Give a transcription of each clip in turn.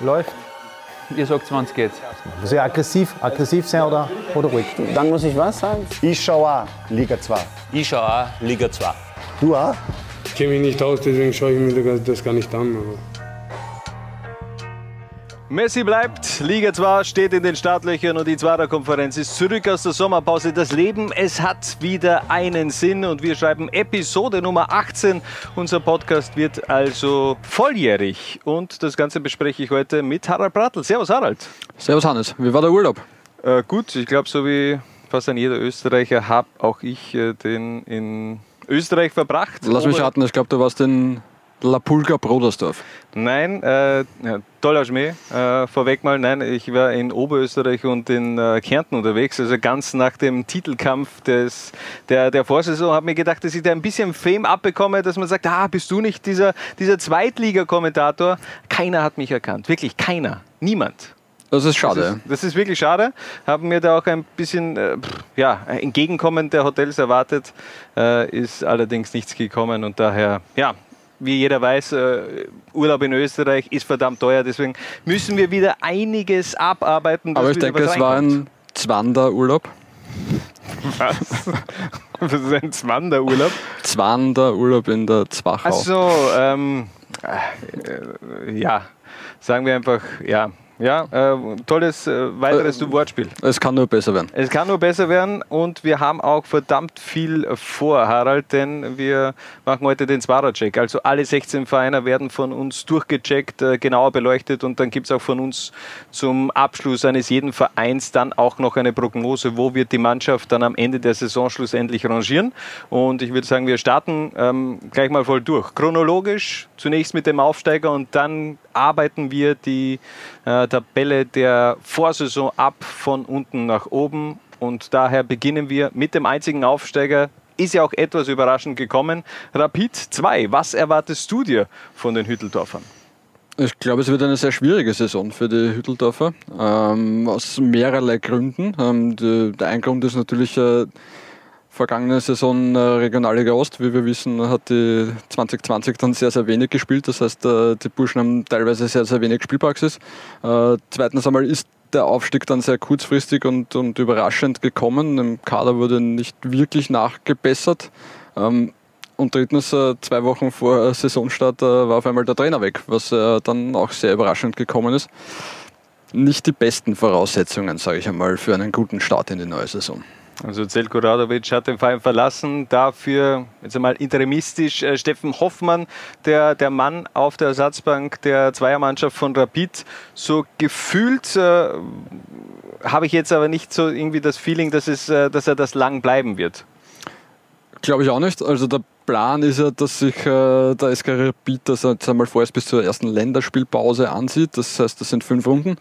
Läuft. Ihr sagt, wann es geht. Muss ich aggressiv, aggressiv sein oder, oder ruhig? Dann muss ich was sagen? Ich schaue auch Liga 2. Ich schaue auch Liga 2. Du auch? Ich kenne mich nicht aus, deswegen schaue ich mir das gar nicht an. Aber Messi bleibt, Liga 2 steht in den Startlöchern und die Zwarer Konferenz ist zurück aus der Sommerpause. Das Leben, es hat wieder einen Sinn und wir schreiben Episode Nummer 18. Unser Podcast wird also volljährig und das Ganze bespreche ich heute mit Harald Brattl. Servus Harald. Servus Hannes, wie war der Urlaub? Äh, gut, ich glaube so wie fast ein jeder Österreicher habe auch ich äh, den in Österreich verbracht. Lass mich raten, ich glaube du warst in La Pulga Brodersdorf. Nein, äh, toller Schmäh. Äh, vorweg mal, nein, ich war in Oberösterreich und in äh, Kärnten unterwegs, also ganz nach dem Titelkampf des, der, der Vorsaison. Habe mir gedacht, dass ich da ein bisschen Fame abbekomme, dass man sagt, ah, bist du nicht dieser, dieser Zweitliga-Kommentator? Keiner hat mich erkannt, wirklich keiner, niemand. Das ist schade. Das ist, das ist wirklich schade. Haben mir da auch ein bisschen äh, ja, Entgegenkommen der Hotels erwartet, äh, ist allerdings nichts gekommen und daher, ja, wie jeder weiß, äh, Urlaub in Österreich ist verdammt teuer, deswegen müssen wir wieder einiges abarbeiten. Aber ich denke, es war ein Zwanderurlaub. Was? Was ist ein Zwanderurlaub? Zwanderurlaub in der Zwachau. Achso, ähm, äh, ja, sagen wir einfach, ja, ja, äh, tolles äh, weiteres äh, Wortspiel. Es kann nur besser werden. Es kann nur besser werden und wir haben auch verdammt viel vor, Harald, denn wir machen heute den Zwarer-Check. Also alle 16 Vereine werden von uns durchgecheckt, äh, genauer beleuchtet und dann gibt es auch von uns zum Abschluss eines jeden Vereins dann auch noch eine Prognose, wo wird die Mannschaft dann am Ende der Saison schlussendlich rangieren. Und ich würde sagen, wir starten ähm, gleich mal voll durch. Chronologisch, zunächst mit dem Aufsteiger und dann arbeiten wir die Tabelle der Vorsaison ab von unten nach oben. Und daher beginnen wir mit dem einzigen Aufsteiger. Ist ja auch etwas überraschend gekommen. Rapid 2. Was erwartest du dir von den Hütteldorfern? Ich glaube, es wird eine sehr schwierige Saison für die Hütteldorfer. Ähm, aus mehrerlei Gründen. Ähm, die, der ein Grund ist natürlich äh, vergangene Saison äh, Regionalliga Ost. Wie wir wissen, hat die 2020 dann sehr, sehr wenig gespielt. Das heißt, äh, die Burschen haben teilweise sehr, sehr wenig Spielpraxis. Äh, zweitens einmal ist der Aufstieg dann sehr kurzfristig und, und überraschend gekommen. Im Kader wurde nicht wirklich nachgebessert. Ähm, und drittens, zwei Wochen vor Saisonstart war auf einmal der Trainer weg, was dann auch sehr überraschend gekommen ist. Nicht die besten Voraussetzungen, sage ich einmal, für einen guten Start in die neue Saison. Also Zelko Radovic hat den Verein verlassen, dafür jetzt einmal interimistisch äh, Steffen Hoffmann, der, der Mann auf der Ersatzbank der Zweiermannschaft von Rapid. So gefühlt äh, habe ich jetzt aber nicht so irgendwie das Feeling, dass, es, äh, dass er das lang bleiben wird. Glaube ich auch nicht. Also der Plan ist ja, dass sich äh, der SK Rapid das jetzt einmal vorerst bis zur ersten Länderspielpause ansieht. Das heißt, das sind fünf Runden.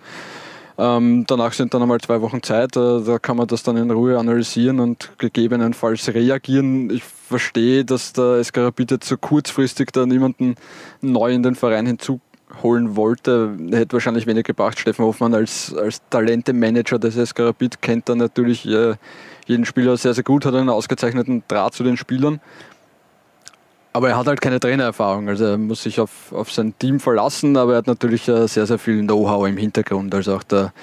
Ähm, danach sind dann einmal zwei Wochen Zeit, äh, da kann man das dann in Ruhe analysieren und gegebenenfalls reagieren. Ich verstehe, dass der Rapid jetzt so kurzfristig da niemanden neu in den Verein hinzuholen wollte. Hätte wahrscheinlich wenig gebracht. Steffen Hoffmann als, als Talente-Manager des Rapid kennt dann natürlich äh, jeden Spieler sehr, sehr gut, hat einen ausgezeichneten Draht zu den Spielern. Aber er hat halt keine Trainererfahrung, also er muss sich auf, auf sein Team verlassen, aber er hat natürlich sehr, sehr viel Know-how im Hintergrund. Also auch der,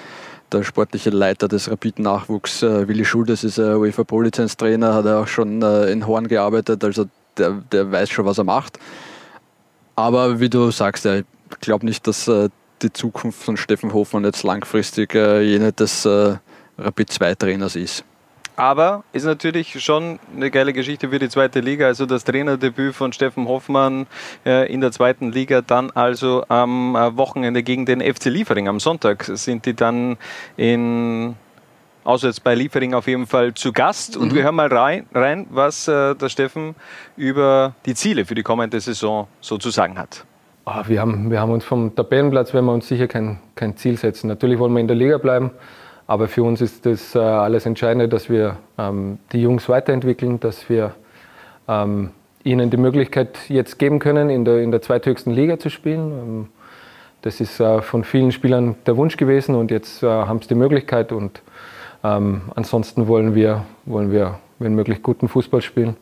der sportliche Leiter des Rapid-Nachwuchs, äh, Willi Schuldes, ist ein UEFA Pro-Lizenz-Trainer, hat er auch schon äh, in Horn gearbeitet, also der, der weiß schon, was er macht. Aber wie du sagst, ich glaube nicht, dass äh, die Zukunft von Steffen Hofmann jetzt langfristig äh, jene des äh, Rapid 2-Trainers ist. Aber ist natürlich schon eine geile Geschichte für die zweite Liga. Also das Trainerdebüt von Steffen Hoffmann äh, in der zweiten Liga, dann also am äh, Wochenende gegen den FC Liefering. Am Sonntag sind die dann in auswärts bei Liefering auf jeden Fall zu Gast. Und mhm. wir hören mal rein, rein was äh, der Steffen über die Ziele für die kommende Saison so zu sagen hat. Oh, wir, haben, wir haben uns vom Tabellenplatz, werden wir uns sicher kein, kein Ziel setzen. Natürlich wollen wir in der Liga bleiben. Aber für uns ist das äh, alles Entscheidende, dass wir ähm, die Jungs weiterentwickeln, dass wir ähm, ihnen die Möglichkeit jetzt geben können, in der, in der zweithöchsten Liga zu spielen. Ähm, das ist äh, von vielen Spielern der Wunsch gewesen und jetzt äh, haben sie die Möglichkeit. Und ähm, ansonsten wollen wir, wollen wir, wenn möglich, guten Fußball spielen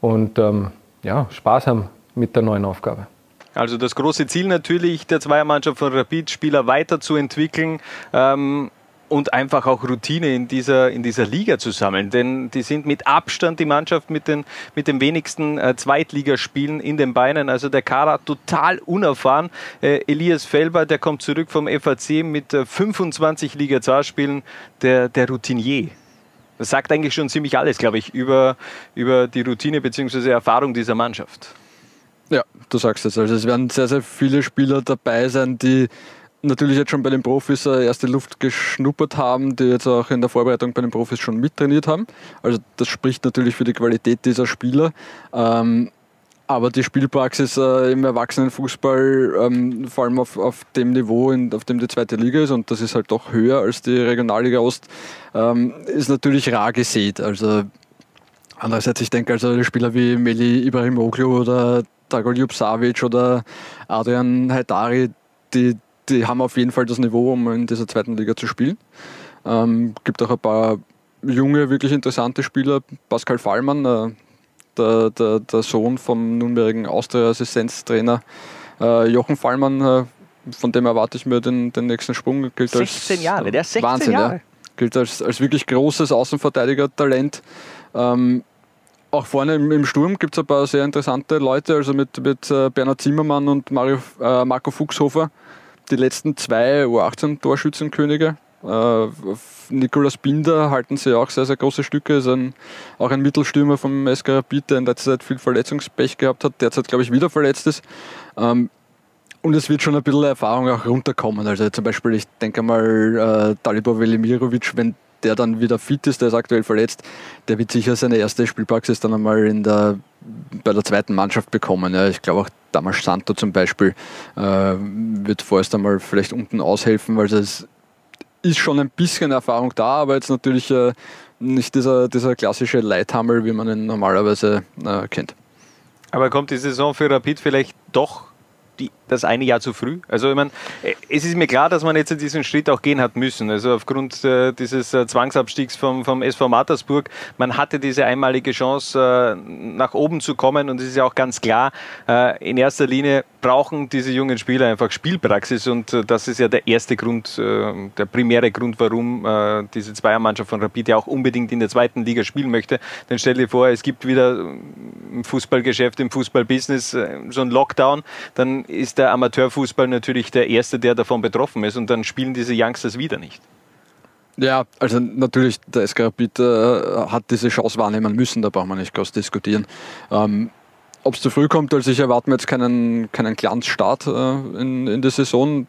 und ähm, ja, Spaß haben mit der neuen Aufgabe. Also das große Ziel natürlich der Zweiermannschaft von Rapid, Spieler weiterzuentwickeln. Ähm, und einfach auch Routine in dieser, in dieser Liga zu sammeln. Denn die sind mit Abstand die Mannschaft mit den, mit den wenigsten äh, Zweitligaspielen in den Beinen. Also der Kader total unerfahren. Äh, Elias Felber, der kommt zurück vom FAC mit äh, 25 Liga 2 Spielen, der, der Routinier. Das sagt eigentlich schon ziemlich alles, glaube ich, über, über die Routine bzw. Erfahrung dieser Mannschaft. Ja, du sagst es. Also es werden sehr, sehr viele Spieler dabei sein, die natürlich jetzt schon bei den Profis äh, erste Luft geschnuppert haben, die jetzt auch in der Vorbereitung bei den Profis schon mittrainiert haben. Also das spricht natürlich für die Qualität dieser Spieler. Ähm, aber die Spielpraxis äh, im Erwachsenenfußball, ähm, vor allem auf, auf dem Niveau, auf dem die zweite Liga ist, und das ist halt doch höher als die Regionalliga Ost, ähm, ist natürlich rar gesät. Also andererseits, ich denke, also Spieler wie Meli Ibrahimoglu oder Dagoljub Savic oder Adrian Haidari, die, die haben auf jeden Fall das Niveau, um in dieser zweiten Liga zu spielen. Ähm, gibt auch ein paar junge, wirklich interessante Spieler. Pascal Fallmann, äh, der, der, der, Sohn vom nunmehrigen Austria-Assistenztrainer äh, Jochen Fallmann, äh, von dem erwarte ich mir den, den nächsten Sprung. Gilt 16 als, Jahre, der ist 16 Wahnsinn, Jahre. Ja. Gilt als, als wirklich großes Außenverteidiger-Talent. Ähm, auch vorne im, im Sturm gibt es ein paar sehr interessante Leute, also mit, mit äh, Bernhard Zimmermann und Mario, äh, Marco Fuchshofer die letzten zwei U18-Torschützenkönige. Äh, Nikolaus Binder halten sie auch sehr, sehr große Stücke. Ist ein, auch ein Mittelstürmer vom SK Rapid, der in letzter Zeit viel Verletzungspech gehabt hat, derzeit, glaube ich, wieder verletzt ist. Ähm, und es wird schon ein bisschen Erfahrung auch runterkommen. Also zum Beispiel, ich denke mal, äh, Dalibor Velimirovic, wenn der dann wieder fit ist, der ist aktuell verletzt, der wird sicher seine erste Spielpraxis dann einmal in der, bei der zweiten Mannschaft bekommen. Ja, ich glaube auch Damasch Santo zum Beispiel äh, wird vorerst einmal vielleicht unten aushelfen, weil es ist schon ein bisschen Erfahrung da, aber jetzt natürlich äh, nicht dieser, dieser klassische Leithammel, wie man ihn normalerweise äh, kennt. Aber kommt die Saison für Rapid vielleicht doch die, das eine Jahr zu früh. Also ich meine, es ist mir klar, dass man jetzt diesen Schritt auch gehen hat müssen. Also aufgrund äh, dieses äh, Zwangsabstiegs vom, vom SV Mattersburg, man hatte diese einmalige Chance, äh, nach oben zu kommen und es ist ja auch ganz klar, äh, in erster Linie brauchen diese jungen Spieler einfach Spielpraxis und äh, das ist ja der erste Grund, äh, der primäre Grund, warum diese Zweiermannschaft von Rapid ja auch unbedingt in der zweiten Liga spielen möchte. Denn stell dir vor, es gibt wieder im Fußballgeschäft, im Fußballbusiness so einen Lockdown, dann ist der Amateurfußball natürlich der erste, der davon betroffen ist und dann spielen diese Youngsters wieder nicht. Ja, also natürlich, der SK Rapid äh, hat diese Chance wahrnehmen müssen, da braucht man nicht groß diskutieren. Ähm, Ob es zu früh kommt, also ich erwarte mir jetzt keinen, keinen Glanzstart äh, in, in der Saison.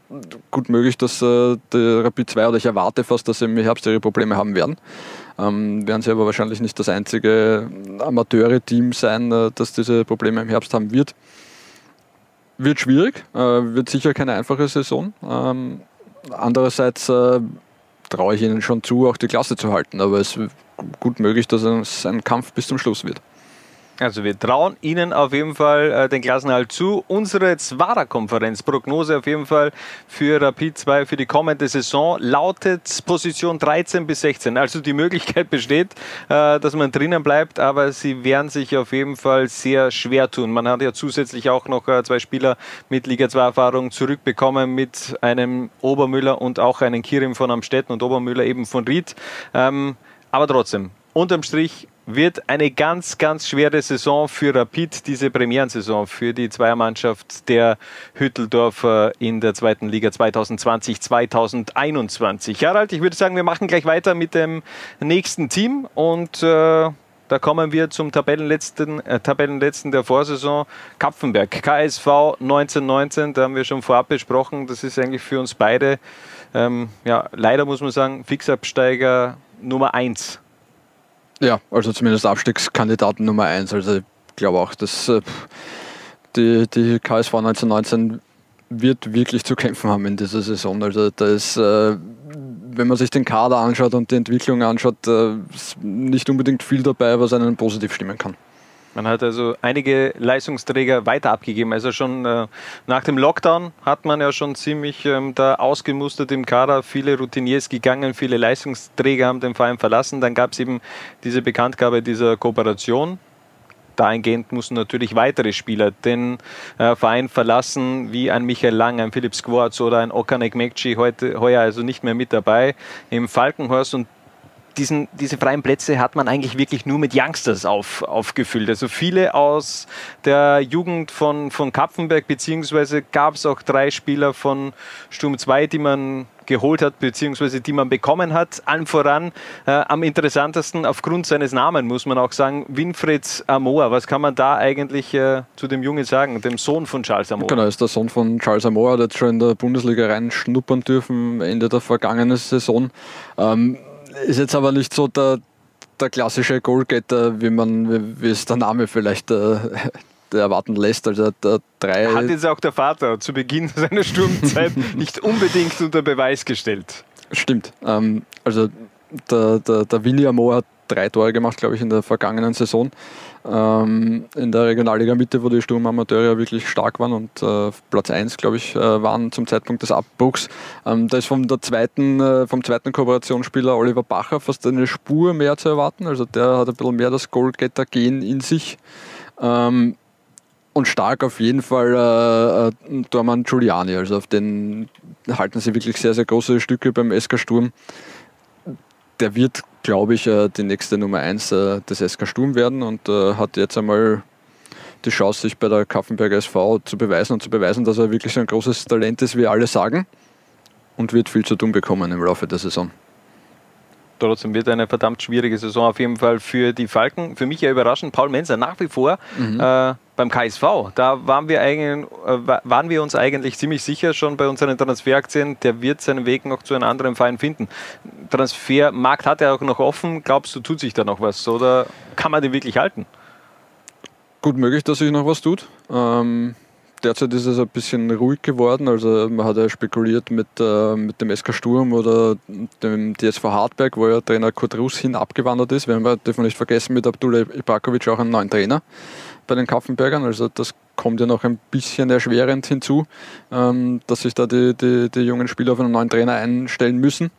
Gut möglich, dass äh, der Rapid 2 oder ich erwarte fast, dass sie im Herbst ihre Probleme haben werden. Ähm, werden sie aber wahrscheinlich nicht das einzige Amateure-Team sein, äh, das diese Probleme im Herbst haben wird. Wird schwierig, äh, wird sicher keine einfache Saison. Ähm, andererseits äh, traue ich ihnen schon zu, auch die Klasse zu halten, aber es ist gut möglich, dass es ein Kampf bis zum Schluss wird. Also wir trauen Ihnen auf jeden Fall äh, den Klassenhalt zu. Unsere Zwara-Konferenz, Prognose auf jeden Fall für Rapid 2 für die kommende Saison lautet Position 13 bis 16. Also die Möglichkeit besteht, äh, dass man drinnen bleibt, aber sie werden sich auf jeden Fall sehr schwer tun. Man hat ja zusätzlich auch noch äh, zwei Spieler mit Liga 2 Erfahrung zurückbekommen mit einem Obermüller und auch einen Kirim von Amstetten und Obermüller eben von Ried. Ähm, aber trotzdem, unterm Strich wird eine ganz, ganz schwere Saison für Rapid, diese Premierensaison für die Zweiermannschaft der Hütteldorfer in der zweiten Liga 2020, 2021. Harald, ich würde sagen, wir machen gleich weiter mit dem nächsten Team und äh, da kommen wir zum Tabellenletzten, äh, Tabellenletzten der Vorsaison. Kapfenberg, KSV 1919, da haben wir schon vorab besprochen. Das ist eigentlich für uns beide, ähm, ja, leider muss man sagen, Fixabsteiger Nummer 1 ja, also zumindest Abstiegskandidaten Nummer 1. Also ich glaube auch, dass äh, die, die KSV 1919 wird wirklich zu kämpfen haben in dieser Saison. Also da ist, äh, wenn man sich den Kader anschaut und die Entwicklung anschaut, äh, nicht unbedingt viel dabei, was einen positiv stimmen kann. Man hat also einige Leistungsträger weiter abgegeben. Also schon äh, nach dem Lockdown hat man ja schon ziemlich ähm, da ausgemustert im Kader. Viele Routiniers gegangen, viele Leistungsträger haben den Verein verlassen. Dann gab es eben diese Bekanntgabe dieser Kooperation dahingehend müssen natürlich weitere Spieler den äh, Verein verlassen, wie ein Michael Lang, ein Philipp Squartz oder ein Okanek Mekci, heute heuer also nicht mehr mit dabei im Falkenhorst und diesen, diese freien Plätze hat man eigentlich wirklich nur mit Youngsters auf, aufgefüllt. Also viele aus der Jugend von, von Kapfenberg, beziehungsweise gab es auch drei Spieler von Sturm 2, die man geholt hat, beziehungsweise die man bekommen hat. Allen voran äh, am interessantesten aufgrund seines Namens, muss man auch sagen, Winfried Amoa. Was kann man da eigentlich äh, zu dem Jungen sagen, dem Sohn von Charles Amoa? Genau, ist der Sohn von Charles Amoa, der hat schon in der Bundesliga reinschnuppern dürfen Ende der vergangenen Saison. Ähm, ist jetzt aber nicht so der, der klassische Goalgetter, wie man, wie es der Name vielleicht äh, erwarten lässt. Also der drei Hat jetzt auch der Vater zu Beginn seiner Sturmzeit nicht unbedingt unter Beweis gestellt. Stimmt. Ähm, also der, der, der Willi Amo hat drei Tore gemacht, glaube ich, in der vergangenen Saison. Ähm, in der Regionalliga Mitte, wo die Sturmamateure ja wirklich stark waren und äh, Platz 1, glaube ich, äh, waren zum Zeitpunkt des Abbruchs. Ähm, da ist vom, der zweiten, äh, vom zweiten Kooperationsspieler Oliver Bacher fast eine Spur mehr zu erwarten. Also der hat ein bisschen mehr das Goalgetter-Gen in sich. Ähm, und stark auf jeden Fall äh, äh, Dorman Giuliani. Also auf den halten sie wirklich sehr, sehr große Stücke beim SK Sturm. Der wird glaube ich, äh, die nächste Nummer 1 äh, des SK Sturm werden und äh, hat jetzt einmal die Chance, sich bei der Kaffenberger SV zu beweisen und zu beweisen, dass er wirklich so ein großes Talent ist, wie alle sagen und wird viel zu tun bekommen im Laufe der Saison. Trotzdem wird eine verdammt schwierige Saison auf jeden Fall für die Falken. Für mich ja überraschend, Paul Menzer nach wie vor mhm. äh, beim KSV. Da waren wir, eigentlich, äh, waren wir uns eigentlich ziemlich sicher schon bei unseren Transferaktien, der wird seinen Weg noch zu einem anderen Verein finden. Transfermarkt hat er auch noch offen. Glaubst du, tut sich da noch was oder kann man den wirklich halten? Gut möglich, dass sich noch was tut. Ähm, derzeit ist es ein bisschen ruhig geworden. Also man hat ja spekuliert mit, äh, mit dem SK Sturm oder dem DSV Hartberg, wo ja Trainer Kurt Russ hin abgewandert ist. Wir haben, dürfen nicht vergessen, mit Abdullah Ibrakovic auch einen neuen Trainer bei den Kaffenbergern. Also das kommt ja noch ein bisschen erschwerend hinzu, ähm, dass sich da die, die, die, jungen Spieler auf einen neuen Trainer einstellen müssen.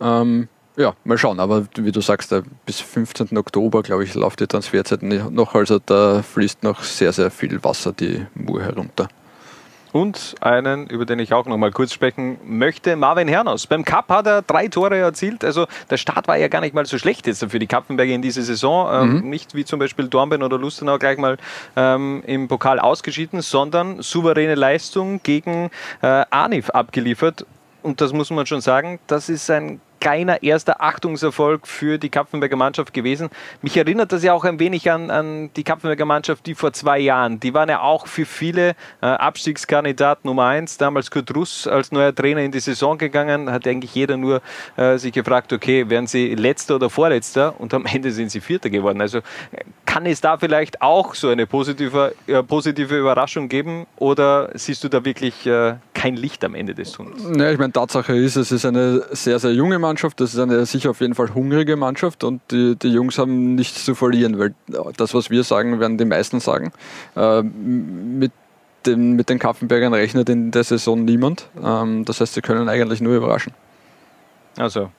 Ähm, ja, mal schauen. Aber wie du sagst, bis 15. Oktober, glaube ich, läuft die Transferzeit noch. Also da fließt noch sehr, sehr viel Wasser die Mur herunter. Und einen, über den ich auch noch mal kurz sprechen möchte, Marvin Hernos. Beim Cup hat er drei Tore erzielt. Also der Start war ja gar nicht mal so schlecht jetzt für die Kapfenberger in dieser Saison. Ähm, mhm. nicht wie zum Beispiel Dornbirn oder Lustenau gleich mal ähm, im Pokal ausgeschieden, sondern souveräne Leistung gegen äh, Arnif abgeliefert. Und das muss man schon sagen, das ist ein kleiner erster Achtungserfolg für die Kapfenberger Mannschaft gewesen. Mich erinnert das ja auch ein wenig an, an die Kapfenberger Mannschaft, die vor zwei Jahren, die waren ja auch für viele äh, Abstiegskandidat Nummer eins. Damals Kurt Russ als neuer Trainer in die Saison gegangen, hat eigentlich jeder nur äh, sich gefragt, okay, werden sie letzter oder vorletzter? Und am Ende sind sie Vierter geworden. Also kann es da vielleicht auch so eine positive, äh, positive Überraschung geben oder siehst du da wirklich äh, kein Licht am Ende des Tunnels? Ja, ich meine, Tatsache ist, es ist eine sehr, sehr junge Mannschaft Mannschaft, das ist eine sicher auf jeden Fall hungrige Mannschaft und die, die Jungs haben nichts zu verlieren, weil das, was wir sagen, werden die meisten sagen. Äh, mit den, mit den Kaffenbergern rechnet in der Saison niemand. Ähm, das heißt, sie können eigentlich nur überraschen. Also,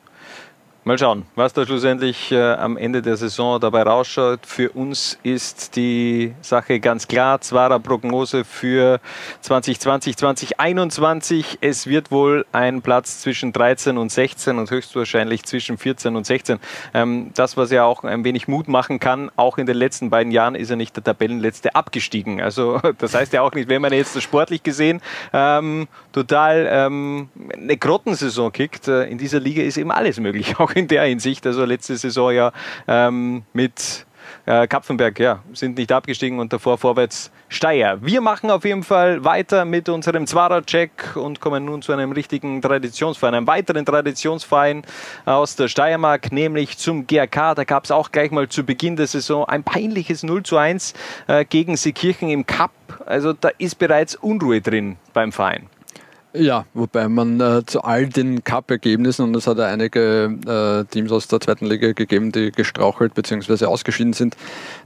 Mal schauen, was da schlussendlich äh, am Ende der Saison dabei rausschaut. Für uns ist die Sache ganz klar. Zwarer Prognose für 2020, 2021. Es wird wohl ein Platz zwischen 13 und 16 und höchstwahrscheinlich zwischen 14 und 16. Ähm, das, was ja auch ein wenig Mut machen kann, auch in den letzten beiden Jahren ist er nicht der Tabellenletzte abgestiegen. Also das heißt ja auch nicht, wenn man jetzt sportlich gesehen ähm, total ähm, eine Grottensaison kickt, äh, in dieser Liga ist eben alles möglich. Auch in der Hinsicht. Also letzte Saison ja ähm, mit äh, Kapfenberg ja, sind nicht abgestiegen und davor vorwärts Steyr. Wir machen auf jeden Fall weiter mit unserem Zwarer-Check und kommen nun zu einem richtigen Traditionsverein, einem weiteren Traditionsverein aus der Steiermark, nämlich zum GRK. Da gab es auch gleich mal zu Beginn der Saison ein peinliches 0 zu 1 äh, gegen Seekirchen im Cup. Also da ist bereits Unruhe drin beim Verein. Ja, wobei man äh, zu all den Cup-Ergebnissen, und es hat ja einige äh, Teams aus der zweiten Liga gegeben, die gestrauchelt bzw. ausgeschieden sind,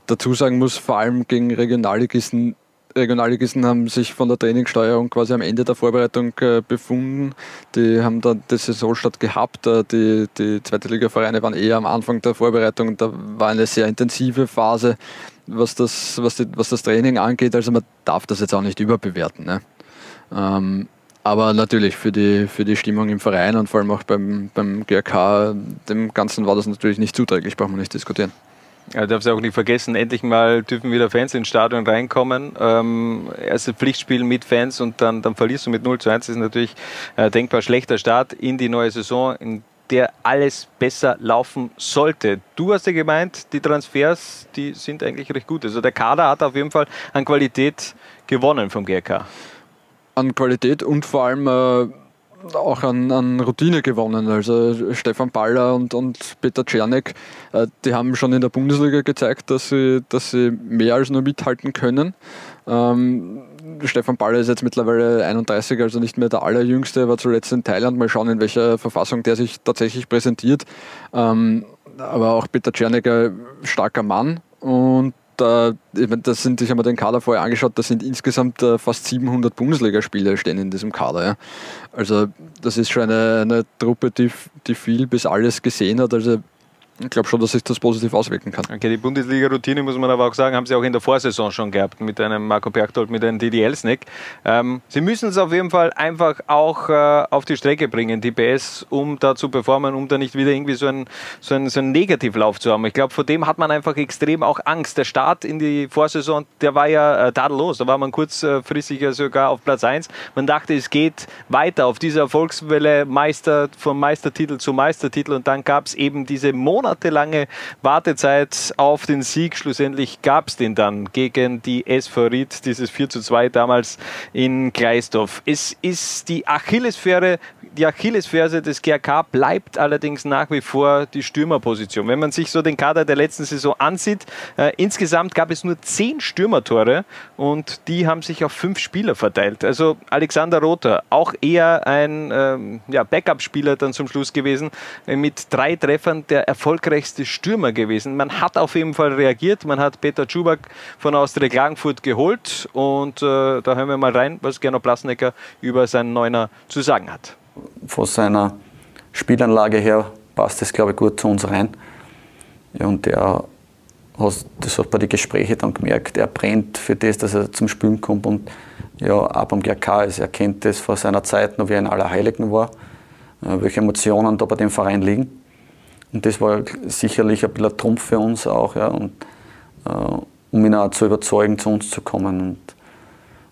dazu sagen muss, vor allem gegen Regionalligisten Regionalligisten haben sich von der Trainingssteuerung quasi am Ende der Vorbereitung äh, befunden. Die haben dann die Saisonstart gehabt. Äh, die, die zweite Liga-Vereine waren eher am Anfang der Vorbereitung. Da war eine sehr intensive Phase, was das, was, die, was das Training angeht. Also man darf das jetzt auch nicht überbewerten. Ne? Ähm, aber natürlich für die, für die Stimmung im Verein und vor allem auch beim, beim GRK, dem Ganzen war das natürlich nicht zuträglich, braucht man nicht diskutieren. Ja, darf es auch nicht vergessen, endlich mal dürfen wieder Fans ins Stadion reinkommen. Ähm, erstes Pflichtspiel mit Fans und dann, dann verlierst du mit 0 zu 1. Das ist natürlich äh, denkbar schlechter Start in die neue Saison, in der alles besser laufen sollte. Du hast ja gemeint, die Transfers, die sind eigentlich recht gut. Also der Kader hat auf jeden Fall an Qualität gewonnen vom GRK. An Qualität und vor allem äh auch an, an Routine gewonnen. Also Stefan Baller und, und Peter Czernek, äh, die haben schon in der Bundesliga gezeigt, dass sie, dass sie mehr als nur mithalten können. Ähm, Stefan Baller ist jetzt mittlerweile 31, also nicht mehr der allerjüngste, war zuletzt in Thailand. Mal schauen, in welcher Verfassung der sich tatsächlich präsentiert. Ähm, aber auch Peter Czernek, ein starker Mann. Und da, das sind, ich habe mir den Kader vorher angeschaut, da sind insgesamt äh, fast 700 Bundesligaspieler stehen in diesem Kader. Ja. Also das ist schon eine, eine Truppe, die, die viel bis alles gesehen hat. Also ich glaube schon, dass sich das positiv auswirken kann. Okay, die Bundesliga-Routine muss man aber auch sagen, haben sie auch in der Vorsaison schon gehabt mit einem Marco Berchtold, mit einem Didi Elsnick. Ähm, sie müssen es auf jeden Fall einfach auch äh, auf die Strecke bringen, die PS, um da zu performen, um da nicht wieder irgendwie so einen, so einen, so einen Negativlauf zu haben. Ich glaube, vor dem hat man einfach extrem auch Angst. Der Start in die Vorsaison, der war ja äh, tadellos. Da war man kurzfristig ja sogar auf Platz 1. Man dachte, es geht weiter auf dieser Erfolgswelle Meister, vom Meistertitel zu Meistertitel und dann gab es eben diese Monate monatelange Wartezeit auf den Sieg. Schlussendlich gab es den dann gegen die SV Ried, dieses 4 zu 2 damals in Gleisdorf. Es ist die Achillesferse, die Achillesferse des GRK bleibt allerdings nach wie vor die Stürmerposition. Wenn man sich so den Kader der letzten Saison ansieht, äh, insgesamt gab es nur zehn Stürmertore und die haben sich auf fünf Spieler verteilt. Also Alexander Rother, auch eher ein ähm, ja, Backup-Spieler dann zum Schluss gewesen, äh, mit drei Treffern der erfolgreichste Stürmer gewesen. Man hat auf jeden Fall reagiert, man hat Peter Czubak von Austria Klagenfurt geholt und äh, da hören wir mal rein, was Gernot Blasnecker über seinen Neuner zu sagen hat von seiner Spielanlage her passt das, glaube ich, gut zu uns rein. Ja, und der hat das hat bei den Gesprächen dann gemerkt, er brennt für das, dass er zum Spielen kommt und ja, auch beim GRK ist. Er kennt das von seiner Zeit noch, wie er in Allerheiligen war, äh, welche Emotionen da bei dem Verein liegen. Und das war sicherlich ein bisschen ein Trumpf für uns auch, ja, und, äh, um ihn auch zu überzeugen, zu uns zu kommen. Und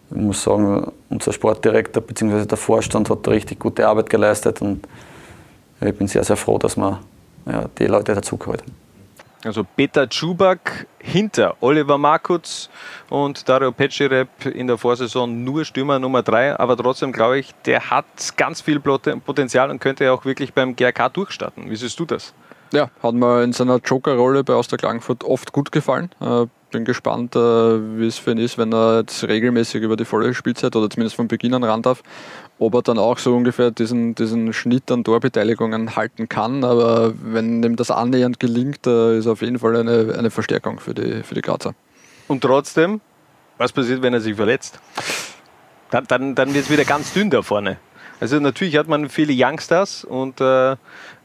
ich muss sagen, unser Sportdirektor bzw. der Vorstand hat richtig gute Arbeit geleistet und ich bin sehr, sehr froh, dass wir ja, die Leute dazugeholt haben. Also Peter Czubak hinter Oliver Markutz und Dario Pecirep in der Vorsaison nur Stürmer Nummer 3, aber trotzdem glaube ich, der hat ganz viel Potenzial und könnte auch wirklich beim GRK durchstarten. Wie siehst du das? Ja, hat mir in seiner Joker-Rolle bei Austria Klagenfurt oft gut gefallen. Äh, bin gespannt, äh, wie es für ihn ist, wenn er jetzt regelmäßig über die volle Spielzeit oder zumindest von Beginn an ran darf, ob er dann auch so ungefähr diesen, diesen Schnitt an Torbeteiligungen halten kann. Aber wenn ihm das annähernd gelingt, äh, ist auf jeden Fall eine, eine Verstärkung für die, für die Grazer. Und trotzdem, was passiert, wenn er sich verletzt? Dann, dann, dann wird es wieder ganz dünn da vorne. Also natürlich hat man viele Youngsters und äh,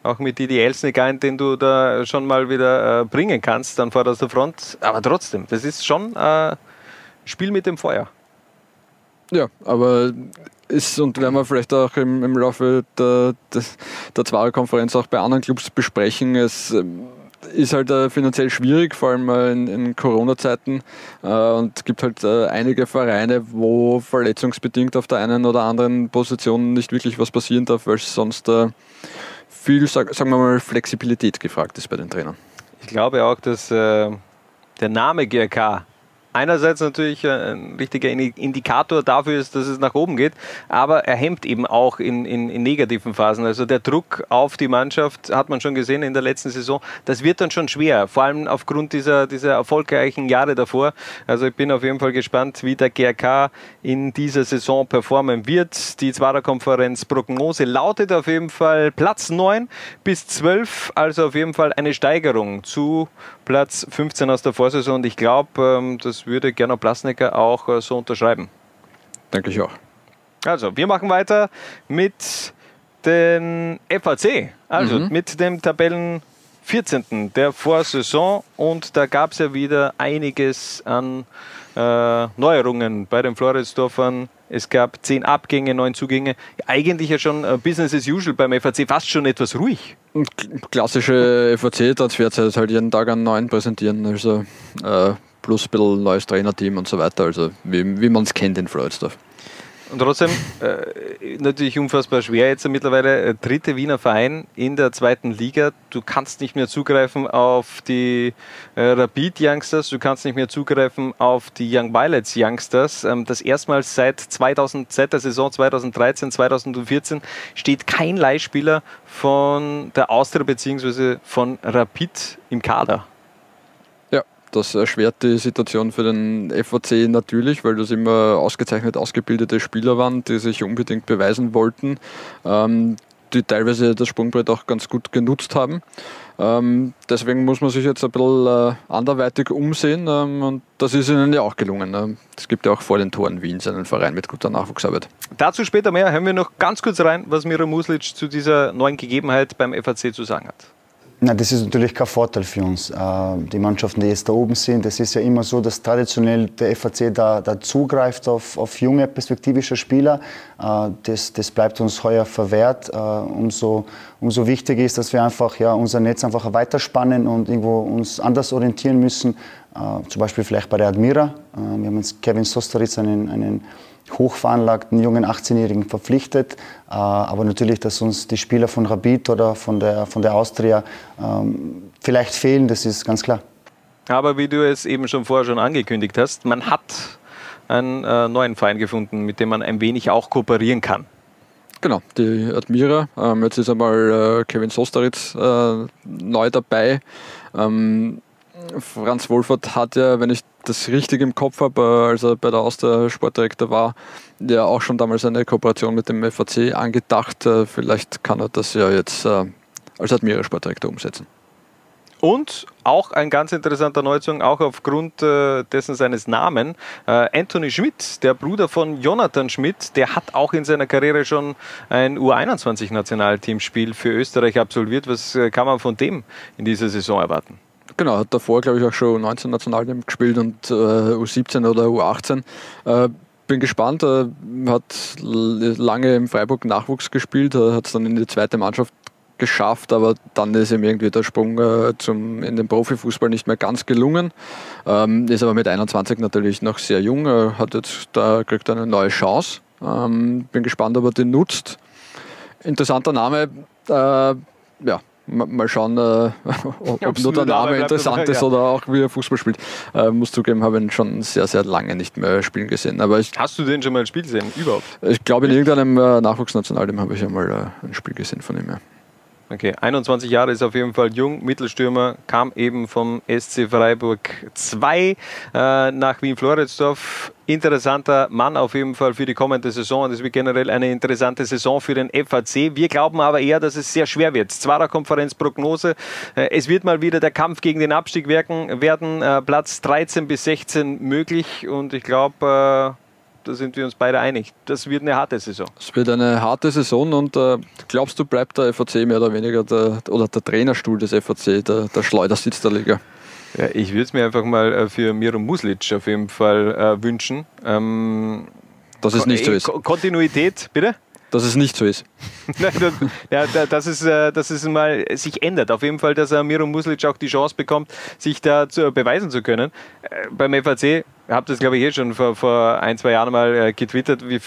auch mit Didi Elsnick ein, den du da schon mal wieder äh, bringen kannst, dann vor der Front. Aber trotzdem, das ist schon äh, Spiel mit dem Feuer. Ja, aber ist, und werden wir vielleicht auch im, im Laufe der, der, der Zwarer-Konferenz auch bei anderen Clubs besprechen, es ähm, ist halt äh, finanziell schwierig, vor allem äh, in, in Corona-Zeiten. Äh, und es gibt halt äh, einige Vereine, wo verletzungsbedingt auf der einen oder anderen Position nicht wirklich was passieren darf, weil es sonst äh, viel, sagen wir mal, Flexibilität gefragt ist bei den Trainern. Ich glaube auch, dass äh, der Name GRK einerseits natürlich ein richtiger Indikator dafür ist, dass es nach oben geht, aber er hemmt eben auch in, in, in, negativen Phasen. Also der Druck auf die Mannschaft hat man schon gesehen in der letzten Saison. Das wird dann schon schwer, vor allem aufgrund dieser, dieser erfolgreichen Jahre davor. Also ich bin auf jeden Fall gespannt, wie der GRK in dieser Saison performen wird. Die Zwarer-Konferenz Prognose lautet auf jeden Fall Platz 9 bis 12, also auf jeden Fall eine Steigerung zu Platz 15 aus der Vorsaison. Und ich glaube, ähm, das das würde Gernot Plasnecker auch äh, so unterschreiben. Denke ich auch. Also, wir machen weiter mit den FAC, also Mhm. mit dem Tabellen 14. der Vorsaison und da gab es ja wieder einiges an äh, Neuerungen bei den Floridsdorfern. Es gab zehn Abgänge, neun Zugänge. Eigentlich ja schon äh, Business as usual beim FAC, fast schon etwas ruhig. Klassische FAC-Transferzeit halt jeden Tag einen neuen präsentieren. Also äh, plus ein bisschen neues Trainerteam und so weiter. Also wie, wie man es kennt in Floridsdorf. Und trotzdem äh, natürlich unfassbar schwer. Jetzt mittlerweile äh, dritte Wiener Verein in der zweiten Liga. Du kannst nicht mehr zugreifen auf die äh, Rapid Youngsters, du kannst nicht mehr zugreifen auf die Young Violets Youngsters. Ähm, das erstmals seit 2000, seit der Saison 2013, 2014 steht kein Leihspieler von der Austria bzw. von Rapid im Kader. Das erschwert die Situation für den FAC natürlich, weil das immer ausgezeichnet ausgebildete Spieler waren, die sich unbedingt beweisen wollten, ähm, die teilweise das Sprungbrett auch ganz gut genutzt haben. Ähm, deswegen muss man sich jetzt ein bisschen äh, anderweitig umsehen ähm, und das ist ihnen ja auch gelungen. Ähm, Es gibt ja auch vor den Toren Wiens einen Verein mit guter Nachwuchsarbeit. Dazu später mehr. Hören wir noch ganz kurz rein, was Miro Muslic zu dieser neuen Gegebenheit beim FAC zu sagen hat. Na, das ist natürlich kein Vorteil für uns. Äh, Die Mannschaften, die jetzt da oben sind, es ist ja immer so, dass traditionell der FAC da, da zugreift auf, auf junge perspektivische Spieler. Äh, Das, das bleibt uns heuer verwehrt. Äh, Umso, umso wichtiger ist, dass wir einfach ja, unser Netz einfach weiterspannen und irgendwo uns anders orientieren müssen. Zum Beispiel vielleicht bei der Admira. Wir haben jetzt Kevin Sosteritz, einen, einen hochveranlagten jungen 18-Jährigen verpflichtet. Äh, Aber natürlich, dass uns die Spieler von Rabid oder von der, von der Austria ähm, vielleicht fehlen, das ist ganz klar. Aber wie du es eben schon vorher schon angekündigt hast, man hat einen äh, neuen Verein gefunden, mit dem man ein wenig auch kooperieren kann. Genau, die Admira. Ähm, jetzt ist einmal äh, Kevin Sosteritz neu dabei. Franz Wolfert hat ja, wenn ich das richtig im Kopf habe, äh, als er bei der Austria Sportdirektor war, ja auch schon damals eine Kooperation mit dem FAC angedacht. Äh, vielleicht kann er das ja jetzt äh, als Admira Sportdirektor umsetzen. Und auch ein ganz interessanter Neuzug, auch aufgrund äh, dessen seines Namen, äh, Anthony Schmidt, der Bruder von Jonathan Schmidt, der hat auch in seiner Karriere schon ein U21-Nationalteamspiel für Österreich absolviert. Was äh, kann man von dem in dieser Saison erwarten? Genau, hat davor, glaube ich, auch schon 19 Nationalteam gespielt und äh, U17 oder U18. Äh, bin gespannt, er hat lange im Freiburg Nachwuchs gespielt, hat es dann in die zweite Mannschaft geschafft, aber dann ist ihm irgendwie der Sprung äh, zum, in den Profifußball nicht mehr ganz gelungen. Ähm, ist aber mit 21 natürlich noch sehr jung, äh, hat jetzt da kriegt eine neue Chance. Ähm, bin gespannt, ob er den nutzt. Interessanter Name, äh, ja, mal schauen, äh, ob Ob's nur der Name interessant ist ja. oder auch wie er Fußball spielt. Äh, muss zugeben, habe ihn schon sehr, sehr lange nicht mehr spielen gesehen. Aber ich, Hast du den schon mal ein Spiel gesehen? Überhaupt? ich glaube, in irgendeinem äh, Nachwuchsnationalteam habe ich einmal äh, ein Spiel gesehen von ihm. Ja. Okay, 21 Jahre ist auf jeden Fall jung, Mittelstürmer, kam eben vom SC Freiburg 2 äh, nach Wien-Floridsdorf. Interessanter Mann auf jeden Fall für die kommende Saison es wird generell eine interessante Saison für den FAC. Wir glauben aber eher, dass es sehr schwer wird. Zwarer Konferenz Prognose. Äh, es wird mal wieder der Kampf gegen den Abstieg werden. Äh, Platz 13 bis 16 möglich und ich glaube, äh, da sind wir uns beide einig. Das wird eine harte Saison. Es wird eine harte Saison und äh, glaubst du, bleibt der FAC mehr oder weniger der, oder der Trainerstuhl des FAC, der, der Schleudersitz der Liga? Ja, ich würde es mir einfach mal äh, für Miro Muslic auf jeden Fall äh, wünschen. Ähm, Dass es nicht so ist. Ko- Kontinuität, bitte? Dass es nicht so ist. Das, ja, da- dass, es, äh, dass es mal sich ändert. Auf jeden Fall, dass Miro Muslic auch die Chance bekommt, sich da zu, beweisen zu können. Äh, beim FAC habe das, glaube ich, eh schon vor, vor ein, zwei Jahren mal äh, getwittert, wie,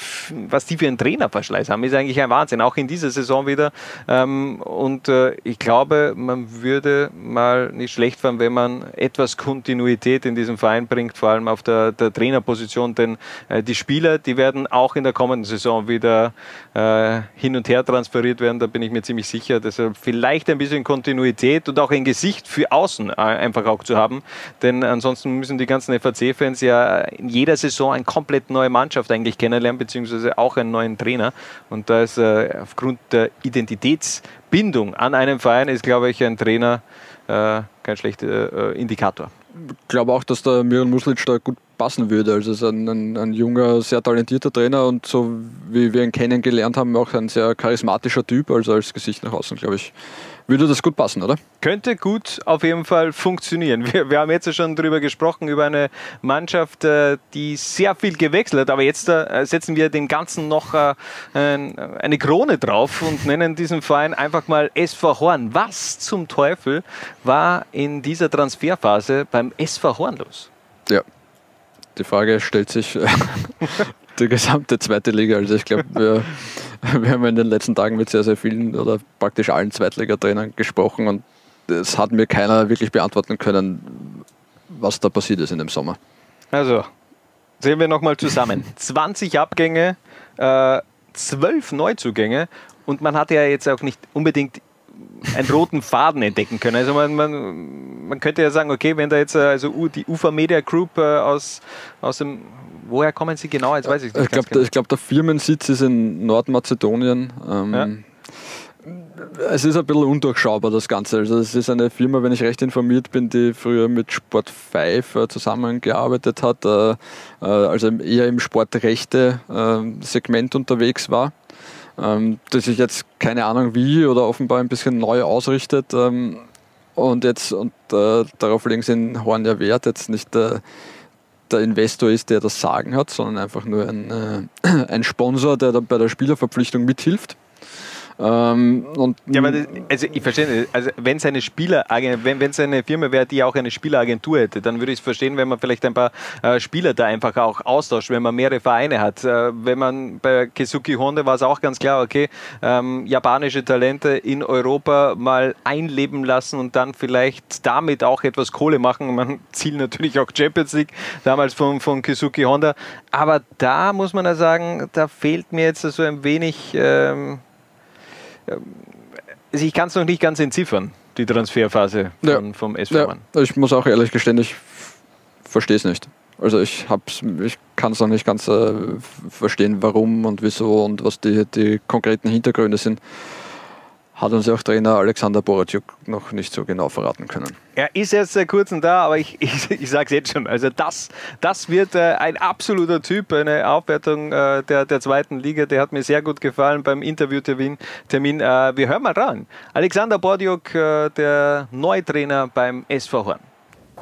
was die für einen Trainerverschleiß haben. Ist eigentlich ein Wahnsinn, auch in dieser Saison wieder. Ähm, und äh, ich glaube, man würde mal nicht schlecht fahren, wenn man etwas Kontinuität in diesem Verein bringt, vor allem auf der, der Trainerposition, denn äh, die Spieler, die werden auch in der kommenden Saison wieder äh, hin und her transferiert werden, da bin ich mir ziemlich sicher. Deshalb vielleicht ein bisschen Kontinuität und auch ein Gesicht für außen äh, einfach auch zu haben, denn ansonsten müssen die ganzen FAC-Fans ja in jeder Saison eine komplett neue Mannschaft eigentlich kennenlernen, beziehungsweise auch einen neuen Trainer. Und da ist äh, aufgrund der Identitätsbindung an einem Verein, ist, glaube ich, ein Trainer äh, kein schlechter äh, Indikator. Ich glaube auch, dass der Miran Muslic da gut passen würde. Also es ist ein, ein, ein, junger, sehr talentierter Trainer und so wie wir ihn kennengelernt haben, auch ein sehr charismatischer Typ. Also als Gesicht nach außen, glaube ich, würde das gut passen, oder? Könnte gut auf jeden Fall funktionieren. Wir, wir haben jetzt schon darüber gesprochen, über eine Mannschaft, äh, die sehr viel gewechselt hat. Aber jetzt äh, setzen wir dem Ganzen noch äh, eine Krone drauf und nennen diesen Verein einfach mal SV Horn. Was zum Teufel war in dieser Transferphase beim SV Horn los? Ja, die Frage stellt sich die gesamte zweite Liga. Also ich glaube, wir, wir haben in den letzten Tagen mit sehr, sehr vielen oder praktisch allen Zweitligatrainern gesprochen und es hat mir keiner wirklich beantworten können, was da passiert ist in dem Sommer. Also, sehen wir nochmal zusammen. 20 Abgänge, äh, 12 Neuzugänge und man hatte ja jetzt auch nicht unbedingt einen roten Faden entdecken können. Also man, man, man könnte ja sagen, okay, wenn da jetzt äh, also die UFA Media Group äh, aus, aus dem woher kommen sie genau? Jetzt weiß ich nicht. Ich glaube, genau. glaub, der Firmensitz ist in Nordmazedonien. Ähm, ja. Es ist ein bisschen undurchschaubar, das Ganze. Also es ist eine Firma, wenn ich recht informiert bin, die früher mit Sport 5 äh, zusammengearbeitet hat, äh, äh, also eher im Sportrechte-Segment unterwegs war. Ähm, das sich jetzt keine Ahnung wie oder offenbar ein bisschen neu ausrichtet. Ähm, und jetzt, und darauf legen sie in Horn ja Wert, jetzt nicht der Investor ist, der das Sagen hat, sondern einfach nur ein, äh, ein Sponsor, der dann bei der Spielerverpflichtung mithilft. Ähm, ja, aber das, also ich verstehe nicht. Also wenn es eine Spieleragentur, wenn es eine Firma wäre, die auch eine Spieleragentur hätte, dann würde ich es verstehen, wenn man vielleicht ein paar äh, Spieler da einfach auch austauscht, wenn man mehrere Vereine hat. Äh, wenn man bei Kesuki Honda war es auch ganz klar, okay, ähm, japanische Talente in Europa mal einleben lassen und dann vielleicht damit auch etwas Kohle machen. Man zielt natürlich auch Champions League, damals von, von Kesuki Honda. Aber da muss man ja sagen, da fehlt mir jetzt so ein wenig. Ähm, also ich kann es noch nicht ganz entziffern, die Transferphase von, ja. vom SV ja. Ich muss auch ehrlich gestehen, ich verstehe es nicht. Also ich, ich kann es noch nicht ganz äh, verstehen, warum und wieso und was die, die konkreten Hintergründe sind hat uns auch Trainer Alexander Boracuk noch nicht so genau verraten können. Er ist jetzt seit kurzem da, aber ich, ich, ich sage es jetzt schon. Also das, das wird äh, ein absoluter Typ, eine Aufwertung äh, der, der zweiten Liga. Der hat mir sehr gut gefallen beim Interviewtermin. Termin. Äh, wir hören mal rein. Alexander Bordiuk, äh, der Neutrainer beim SV Horn.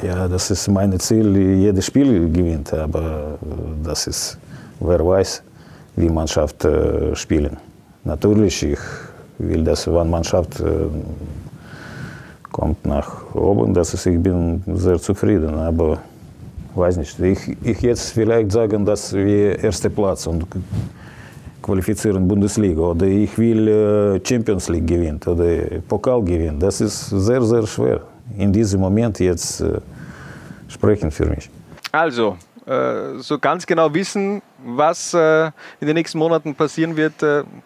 Ja, das ist mein Ziel, jedes Spiel gewinnt. Aber das ist, wer weiß, wie Mannschaft spielen. Natürlich, ich will, dass wenn Mannschaft äh, kommt nach oben, dass ich bin sehr zufrieden. Aber weiß nicht, ich, ich jetzt vielleicht sagen, dass wir erster Platz und qualifizieren Bundesliga oder ich will äh, Champions League gewinnen oder Pokal gewinnen. Das ist sehr, sehr schwer. In diesem Moment jetzt äh, sprechen für mich. Also, so ganz genau wissen, was in den nächsten Monaten passieren wird,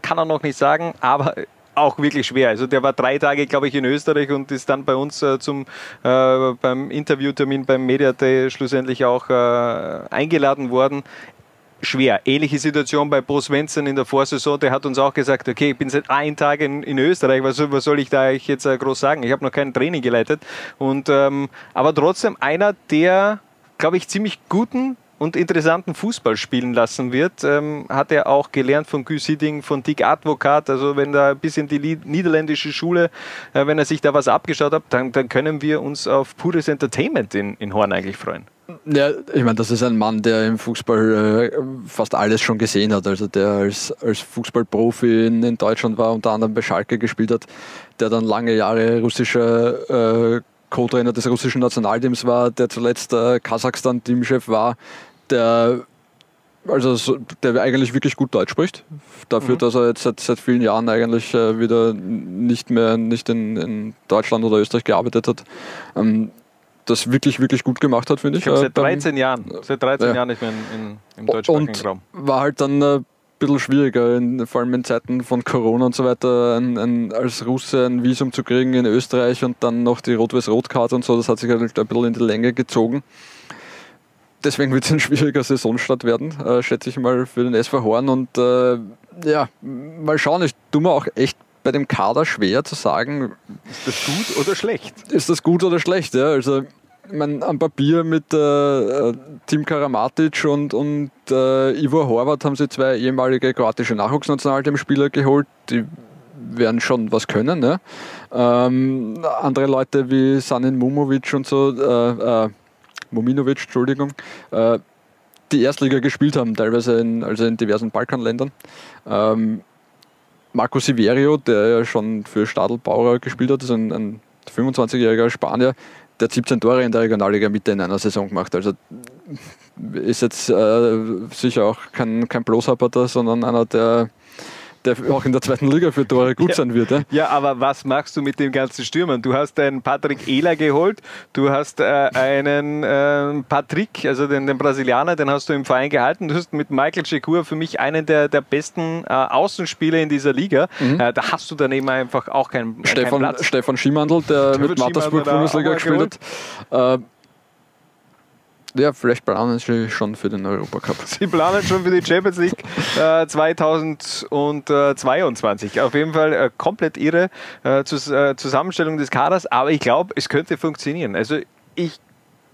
kann er noch nicht sagen, aber auch wirklich schwer. Also der war drei Tage, glaube ich, in Österreich und ist dann bei uns äh, zum, äh, beim Interviewtermin beim Media Day schlussendlich auch äh, eingeladen worden. Schwer. Ähnliche Situation bei Bo Svensson in der Vorsaison. Der hat uns auch gesagt, okay, ich bin seit ein Tag in, in Österreich, was, was, soll ich da jetzt äh, groß sagen? Ich habe noch kein Training geleitet. Und, ähm, aber trotzdem einer der, glaube ich, ziemlich guten und interessanten Fußball spielen lassen wird, ähm, hat er auch gelernt von Guy Sidding, von Dick Advocat. Also wenn da ein bisschen die niederländische Schule, äh, wenn er sich da was abgeschaut hat, dann, dann können wir uns auf pures Entertainment in, in Horn eigentlich freuen. Ja, ich meine, das ist ein Mann, der im Fußball äh, fast alles schon gesehen hat. Also der als, als Fußballprofi in, in, Deutschland war, unter anderem bei Schalke gespielt hat, der dann lange Jahre russischer äh, Co-Trainer des russischen Nationalteams war, der zuletzt äh, Kasachstan-Teamchef war, der also der eigentlich wirklich gut Deutsch spricht. Dafür, mhm. dass er jetzt seit, seit vielen Jahren eigentlich äh, wieder nicht mehr nicht in, in, Deutschland oder Österreich gearbeitet hat. Ähm, das wirklich, wirklich gut gemacht hat, finde ich. ich seit 13 äh, Jahren, seit 13 ja. Jahren nicht mehr in, in, im deutschsprachigen Raum. War halt dann äh, ein bisschen schwieriger, in, vor allem in Zeiten von Corona und so weiter, ein, ein, als Russe ein Visum zu kriegen in Österreich und dann noch die Rot-Weiß-Rot-Karte und so, das hat sich halt ein bisschen in die Länge gezogen deswegen wird es ein schwieriger Saisonstart werden, äh, schätze ich mal, für den SV Horn. Und äh, ja, mal schauen, ich tue mir auch echt bei dem Kader schwer zu sagen, ist das gut oder schlecht? Ist das gut oder schlecht, ja. Also ich mein, am Papier mit äh, Tim Karamatic und, und äh, Ivo Horvath haben sie zwei ehemalige kroatische Nachwuchsnationalteamspieler geholt, die werden schon was können. Ne? Ähm, andere Leute wie Sanin Mumovic und so, äh, äh, Mominovic, Entschuldigung, äh, die Erstliga gespielt haben, teilweise in, also in diversen Balkanländern. Ähm, Marco Siverio, der ja schon für Stadl Bauer gespielt hat, ist ein, ein 25-jähriger Spanier, der hat 17 Tore in der Regionalliga Mitte in einer Saison gemacht. Also ist jetzt äh, sicher auch kein, kein Bloßhapper sondern einer, der der auch in der zweiten Liga für Tore gut ja. sein wird. Ja? ja, aber was machst du mit den ganzen Stürmern? Du hast einen Patrick Ehler geholt, du hast äh, einen äh, Patrick, also den, den, Brasilianer, den hast du im Verein gehalten. Du hast mit Michael Checur für mich einen der, der besten äh, Außenspieler in dieser Liga. Mhm. Äh, da hast du daneben einfach auch keinen, Stefan, keinen Platz. Stefan Schimandl, der Stefan mit Mattersburg Bundesliga gespielt hat. Ja, vielleicht planen sie schon für den Europacup. Sie planen schon für die Champions League äh, 2022. Auf jeden Fall äh, komplett irre äh, äh Zusammenstellung des Kaders, aber ich glaube, es könnte funktionieren. Also ich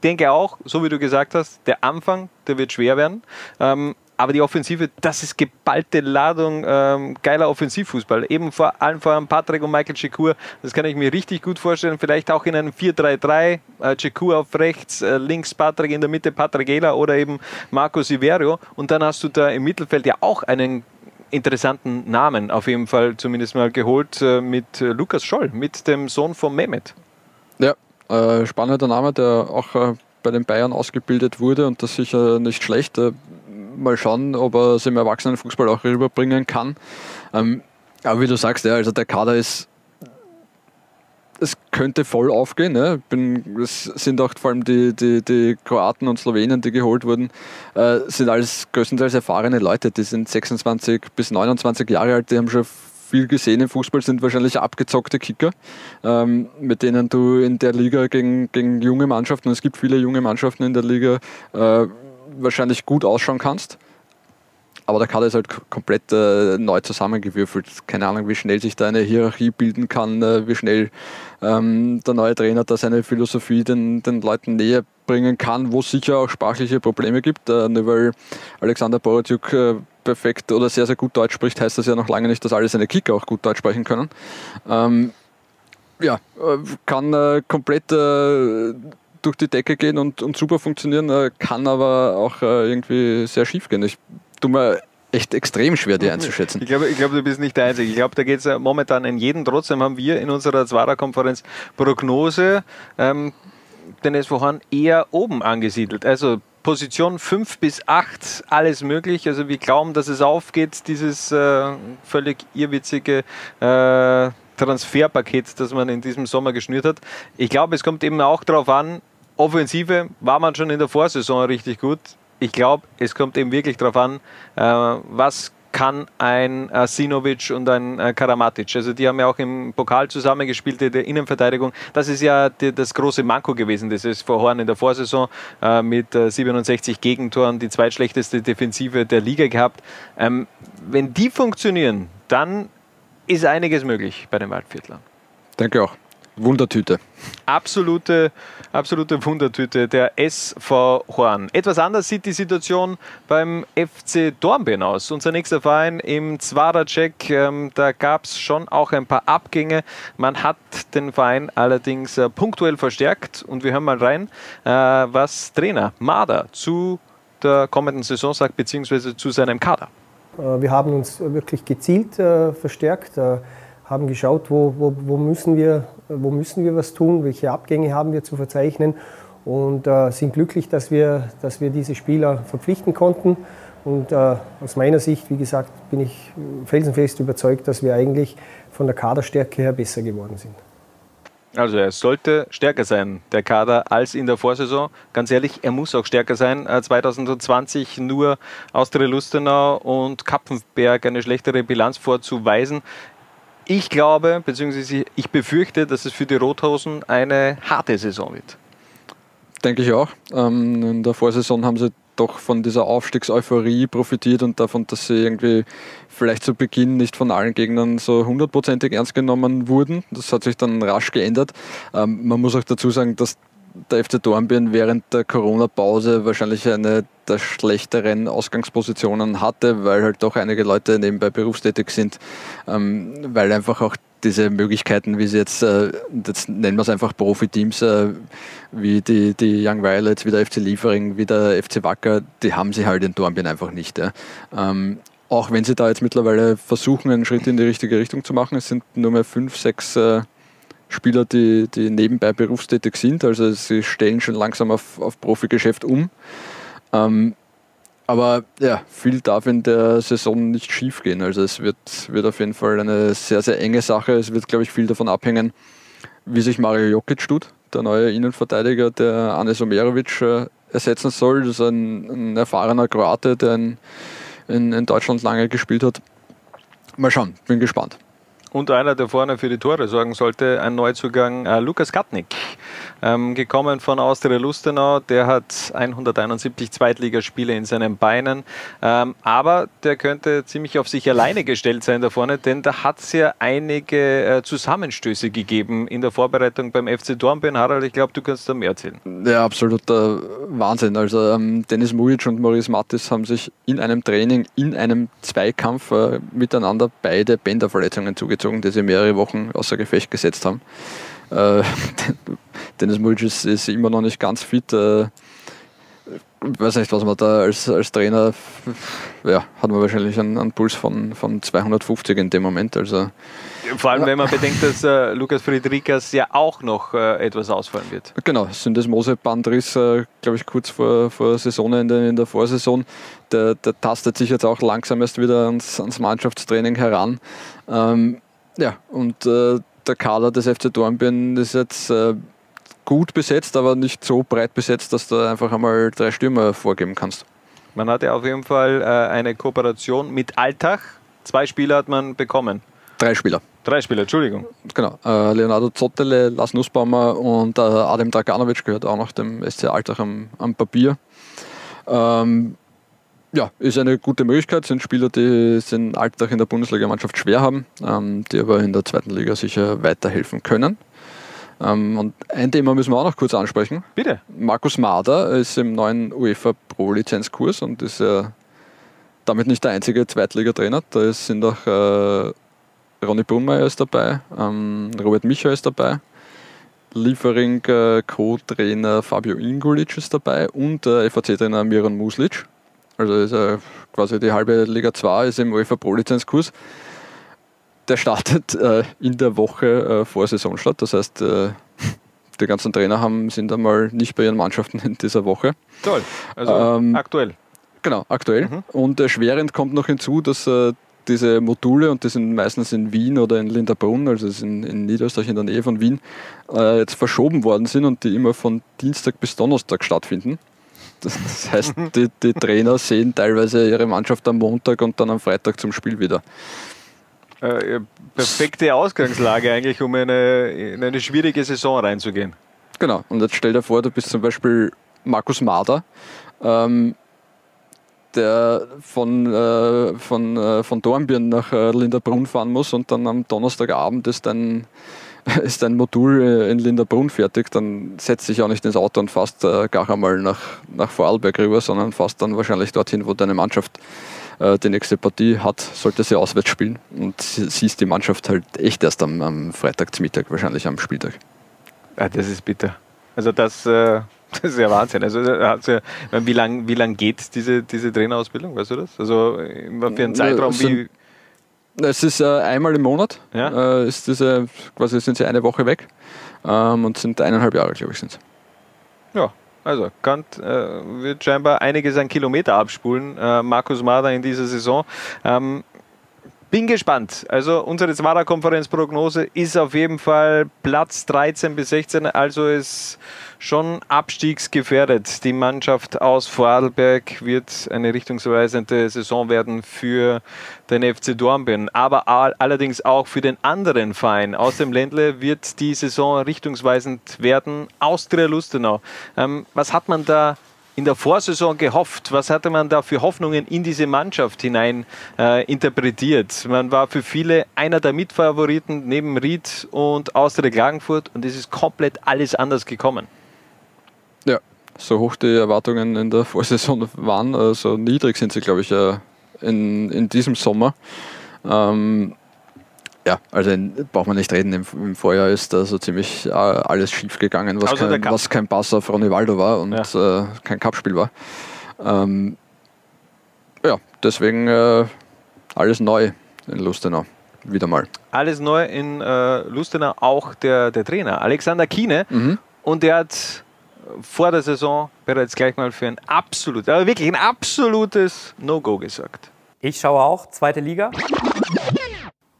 denke auch, so wie du gesagt hast, der Anfang, der wird schwer werden. Ähm, aber die Offensive, das ist geballte Ladung ähm, geiler Offensivfußball. Eben vor allem vor allem Patrick und Michael Chikur. Das kann ich mir richtig gut vorstellen. Vielleicht auch in einem 4-3-3. Äh, auf rechts, äh, links Patrick, in der Mitte Patrick Ela oder eben Marco Siverio. Und dann hast du da im Mittelfeld ja auch einen interessanten Namen auf jeden Fall zumindest mal geholt äh, mit äh, Lukas Scholl, mit dem Sohn von Mehmet. Ja, äh, spannender Name, der auch äh, bei den Bayern ausgebildet wurde und das sicher nicht schlecht mal schauen, ob er es im Erwachsenenfußball auch rüberbringen kann. Ähm, aber wie du sagst, ja, also der Kader ist es könnte voll aufgehen. Ne? Bin, es sind auch vor allem die, die, die Kroaten und Slowenen, die geholt wurden, äh, sind alles größtenteils erfahrene Leute. Die sind 26 bis 29 Jahre alt, die haben schon viel gesehen im Fußball, sind wahrscheinlich abgezockte Kicker, ähm, mit denen du in der Liga gegen, gegen junge Mannschaften, und es gibt viele junge Mannschaften in der Liga, äh, wahrscheinlich gut ausschauen kannst. Aber der Kader ist halt komplett äh, neu zusammengewürfelt. Keine Ahnung, wie schnell sich da eine Hierarchie bilden kann, äh, wie schnell ähm, der neue Trainer da seine Philosophie den, den Leuten näher bringen kann, wo es sicher auch sprachliche Probleme gibt. Äh, nur weil Alexander Borodjuk äh, perfekt oder sehr, sehr gut Deutsch spricht, heißt das ja noch lange nicht, dass alle seine Kicker auch gut Deutsch sprechen können. Ähm, ja, äh, kann äh, komplett durch die Decke gehen und, und super funktionieren, äh, kann aber auch äh, irgendwie sehr schief gehen. Ich tue mir echt extrem schwer, die einzuschätzen. Ich glaube, ich glaube, du bist nicht der Einzige. Ich glaube, da geht es momentan in jeden. Trotzdem haben wir in unserer Zwarer-Konferenz Prognose ähm, den SV Horn eher oben angesiedelt. Also Position 5 bis 8, alles möglich. Also wir glauben, dass es aufgeht, dieses äh, völlig irrwitzige äh, Transferpaket, das man in diesem Sommer geschnürt hat. Ich glaube, es kommt eben auch darauf an, Offensive war man schon in der Vorsaison richtig gut. Ich glaube, es kommt eben wirklich darauf an, äh, was kann ein äh, Sinovic und ein äh, Karamatic. Also die haben ja auch im Pokal zusammengespielt, in der Innenverteidigung. Das ist ja das große Manko gewesen, das ist vor Horn in der Vorsaison mit äh, 67 Gegentoren, die zweitschlechteste Defensive der Liga gehabt. Ähm, wenn die funktionieren, dann ist einiges möglich bei den Waldviertlern. Danke auch. Wundertüte. Absolute, absolute Wundertüte, der SV Horn. Etwas anders sieht die Situation beim FC Dornbirn aus. Unser nächster Verein im Zwaracek, ähm, da gab es schon auch ein paar Abgänge. Man hat den Verein allerdings äh, punktuell verstärkt und wir hören mal rein, äh, was Trainer Mader zu der kommenden Saison sagt, beziehungsweise zu seinem Kader. Äh, wir haben uns wirklich gezielt äh, verstärkt. Äh, haben geschaut, wo, wo, wo, müssen wir, wo müssen wir was tun, welche Abgänge haben wir zu verzeichnen und äh, sind glücklich, dass wir, dass wir diese Spieler verpflichten konnten. Und äh, aus meiner Sicht, wie gesagt, bin ich felsenfest überzeugt, dass wir eigentlich von der Kaderstärke her besser geworden sind. Also er sollte stärker sein, der Kader, als in der Vorsaison. Ganz ehrlich, er muss auch stärker sein. 2020 äh, nur Austria Lustenau und Kapfenberg eine schlechtere Bilanz vorzuweisen. Ich glaube, beziehungsweise ich befürchte, dass es für die Rothosen eine harte Saison wird. Denke ich auch. Ähm, in der Vorsaison haben sie doch von dieser Aufstiegseuphorie profitiert und davon, dass sie irgendwie vielleicht zu Beginn nicht von allen Gegnern so hundertprozentig ernst genommen wurden. Das hat sich dann rasch geändert. Ähm, man muss auch dazu sagen, dass der FC Dornbirn während der Corona-Pause wahrscheinlich eine der schlechteren Ausgangspositionen hatte, weil halt doch einige Leute nebenbei berufstätig sind, ähm, weil einfach auch diese Möglichkeiten, wie sie jetzt, äh, jetzt nennen wir es einfach Profiteams, äh, wie die, die Young Violets, wie der FC Liefering, wie der FC Wacker, die haben sie halt in Dornbirn einfach nicht. Ja. Ähm, auch wenn sie da jetzt mittlerweile versuchen, einen Schritt in die richtige Richtung zu machen, es sind nur mehr fünf, sechs äh, Spieler, die, die nebenbei berufstätig sind. Also sie stellen schon langsam auf, auf Profigeschäft um. Ähm, aber ja, viel darf in der Saison nicht schief gehen. Also es wird, wird auf jeden Fall eine sehr, sehr enge Sache. Es wird, glaube ich, viel davon abhängen, wie sich Mario Jokic tut, der neue Innenverteidiger, der Anes Omerovic äh, ersetzen soll. Das ist ein, ein erfahrener Kroate, der in, in, in Deutschland lange gespielt hat. Mal schauen, bin gespannt. Und einer, der vorne für die Tore sorgen sollte, ein Neuzugang, äh, Lukas Katnik, ähm, gekommen von Austria Lustenau. Der hat 171 Zweitligaspiele in seinen Beinen, ähm, aber der könnte ziemlich auf sich alleine gestellt sein da vorne, denn da hat es ja einige äh, Zusammenstöße gegeben in der Vorbereitung beim FC Dornbirn. Harald, ich glaube, du kannst da mehr erzählen. Ja, absoluter Wahnsinn. Also ähm, Dennis Mujic und Maurice Mattis haben sich in einem Training, in einem Zweikampf äh, miteinander beide Bänderverletzungen zugezogen gezogen, die sie mehrere Wochen außer Gefecht gesetzt haben. Äh, Dennis Mulch ist, ist, immer noch nicht ganz fit. Äh, ich weiß nicht, was man da als, als Trainer, ja, hat man wahrscheinlich einen, einen Puls von, von 250 in dem Moment. Also, Vor allem, wenn man bedenkt, dass äh, Lukas Friedrichs ja auch noch äh, etwas ausfallen wird. Genau, Syndesmose-Bandriss, äh, glaube ich, kurz vor, vor Saisonende in der Vorsaison. Der, der tastet sich jetzt auch langsam erst wieder ans, ans Mannschaftstraining heran. Ähm, ja, und äh, der Kader des FC Dornbirn ist jetzt äh, gut besetzt, aber nicht so breit besetzt, dass du einfach einmal drei Stürmer vorgeben kannst. Man hatte auf jeden Fall äh, eine Kooperation mit Altach. Zwei Spieler hat man bekommen. Drei Spieler. Drei Spieler, Entschuldigung. Genau. Äh, Leonardo Zottele, Lars Nussbaumer und äh, Adem Draganovic gehört auch noch dem SC Altach am, am Papier. Ähm, ja, ist eine gute Möglichkeit. Sind Spieler, die es in Alltag in der Bundesligamannschaft schwer haben, ähm, die aber in der zweiten Liga sicher weiterhelfen können. Ähm, und ein Thema müssen wir auch noch kurz ansprechen. Bitte. Markus Mader ist im neuen UEFA Pro-Lizenzkurs und ist ja damit nicht der einzige Zweitligatrainer. Da sind auch äh, Ronny Brunmeier ist dabei, ähm, Robert Micha ist dabei, Liefering äh, Co-Trainer Fabio Ingulic ist dabei und äh, FAC-Trainer Miran Muslic. Also ist äh, quasi die halbe Liga 2 ist im UEFA Pro Lizenzkurs. Der startet äh, in der Woche äh, vor Saison statt. Das heißt, äh, die ganzen Trainer haben, sind einmal nicht bei ihren Mannschaften in dieser Woche. Toll. Also ähm, aktuell. Genau, aktuell. Mhm. Und erschwerend kommt noch hinzu, dass äh, diese Module, und die sind meistens in Wien oder in Linderbrunn, also in, in Niederösterreich in der Nähe von Wien, äh, jetzt verschoben worden sind und die immer von Dienstag bis Donnerstag stattfinden. Das heißt, die, die Trainer sehen teilweise ihre Mannschaft am Montag und dann am Freitag zum Spiel wieder. Äh, perfekte Ausgangslage eigentlich, um eine, in eine schwierige Saison reinzugehen. Genau, und jetzt stell dir vor, du bist zum Beispiel Markus Mader, ähm, der von, äh, von, äh, von Dornbirn nach äh, Linderbrunn fahren muss und dann am Donnerstagabend ist dein ist ein Modul äh, in Linderbrunn fertig, dann setzt sich auch nicht ins Auto und fährst äh, gar einmal nach, nach Vorarlberg rüber, sondern fährst dann wahrscheinlich dorthin, wo deine Mannschaft äh, die nächste Partie hat, sollte sie auswärts spielen und siehst die Mannschaft halt echt erst am, am Freitagmittag, wahrscheinlich am Spieltag. Ja, das ist bitter. Also das, äh, das ist ja Wahnsinn. Also, also wie lange wie lang geht diese, diese Trainerausbildung, weißt du das? Also für einen Zeitraum wie es ist äh, einmal im Monat. Ja? Äh, ist diese, quasi sind sie eine Woche weg ähm, und sind eineinhalb Jahre, glaube ich, sind Ja, also Kant äh, wird scheinbar einiges an Kilometer abspulen. Äh, Markus Mader in dieser Saison. Ähm, bin gespannt. Also unsere Zwara-Konferenz-Prognose ist auf jeden Fall Platz 13 bis 16. Also ist schon abstiegsgefährdet. Die Mannschaft aus Vorarlberg wird eine richtungsweisende Saison werden für den FC Dornbirn, aber allerdings auch für den anderen Verein aus dem Ländle wird die Saison richtungsweisend werden. Austria Lustenau. Ähm, was hat man da in der Vorsaison gehofft? Was hatte man da für Hoffnungen in diese Mannschaft hinein äh, interpretiert? Man war für viele einer der Mitfavoriten neben Ried und Austria Klagenfurt und es ist komplett alles anders gekommen. so hoch die Erwartungen in der Vorsaison waren, so niedrig sind sie, glaube ich, äh, in, in diesem Sommer. Ähm, ja, also braucht man nicht reden. Im, Im, Vorjahr ist da so ziemlich äh, alles schief gegangen, was, kein, was kein Pass auf Ronaldo war und ja. äh, kein Cup-Spiel war. Ähm, ja, deswegen äh, alles neu in Lustenau. Wieder mal. Alles neu in äh, Lustenau, auch der, der Trainer Alexander Kiene. Mhm. Und der hat vor der Saison bereits gleich mal für ein absolut, aber wirklich ein absolutes No-Go gesagt. Ich schaue auch zweite Liga.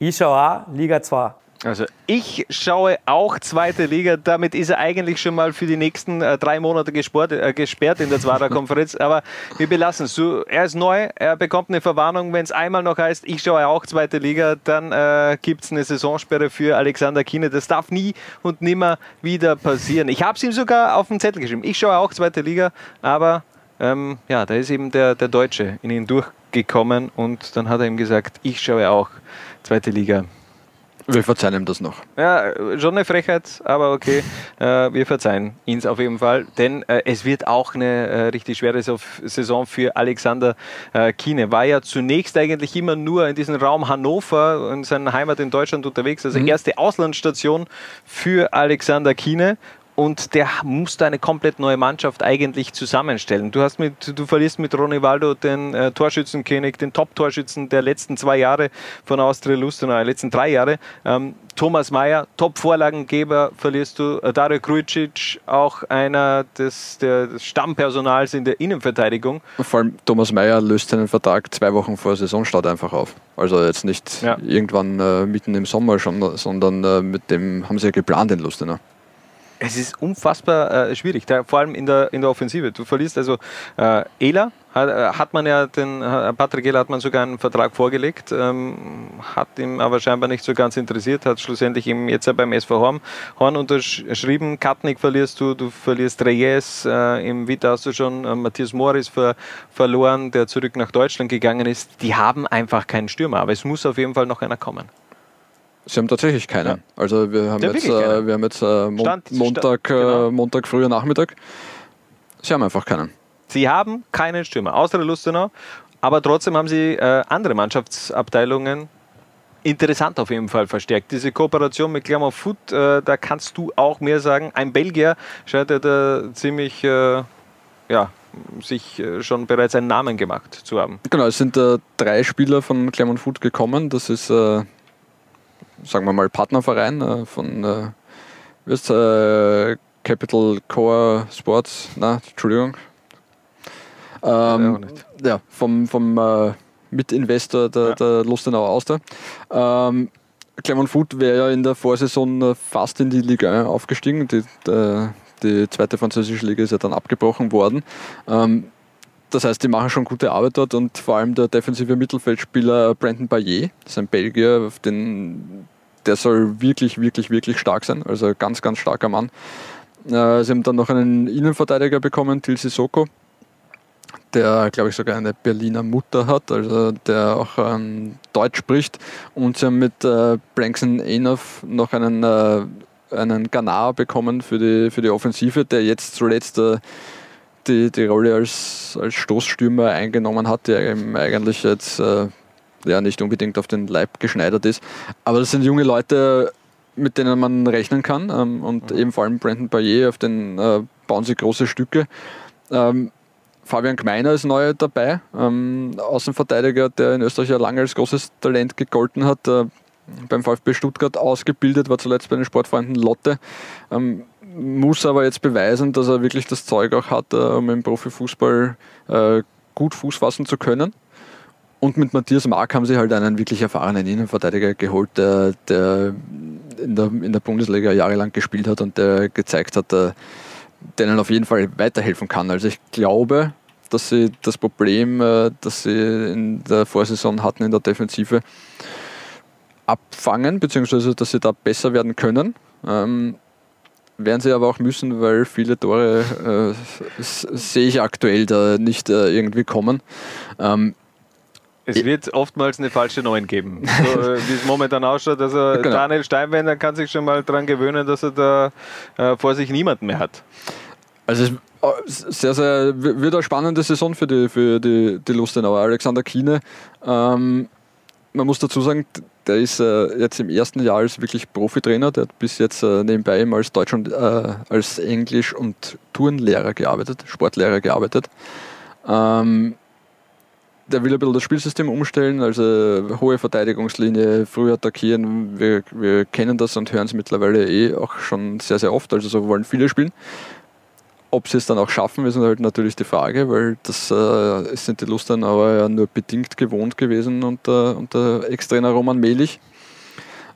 Ich schaue auch Liga 2. Also ich schaue auch zweite Liga. Damit ist er eigentlich schon mal für die nächsten äh, drei Monate gesport, äh, gesperrt in der Zwarer Konferenz. Aber wir belassen es. So, er ist neu, er bekommt eine Verwarnung. Wenn es einmal noch heißt, ich schaue auch zweite Liga, dann äh, gibt es eine Saisonsperre für Alexander Kiene. Das darf nie und nimmer wieder passieren. Ich habe es ihm sogar auf den Zettel geschrieben. Ich schaue auch zweite Liga, aber ähm, ja, da ist eben der, der Deutsche in ihn durchgekommen und dann hat er ihm gesagt, ich schaue auch zweite Liga. Wir verzeihen ihm das noch. Ja, schon eine Frechheit, aber okay. Äh, wir verzeihen ihn auf jeden Fall, denn äh, es wird auch eine äh, richtig schwere Saison für Alexander äh, Kiene. War ja zunächst eigentlich immer nur in diesem Raum Hannover, in seiner Heimat in Deutschland unterwegs. Also mhm. erste Auslandsstation für Alexander Kiene und der musste eine komplett neue Mannschaft eigentlich zusammenstellen. Du, hast mit, du verlierst mit Waldo den äh, Torschützenkönig, den Top-Torschützen der letzten zwei Jahre von Austria Lustenau, der letzten drei Jahre. Ähm, Thomas Mayer, Top-Vorlagengeber, verlierst du. Äh, Dario Krujicic, auch einer des, der, des Stammpersonals in der Innenverteidigung. Vor allem Thomas Mayer löst seinen Vertrag zwei Wochen vor Saisonstart einfach auf. Also jetzt nicht ja. irgendwann äh, mitten im Sommer schon, sondern äh, mit dem haben sie ja geplant in Lustenau es ist unfassbar äh, schwierig, da, vor allem in der, in der Offensive. Du verlierst also äh, Ela, hat, äh, hat, man ja den äh, Patrick Ela hat man sogar einen Vertrag vorgelegt, ähm, hat ihm aber scheinbar nicht so ganz interessiert, hat schlussendlich eben jetzt beim SV Horn, Horn unterschrieben. Katnik verlierst du, du verlierst Reyes, äh, im Vita hast du schon äh, Matthias Morris ver, verloren, der zurück nach Deutschland gegangen ist. Die haben einfach keinen Stürmer, aber es muss auf jeden Fall noch einer kommen. Sie haben tatsächlich keinen. Ja. Also wir haben, jetzt, äh, wir haben jetzt äh, Mon Stand, Montag, Stand, genau. äh, Montag früher Nachmittag. Sie haben einfach keinen. Sie haben keinen Stürmer, außer der Lustenau. Aber trotzdem haben sie äh, andere Mannschaftsabteilungen interessant auf jeden Fall verstärkt. Diese Kooperation mit Clermont Foot, äh, da kannst du auch mehr sagen. Ein Belgier scheint ja da ziemlich, äh, ja, sich schon bereits einen Namen gemacht zu haben. Genau, es sind drei Spieler von Clermont Foot gekommen. Das ist sagen wir mal, Partnerverein äh, von äh, wie ist, äh, Capital Core Sports, na, Entschuldigung. Ähm, ja, vom, vom äh, Mitinvestor der, ja. der Lustenauer Auster. Ähm, Clermont Food wäre ja in der Vorsaison äh, fast in die Liga 1 aufgestiegen. Die, die, die zweite französische Liga ist ja dann abgebrochen worden. Ähm, das heißt, die machen schon gute Arbeit dort und vor allem der defensive Mittelfeldspieler Brandon Bayer, das ist ein Belgier, den der soll wirklich, wirklich, wirklich stark sein. Also ganz, ganz starker Mann. Äh, sie haben dann noch einen Innenverteidiger bekommen, Til Sissoko, der, glaube ich, sogar eine Berliner Mutter hat, also der auch ähm, Deutsch spricht. Und sie haben mit äh, Blankson Enoff noch einen, äh, einen Ghanaer bekommen für die, für die Offensive, der jetzt zuletzt äh, die, die Rolle als, als Stoßstürmer eingenommen hat, der eben eigentlich jetzt äh, ja nicht unbedingt auf den Leib geschneidert ist. Aber das sind junge Leute, mit denen man rechnen kann. Ähm, und mhm. eben vor allem Brandon Bayer, auf den äh, bauen sie große Stücke. Ähm, Fabian Gmeiner ist neu dabei, ähm, Außenverteidiger, der in Österreich ja lange als großes Talent gegolten hat. Äh, beim VfB Stuttgart ausgebildet, war zuletzt bei den Sportfreunden Lotte. Ähm, muss aber jetzt beweisen, dass er wirklich das Zeug auch hat, äh, um im Profifußball äh, gut Fuß fassen zu können. Und mit Matthias Mark haben sie halt einen wirklich erfahrenen Innenverteidiger geholt, der, der, in, der in der Bundesliga jahrelang gespielt hat und der gezeigt hat, der, denen auf jeden Fall weiterhelfen kann. Also ich glaube, dass sie das Problem, äh, das sie in der Vorsaison hatten in der Defensive, abfangen, beziehungsweise dass sie da besser werden können. Ähm, werden sie aber auch müssen, weil viele Tore äh, sehe ich aktuell da nicht äh, irgendwie kommen. Ähm, es wird oftmals eine falsche 9 geben. So, äh, wie es momentan ausschaut. Also genau. Daniel Steinwender kann sich schon mal daran gewöhnen, dass er da äh, vor sich niemanden mehr hat. Also es äh, sehr, sehr, wird eine spannende Saison für die, für die, die Lustenauer. Alexander Kiene, ähm, man muss dazu sagen, der ist äh, jetzt im ersten Jahr als wirklich Profitrainer. Der hat bis jetzt äh, nebenbei immer als Deutsch und äh, als Englisch- und Turnlehrer gearbeitet, Sportlehrer gearbeitet. Ähm, der will ein bisschen das Spielsystem umstellen, also hohe Verteidigungslinie, früh attackieren. Wir, wir kennen das und hören es mittlerweile eh auch schon sehr, sehr oft. Also so wollen viele spielen. Ob sie es dann auch schaffen, ist halt natürlich die Frage, weil das äh, sind die Lustern aber ja nur bedingt gewohnt gewesen unter, unter Ex-Trainer Roman Melich.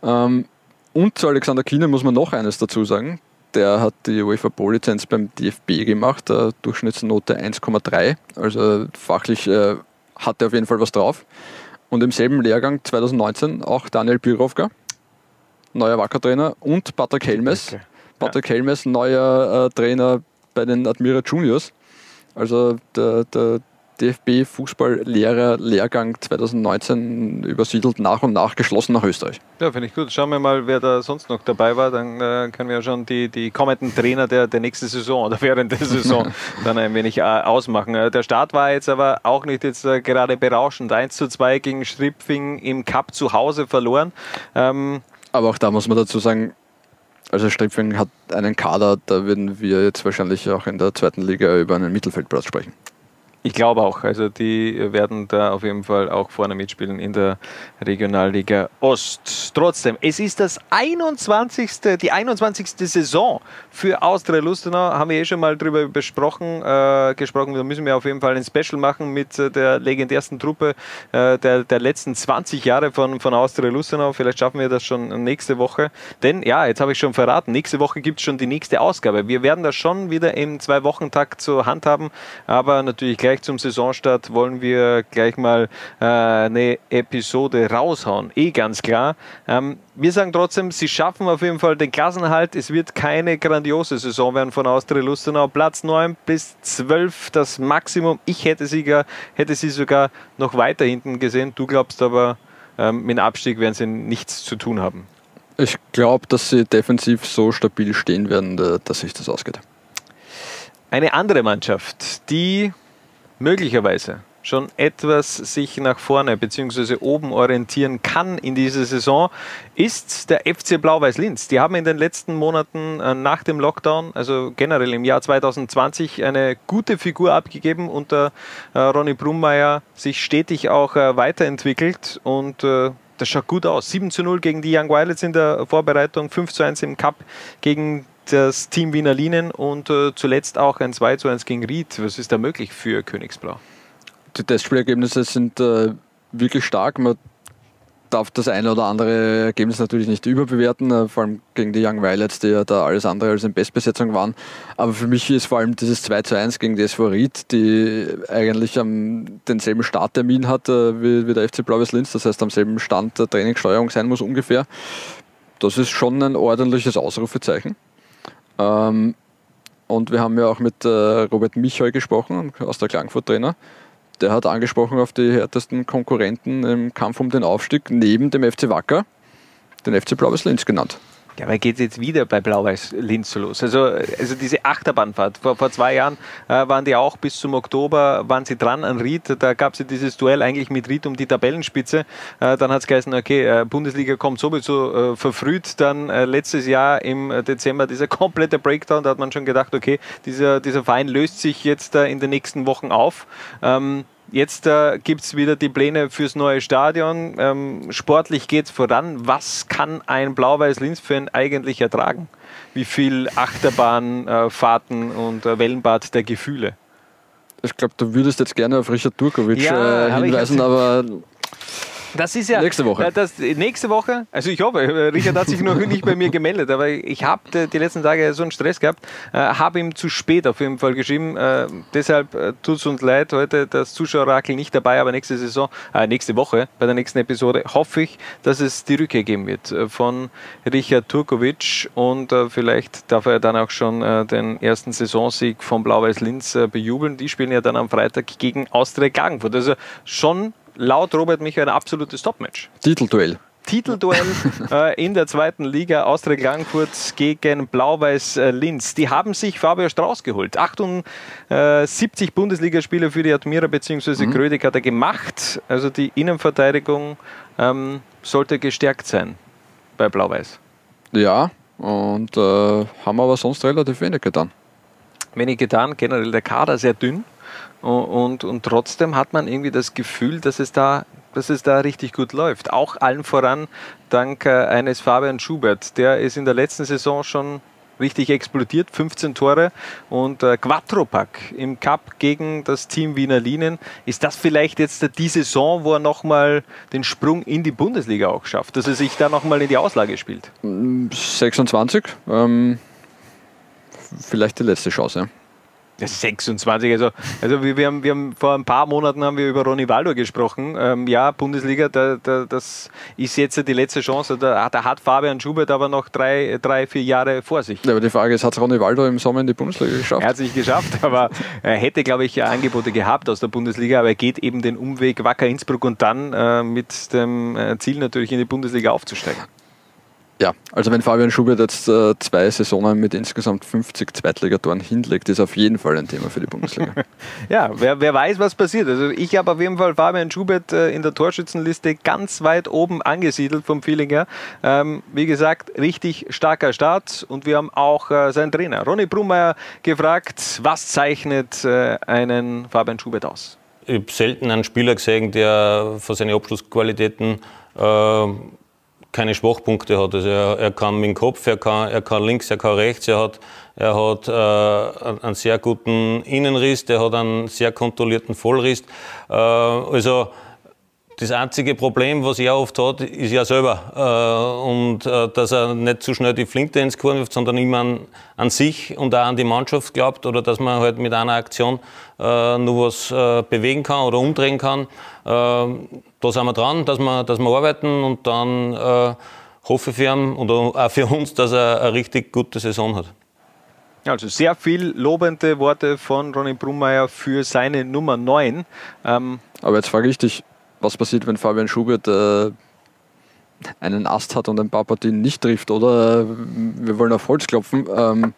Ähm, und zu Alexander Kiene muss man noch eines dazu sagen. Der hat die UEFA Pro-Lizenz beim DFB gemacht, äh, Durchschnittsnote 1,3. Also fachlich äh, hat er auf jeden Fall was drauf. Und im selben Lehrgang 2019 auch Daniel Birovka, neuer Wacker-Trainer, und Patrick Helmes. Patrick Helmes, neuer äh, Trainer bei den Admira Juniors. Also der, der DFB-Fußballlehrer-Lehrgang 2019 übersiedelt nach und nach geschlossen nach Österreich. Ja, finde ich gut. Schauen wir mal, wer da sonst noch dabei war. Dann äh, können wir ja schon die, die kommenden Trainer der, der nächsten Saison oder während der Saison dann ein wenig äh, ausmachen. Der Start war jetzt aber auch nicht jetzt äh, gerade berauschend. 1 zu 2 gegen Stripfing im Cup zu Hause verloren. Ähm, aber auch da muss man dazu sagen, also Stripfing hat einen Kader, da würden wir jetzt wahrscheinlich auch in der zweiten Liga über einen Mittelfeldplatz sprechen. Ich glaube auch. Also die werden da auf jeden Fall auch vorne mitspielen in der Regionalliga Ost. Trotzdem, es ist das 21. die 21. Saison für Austria Lustenau. Haben wir eh schon mal drüber besprochen, äh, gesprochen. Da müssen wir auf jeden Fall ein Special machen mit äh, der legendärsten Truppe äh, der, der letzten 20 Jahre von, von Austria Lustenau. Vielleicht schaffen wir das schon nächste Woche. Denn ja, jetzt habe ich schon verraten, nächste Woche gibt es schon die nächste Ausgabe. Wir werden das schon wieder im Zwei-Wochen-Takt zur Hand haben, aber natürlich gleich zum Saisonstart wollen wir gleich mal äh, eine Episode raushauen. Eh ganz klar. Ähm, wir sagen trotzdem, sie schaffen auf jeden Fall den Klassenhalt. Es wird keine grandiose Saison werden von Austria Lustenau. Platz 9 bis 12 das Maximum. Ich hätte sie, gar, hätte sie sogar noch weiter hinten gesehen. Du glaubst aber, ähm, mit dem Abstieg werden sie nichts zu tun haben. Ich glaube, dass sie defensiv so stabil stehen werden, dass sich das ausgeht. Eine andere Mannschaft, die möglicherweise schon etwas sich nach vorne bzw. oben orientieren kann in dieser Saison, ist der FC Blau-Weiß Linz. Die haben in den letzten Monaten äh, nach dem Lockdown, also generell im Jahr 2020, eine gute Figur abgegeben unter äh, Ronny Brummeier, sich stetig auch äh, weiterentwickelt und das schaut gut aus. 7 zu 0 gegen die Young Violets in der Vorbereitung, 5 zu 1 im Cup gegen das Team Wiener Linien und äh, zuletzt auch ein 2 zu 1 gegen Ried. Was ist da möglich für Königsblau? Die Testspielergebnisse sind äh, wirklich stark. Man darf das eine oder andere Ergebnis natürlich nicht überbewerten, äh, vor allem gegen die Young Violets, die ja da alles andere als in Bestbesetzung waren. Aber für mich ist vor allem dieses 2 zu 1 gegen die SV Ried, die eigentlich am denselben Starttermin hat äh, wie, wie der FC Blau-Weiß Linz, das heißt am selben Stand der Trainingssteuerung sein muss ungefähr. Das ist schon ein ordentliches Ausrufezeichen. Ähm, und wir haben ja auch mit äh, Robert Michel gesprochen, aus der Klangfurt-Trainer. Der hat angesprochen auf die härtesten Konkurrenten im Kampf um den Aufstieg neben dem FC Wacker, den FC Blaues Linz genannt. Ja, aber geht jetzt wieder bei Blau-Weiß Linz so los. Also, also diese Achterbahnfahrt. Vor, vor zwei Jahren äh, waren die auch bis zum Oktober waren sie dran an Ried. Da gab es ja dieses Duell eigentlich mit Ried um die Tabellenspitze. Äh, dann hat es geheißen, okay, äh, Bundesliga kommt sowieso äh, verfrüht. Dann äh, letztes Jahr im Dezember dieser komplette Breakdown. Da hat man schon gedacht, okay, dieser, dieser Verein löst sich jetzt äh, in den nächsten Wochen auf. Ähm, Jetzt äh, gibt es wieder die Pläne fürs neue Stadion. Ähm, sportlich geht es voran. Was kann ein Blau-Weiß-Linz-Fan eigentlich ertragen? Wie viel Achterbahnfahrten äh, und äh, Wellenbad der Gefühle? Ich glaube, du würdest jetzt gerne auf Richard Turkovic ja, äh, hinweisen, aber das ist ja nächste Woche. Das, nächste Woche, also ich hoffe, äh, Richard hat sich noch nicht bei mir gemeldet, aber ich habe die letzten Tage so einen Stress gehabt, äh, habe ihm zu spät auf jeden Fall geschrieben. Äh, deshalb äh, tut es uns leid, heute das Zuschauerrakel nicht dabei, aber nächste Saison, äh, nächste Woche, bei der nächsten Episode, hoffe ich, dass es die Rückkehr geben wird äh, von Richard Turkovic und vielleicht darf er dann auch schon den ersten Saisonsieg von Blau-Weiß Linz bejubeln. Die spielen ja dann am Freitag gegen Austria Klagenfurt. Also schon laut Robert Michael ein absolutes Topmatch. Titelduell. Titelduell äh, in der zweiten Liga Austria Klagenfurt gegen Blau-Weiß äh, Linz. Die haben sich Fabio Strauß geholt. 78 Bundesligaspiele für die Admira bzw. Mhm. Grödig hat er gemacht. Also die Innenverteidigung ähm, sollte gestärkt sein bei Blau-Weiß. Ja, und äh, haben aber sonst relativ wenig getan. Wenig getan, generell der Kader sehr dünn. Und, und, trotzdem hat man irgendwie das Gefühl, dass es da dass es da richtig gut läuft. Auch allen voran dank äh, eines Fabian Schubert. Der ist in der letzten Saison schon richtig explodiert, 15 Tore und äh, Quattropack im Cup gegen das Team Wiener Linien. Ist das vielleicht jetzt die Saison, wo er nochmal den Sprung in die Bundesliga auch schafft, dass er sich da nochmal in die Auslage spielt? 26, ähm, vielleicht die letzte Chance. 26, also, also wir, wir, haben, wir haben vor ein paar Monaten haben wir über Ronny Waldo gesprochen. Ähm, ja, Bundesliga, da, da, das ist jetzt die letzte Chance. Da, da, hat Fabian Schubert aber noch drei, drei vier Jahre vor sich. Ja, aber die Frage ist, hat Ronny Waldo im Sommer in die Bundesliga geschafft? Er hat es nicht geschafft, aber er hätte, glaube ich, Angebote gehabt aus der Bundesliga, aber er geht eben den Umweg Wacker Innsbruck und dann äh, mit dem äh, Ziel natürlich in die Bundesliga aufzusteigen. Ja, also wenn Fabian Schubert jetzt äh, zwei Saisonen mit insgesamt 50 Zweitligatoren hinlegt, ist auf jeden Fall ein Thema für die Bundesliga. ja, wer, wer, weiß, was passiert. Also ich habe auf jeden Fall Fabian Schubert äh, in der Torschützenliste ganz weit oben angesiedelt vom Feeling her. Ähm, wie gesagt, richtig starker Start und wir haben auch äh, seinen Trainer Ronny Brummeier gefragt, was zeichnet äh, einen Fabian Schubert aus? Ich habe selten einen Spieler gesehen, der von seinen Abschlussqualitäten äh, keine Schwachpunkte hat. Also er, er, kann mit dem Kopf, er kann, er kann links, er kann rechts, er hat, er hat äh, einen sehr guten Innenriss, der hat einen sehr kontrollierten Vollriss. Äh, also das einzige Problem, was er oft hat, ist ja selber. Äh, und äh, dass er nicht zu schnell die Flinte ins Korn wirft, sondern immer an, an, sich und auch an die Mannschaft glaubt oder dass man halt mit einer Aktion äh, nur was bewegen kann oder umdrehen kann. Da sind wir dran, dass wir, dass wir arbeiten und dann hoffe ich für ihn und auch für uns, dass er eine richtig gute Saison hat. Also sehr viel lobende Worte von Ronny Brummeier für seine Nummer 9. Ähm Aber jetzt frage ich dich, was passiert, wenn Fabian Schubert äh, einen Ast hat und ein paar Partien nicht trifft oder äh, wir wollen auf Holz klopfen, ähm,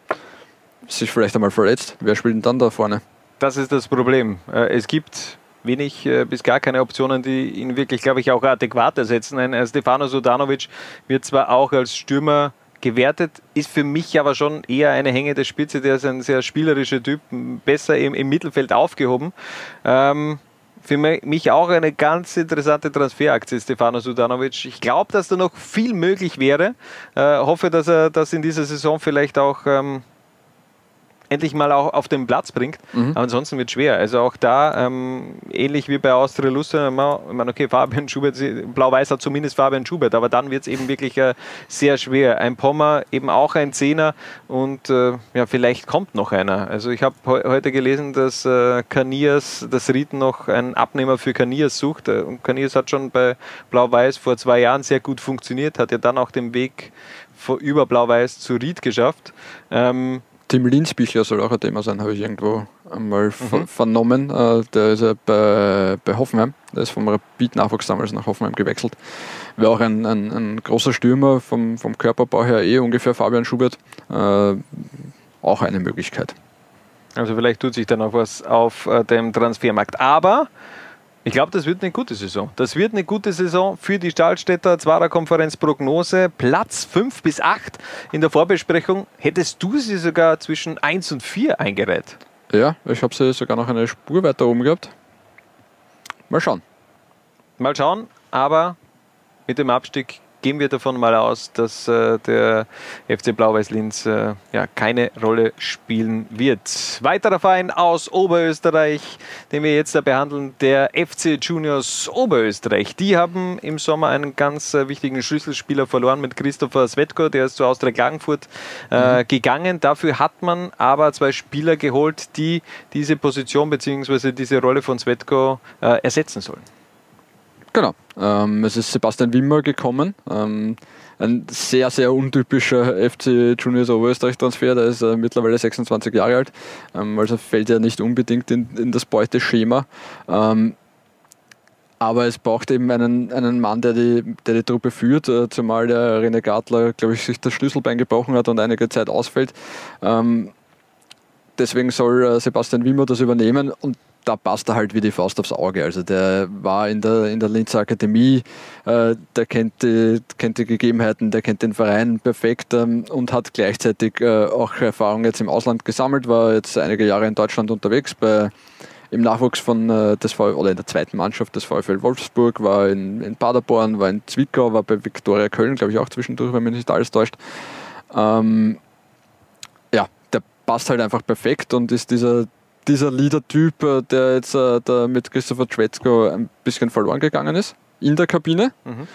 sich vielleicht einmal verletzt. Wer spielt denn dann da vorne? Das ist das Problem. Äh, es gibt wenig äh, bis gar keine Optionen, die ihn wirklich, glaube ich, auch adäquat ersetzen. Ein Stefano Sudanovic wird zwar auch als Stürmer gewertet, ist für mich aber schon eher eine hängende Spitze. Der ist ein sehr spielerischer Typ, besser im, im Mittelfeld aufgehoben. Ähm, für mich auch eine ganz interessante Transferaktie, Stefano Sudanovic. Ich glaube, dass da noch viel möglich wäre. Äh, hoffe, dass er das in dieser Saison vielleicht auch ähm, endlich mal auch auf den Platz bringt. Mhm. Aber ansonsten wird es schwer. Also auch da, ähm, ähnlich wie bei Austria Lustern, ich meine, okay, Fabian Schubert, Blau-Weiß hat zumindest Fabian Schubert, aber dann wird es eben wirklich äh, sehr schwer. Ein Pommer, eben auch ein Zehner und äh, ja, vielleicht kommt noch einer. Also ich habe he heute gelesen, dass äh, Kanias, dass Ried noch einen Abnehmer für Kanias sucht. Äh, und Kanias hat schon bei Blau-Weiß vor zwei Jahren sehr gut funktioniert, hat ja dann auch den Weg über Blau-Weiß zu Ried geschafft. Ähm, Tim Linsbichler soll auch ein Thema sein, habe ich irgendwo einmal mhm. vernommen. Äh, der ist ja bei, bei Hoffenheim, der ist vom Rapid-Nachwuchs damals nach Hoffenheim gewechselt. Wäre auch ein, ein, ein, großer Stürmer vom, vom Körperbau her, eh ungefähr Fabian Schubert. Äh, auch eine Möglichkeit. Also vielleicht tut sich dann auch was auf äh, dem Transfermarkt. Aber ich glaube, das wird eine gute Saison. Das wird eine gute Saison für die Stahlstädter Zwarer Konferenz Prognose. Platz 5 bis 8 in der Vorbesprechung. Hättest du sie sogar zwischen 1 und 4 eingereiht? Ja, ich habe sie sogar noch eine Spur weiter oben gehabt. Mal schauen. Mal schauen, aber mit dem Abstieg gehen wir davon mal aus, dass äh, der FC Blau-Weiß Linz äh, ja, keine Rolle spielen wird. Weiterer Verein aus Oberösterreich, den wir jetzt da behandeln, der FC Juniors Oberösterreich. Die haben im Sommer einen ganz äh, wichtigen Schlüsselspieler verloren mit Christopher Svetko, der ist zu Austria Klagenfurt äh, mhm. gegangen. Dafür hat man aber zwei Spieler geholt, die diese Position bzw. diese Rolle von Svetko äh, ersetzen sollen. Genau. Ähm, es ist Sebastian Wimmer gekommen. Ähm, ein sehr, sehr untypischer FC Juniors Oberösterreich-Transfer. Der ist äh, mittlerweile 26 Jahre alt. Ähm, also fällt er nicht unbedingt in, in das Beuteschema. Ähm, aber es braucht eben einen, einen Mann, der die, der die Truppe führt, äh, zumal der René Gartler, glaube ich, sich das Schlüsselbein gebrochen hat und einige Zeit ausfällt. Ähm, deswegen soll äh, Sebastian Wimmer das übernehmen und da passt er halt wie die Faust aufs Auge. Also der war in der, in der Linzer Akademie, äh, der kennt die, kennt die Gegebenheiten, der kennt den Verein perfekt ähm, und hat gleichzeitig äh, auch Erfahrung jetzt im Ausland gesammelt, war jetzt einige Jahre in Deutschland unterwegs bei im Nachwuchs von äh, des VfL, oder in der zweiten Mannschaft des VfL Wolfsburg, war in, in Paderborn, war in Zwickau, war bei Viktoria Köln, glaube ich, auch zwischendurch, wenn mich nicht alles täuscht. Ähm, ja, der passt halt einfach perfekt und ist dieser, dieser Leader-Typ, äh, der jetzt äh, der mit Christopher Schwetzko ein bisschen verloren gegangen ist in der Kabine. Mhm.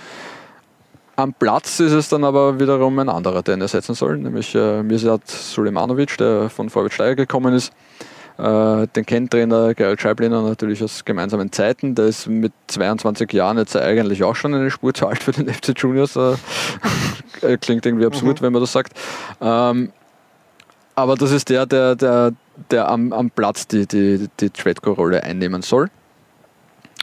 Am Platz ist es dann aber wiederum ein anderer, der ihn ersetzen soll, nämlich äh, Mirsad Sulemanovic, der von VfL Steyr gekommen ist. Äh, den kennt Trainer Gerald Scheibliner natürlich aus gemeinsamen Zeiten. Der ist mit 22 Jahren jetzt eigentlich auch schon eine Spur zu alt für den FC Juniors. Äh, klingt irgendwie absurd, mhm. wenn man das sagt. Ähm, aber das ist der, der, der, der am, am Platz die, die, die Tredco-Rolle einnehmen soll.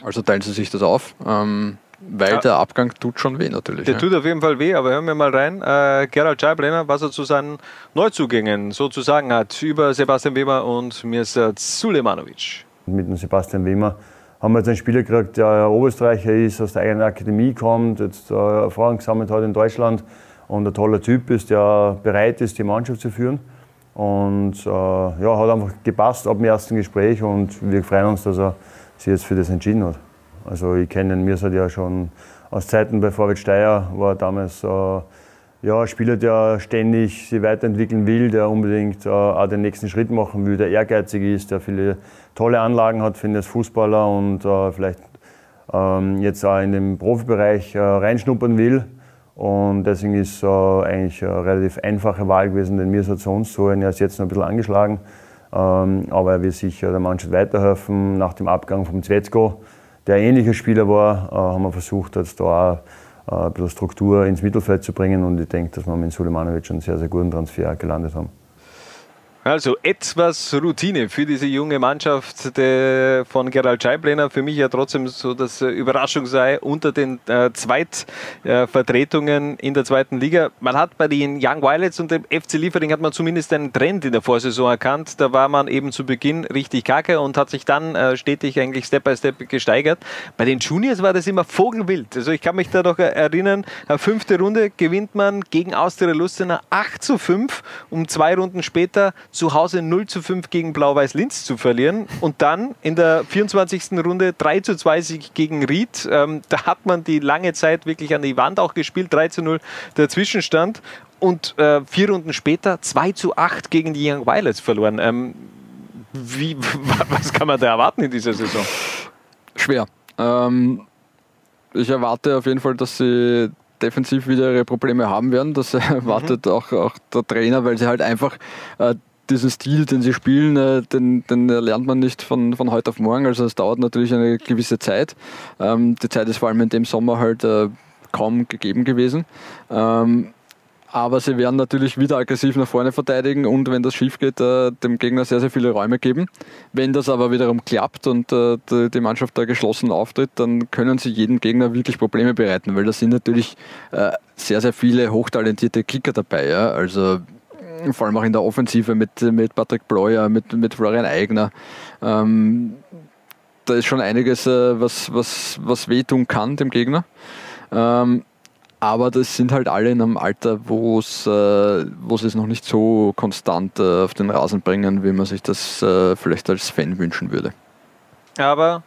Also teilen sie sich das auf. Ähm, weil ja. der Abgang tut schon weh natürlich. Der ja. tut auf jeden Fall weh, aber hören wir mal rein. Äh, Gerald Scheiblener, was er zu seinen Neuzugängen sozusagen hat über Sebastian Weber und Mirsad Sulemanovic. Mit dem Sebastian Weber haben wir jetzt einen Spieler gekriegt, der Oberösterreicher ist, aus der eigenen Akademie kommt, jetzt äh, Erfahrung gesammelt hat in Deutschland und ein toller Typ ist, der bereit ist, die Mannschaft zu führen. Und äh, ja, hat einfach gepasst ab dem ersten Gespräch und wir freuen uns, dass er sich jetzt für das entschieden hat. Also ich kenne den Mirsad ja schon aus Zeiten bei Vorwärts Steyr, war damals äh, ja, ein Spieler, der ständig sich weiterentwickeln will, der unbedingt äh, auch den nächsten Schritt machen will, der ehrgeizig ist, der viele tolle Anlagen hat, finde ich, als Fußballer und äh, vielleicht ähm, jetzt auch in den Profibereich äh, reinschnuppern will. Und deswegen ist äh, eigentlich eine relativ einfache Wahl gewesen, den Mirsad holen. Er ist jetzt noch ein bisschen angeschlagen, ähm, aber er will sicher der Mannschaft weiterhelfen nach dem Abgang vom Zwetzko der ähnlicher Spieler war, äh, haben wir versucht, jetzt da auch äh, ein bisschen Struktur ins Mittelfeld zu bringen und ich denke, dass wir mit Sulemanovic einen sehr, sehr guten Transfer gelandet haben. Also etwas Routine für diese junge Mannschaft von Gerald Scheiblener. Für mich ja trotzdem so, dass Überraschung sei unter den äh, Zweitvertretungen äh, in der zweiten Liga. Man hat bei den Young Violets und dem FC Liefering hat man zumindest einen Trend in der Vorsaison erkannt. Da war man eben zu Beginn richtig kacke und hat sich dann äh, stetig eigentlich Step by Step gesteigert. Bei den Juniors war das immer vogelwild. Also ich kann mich da doch erinnern, fünfte Runde gewinnt man gegen Austria Lustenau 8 zu 5, um zwei Runden später zu Hause 0 zu 5 gegen Blau-Weiß Linz zu verlieren und dann in der 24. Runde 3 zu 2 Sieg gegen Ried. Ähm, da hat man die lange Zeit wirklich an die Wand auch gespielt, 3 zu 0 der Zwischenstand und äh, vier Runden später 2 zu 8 gegen die Young Violets verloren. Ähm, wie, was kann man da erwarten in dieser Saison? Schwer. Ähm, ich erwarte auf jeden Fall, dass sie defensiv wieder ihre Probleme haben werden. Das erwartet mhm. auch, auch der Trainer, weil sie halt einfach äh, diesen Stil, den sie spielen, äh, den, den, lernt man nicht von, von heute auf morgen. Also es dauert natürlich eine gewisse Zeit. Ähm, die Zeit ist vor allem in dem Sommer halt äh, kaum gegeben gewesen. Ähm, aber sie werden natürlich wieder aggressiv nach vorne verteidigen und wenn das schief geht, äh, dem Gegner sehr, sehr viele Räume geben. Wenn das aber wiederum klappt und äh, die Mannschaft da geschlossen auftritt, dann können sie jedem Gegner wirklich Probleme bereiten, weil da sind natürlich äh, sehr, sehr viele hochtalentierte Kicker dabei. Ja? Also vor allem auch in der Offensive mit, mit Patrick Bleuer, mit, mit Florian Eigner. Ähm, da ist schon einiges, äh, was, was, was wehtun kann dem Gegner. Ähm, aber das sind halt alle in einem Alter, wo äh, es noch nicht so konstant äh, auf den Rasen bringen, wie man sich das vielleicht als Fan wünschen würde. Aber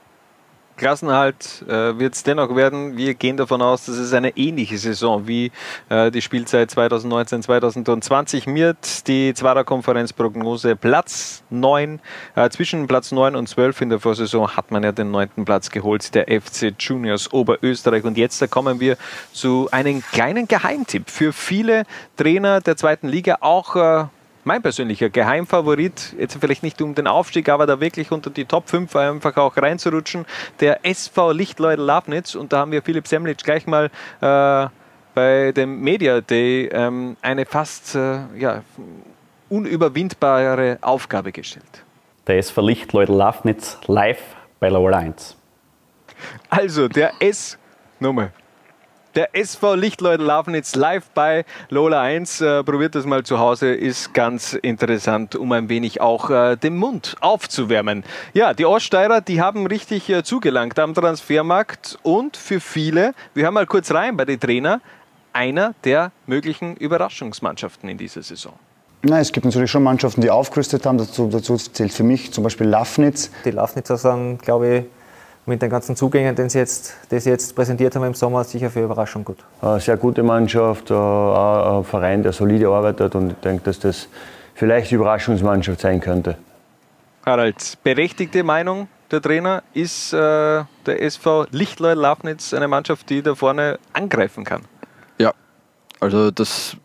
Klassenhalt äh, wird es dennoch werden. Wir gehen davon aus, dass es eine ähnliche Saison wie äh, die Spielzeit 2019-2020 wird. Die Zwarer Konferenzprognose Platz 9, äh, zwischen Platz 9 und 12 in der Vorsaison hat man ja den neunten Platz geholt, der FC Juniors Oberösterreich. Und jetzt da kommen wir zu einem kleinen Geheimtipp für viele Trainer der zweiten Liga, auch äh, mein persönlicher Geheimfavorit, jetzt vielleicht nicht um den Aufstieg, aber da wirklich unter die Top 5 einfach auch reinzurutschen, der SV Lichtleudel Lafnitz. Und da haben wir Philipp Semlitsch gleich mal äh, bei dem Media Day ähm, eine fast äh, ja, unüberwindbare Aufgabe gestellt. Der SV Lichtleudel Lafnitz live bei Lower 1. Also, der S. Nummer. Der SV Lichtleut Lafnitz live bei Lola 1. Äh, probiert das mal zu Hause, ist ganz interessant, um ein wenig auch äh, den Mund aufzuwärmen. Ja, die Oststeirer, die haben richtig äh, zugelangt am Transfermarkt und für viele, wir hören mal kurz rein bei den Trainer, einer der möglichen Überraschungsmannschaften in dieser Saison. Nein, es gibt natürlich schon Mannschaften, die aufgerüstet haben. Dazu, dazu zählt für mich zum Beispiel Lafnitz. Die Lafnitzer sagen, glaube ich, mit den ganzen Zugängen, die sie jetzt, die sie jetzt präsentiert haben im Sommer, sicher für Überraschung gut. Eine sehr gute Mannschaft, ein Verein, der solide arbeitet und ich denke, dass das vielleicht die Überraschungsmannschaft sein könnte. Harald, berechtigte Meinung der Trainer, ist äh, der SV Lichtleut Lafnitz eine Mannschaft, die da vorne angreifen kann? Ja, also das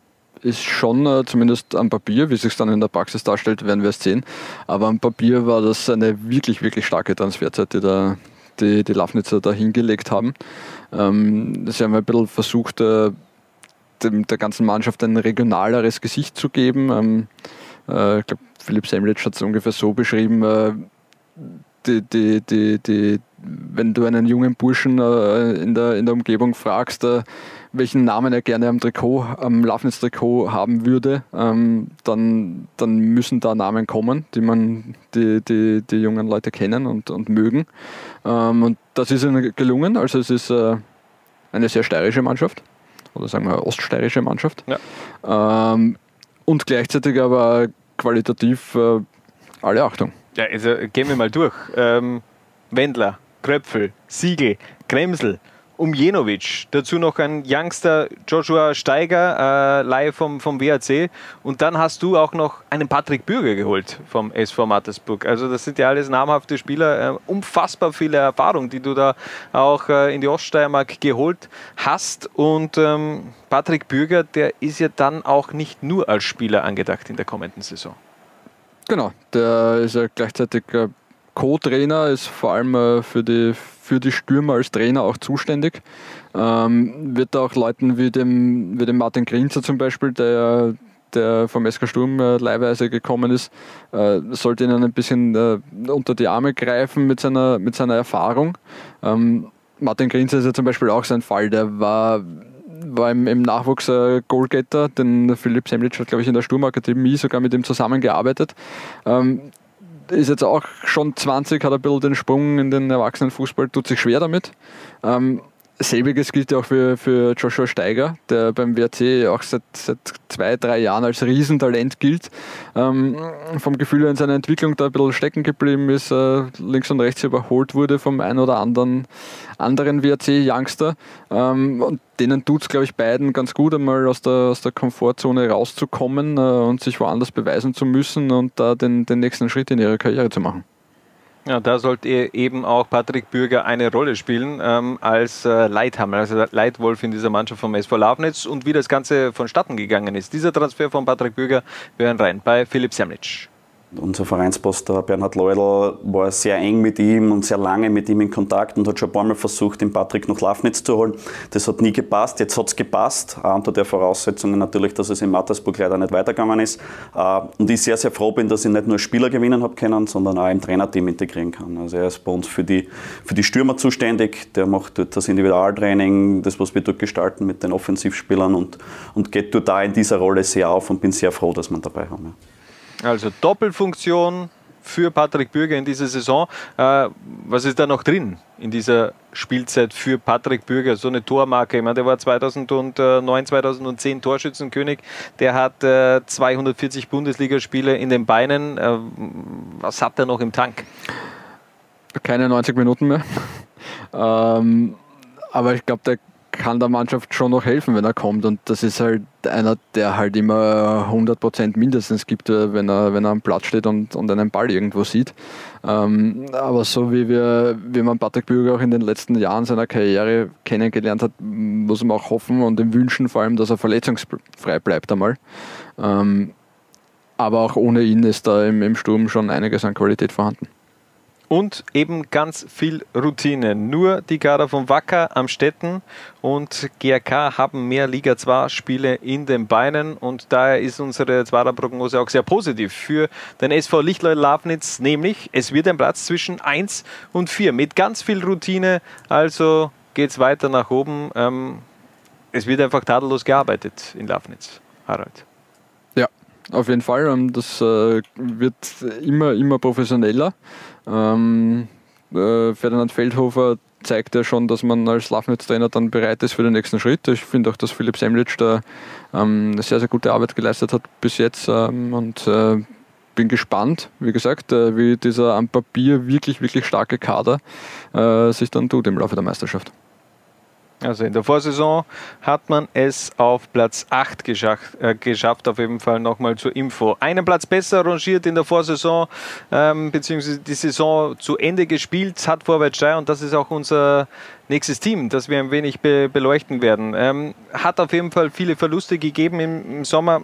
ist schon äh, zumindest am Papier, wie sich dann in der Praxis darstellt, werden wir es sehen. Aber am Papier war das eine wirklich, wirklich starke Transferzeit, die da die, die Lafnitzer da hingelegt haben. Ähm, sie haben ein bisschen versucht, äh, dem, der ganzen Mannschaft ein regionaleres Gesicht zu geben. Ähm, äh, ich glaube, Philipp Semlitsch hat es ungefähr so beschrieben, äh, die, die, die, die, wenn du einen jungen Burschen äh, in, der, in der Umgebung fragst, äh, welchen Namen er gerne am Trikot, am Lafnitz-Trikot haben würde, ähm, dann, dann müssen da Namen kommen, die man, die, die, die jungen Leute kennen und, und mögen. Ähm, und das ist ihnen gelungen. Also es ist äh, eine sehr steirische Mannschaft. Oder sagen wir oststeirische Mannschaft. Ja. Ähm, und gleichzeitig aber qualitativ äh, alle Achtung. Ja, also gehen wir mal durch. Ähm, Wendler, Kröpfel, Siegel, Kremsel, Umjenovic, dazu noch ein Youngster Joshua Steiger, äh, Laie vom, vom WAC und dann hast du auch noch einen Patrick Bürger geholt vom SV Mattersburg. Also das sind ja alles namhafte Spieler, äh, unfassbar viele Erfahrung, die du da auch äh, in die Oststeiermark geholt hast und ähm, Patrick Bürger, der ist ja dann auch nicht nur als Spieler angedacht in der kommenden Saison. Genau, der ist ja gleichzeitig äh, Co-Trainer, ist vor allem äh, für die, für die Stürmer als Trainer auch zuständig. Ähm, wird auch Leuten wie dem, wie dem Martin Grinzer zum Beispiel, der, der vom SK Sturm äh, leihweise gekommen ist, äh, sollte ihnen ein bisschen äh, unter die Arme greifen mit seiner, mit seiner Erfahrung. Ähm, Martin Grinzer ist ja zum Beispiel auch sein Fall, der war war im, im Nachwuchs äh, Goalgetter, denn Philipp Semlitsch hat, glaube ich, in der Sturmakademie sogar mit ihm zusammengearbeitet. Ähm, ist jetzt auch schon 20, hat ein bisschen den Sprung in den Erwachsenenfußball, tut sich schwer damit. Ähm, selbiges gilt auch für, für Joshua Steiger, der beim WRC auch seit, seit zwei, drei Jahren als Riesentalent gilt. Ähm, vom Gefühl her in seiner Entwicklung da ein bisschen stecken geblieben ist, äh, links und rechts überholt wurde vom einen oder anderen, anderen WRC-Youngster. Ähm, und denen tut es, glaube ich, beiden ganz gut, einmal aus der, aus der Komfortzone rauszukommen äh, und sich woanders beweisen zu müssen und da den, den nächsten Schritt in ihrer Karriere zu machen. Ja, da sollte eben auch Patrick Bürger eine Rolle spielen ähm, als äh, Leithammer, also Leitwolf in dieser Mannschaft vom SV Lavnitz und wie das Ganze vonstatten gegangen ist. Dieser Transfer von Patrick Bürger, wir hören rein bei Philipp Semlitsch. Unser Vereinsboss, der Bernhard Leudl, war sehr eng mit ihm und sehr lange mit ihm in Kontakt und hat schon ein paar Mal versucht, den Patrick nach Lafnitz zu holen. Das hat nie gepasst. Jetzt hat es gepasst, unter der Voraussetzung natürlich, dass es in Mattersburg leider nicht weitergegangen ist. Äh, und ich sehr, sehr froh bin, dass ich nicht nur Spieler gewinnen habe können, sondern auch im Trainerteam integrieren kann. Also er ist bei uns für die, für die Stürmer zuständig. Der macht dort das Individualtraining, das, was wir dort gestalten mit den Offensivspielern und, und geht dort da in dieser Rolle sehr auf und bin sehr froh, dass wir ihn dabei haben. Ja. Also Doppelfunktion für Patrick Bürger in dieser Saison. Äh, was ist da noch drin in dieser Spielzeit für Patrick Bürger? So eine Tormarke. Ich meine, der war 2009, 2010 Torschützenkönig. Der hat äh, 240 Bundesligaspiele in den Beinen. Äh, was hat er noch im Tank? Keine 90 Minuten mehr. ähm, aber ich glaube, der kann der Mannschaft schon noch helfen, wenn er kommt. Und das ist halt einer, der halt immer 100% mindestens gibt, äh, wenn er, wenn er am Platz steht und, und einen Ball irgendwo sieht. Ähm, aber so wie, wir, wie man Patrick Bürger auch in den letzten Jahren seiner Karriere kennengelernt hat, muss man auch hoffen und ihm wünschen vor allem, dass er verletzungsfrei bleibt einmal. Ähm, aber auch ohne ihn ist da im, im Sturm schon einiges an Qualität vorhanden. Und eben ganz viel Routine. Nur die Kader von Wacker am Städten und GRK haben mehr Liga 2 Spiele in den Beinen und daher ist unsere zweite Prognose auch sehr positiv für den SV Lichtleut Lafnitz, nämlich es wird ein Platz zwischen 1 und 4 mit ganz viel Routine, also geht es weiter nach oben. Ähm, es wird einfach tadellos gearbeitet in Lafnitz, Harald. Ja, auf jeden Fall. Ähm, das äh, wird immer, immer professioneller. Ähm, äh, Ferdinand Feldhofer zeigt ja schon, dass man als Lafnitz-Trainer dann bereit ist für den nächsten Schritt. Ich finde auch, dass Philipp Semlitsch da ähm, eine sehr, sehr gute Arbeit geleistet hat bis jetzt ähm, und äh, bin gespannt, wie gesagt, äh, wie dieser am Papier wirklich, wirklich starke Kader äh, sich dann tut im Laufe der Meisterschaft. Also in der Vorsaison hat man es auf Platz 8 geschafft, äh, geschafft auf jeden Fall nochmal zur Info. Einen Platz besser rangiert in der Vorsaison, ähm, beziehungsweise die Saison zu Ende gespielt hat Vorwärts Steyr und das ist auch unser nächstes Team, das wir ein wenig be beleuchten werden. Ähm, hat auf jeden Fall viele Verluste gegeben im, im Sommer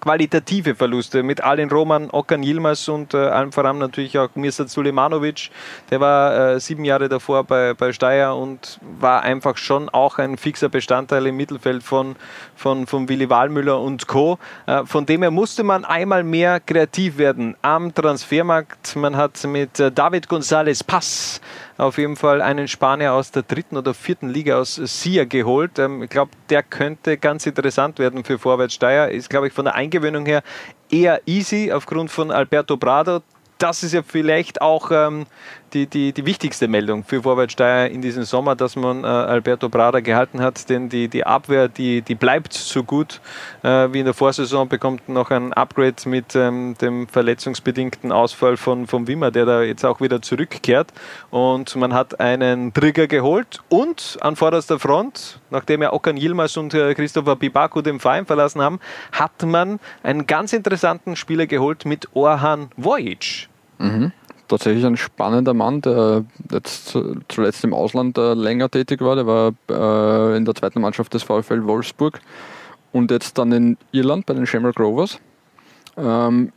qualitative Verluste mit Alin Roman, Okan Yilmaz und äh, allem voran natürlich auch Mirsad Sulemanovic. Der war äh, sieben Jahre davor bei, bei Steyr und war einfach schon auch ein fixer Bestandteil im Mittelfeld von, von, von Willi Wahlmüller und Co. Äh, von dem her musste man einmal mehr kreativ werden am Transfermarkt. Man hat mit äh, David González Pass auf jeden Fall einen Spanier aus der dritten oder vierten Liga aus Sia geholt. Ähm, ich glaube, der könnte ganz interessant werden für Vorwärts Steyr. Ist, glaube ich, von der Eingewöhnung her eher easy aufgrund von Alberto Prado. Das ist ja vielleicht auch ähm, die, die, die wichtigste Meldung für Vorwärtssteier in diesem Sommer, dass man äh, Alberto Prada gehalten hat, denn die, die Abwehr, die, die bleibt so gut äh, wie in der Vorsaison, bekommt noch ein Upgrade mit ähm, dem verletzungsbedingten Ausfall von, von Wimmer, der da jetzt auch wieder zurückkehrt und man hat einen Trigger geholt und an vorderster Front, nachdem ja Okan Yilmaz und äh, Christopher Bibaku den Verein verlassen haben, hat man einen ganz interessanten Spieler geholt mit Orhan Vojic. Mhm tatsächlich ein spannender Mann, der jetzt zuletzt im Ausland äh, länger tätig war. Der war äh, in der zweiten Mannschaft des VfL Wolfsburg und jetzt dann in Irland bei den Shamrock Rovers. Ähm,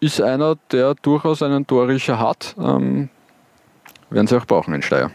ist einer, der durchaus einen Torriecher hat. Ähm, werden sie auch brauchen in Steyr.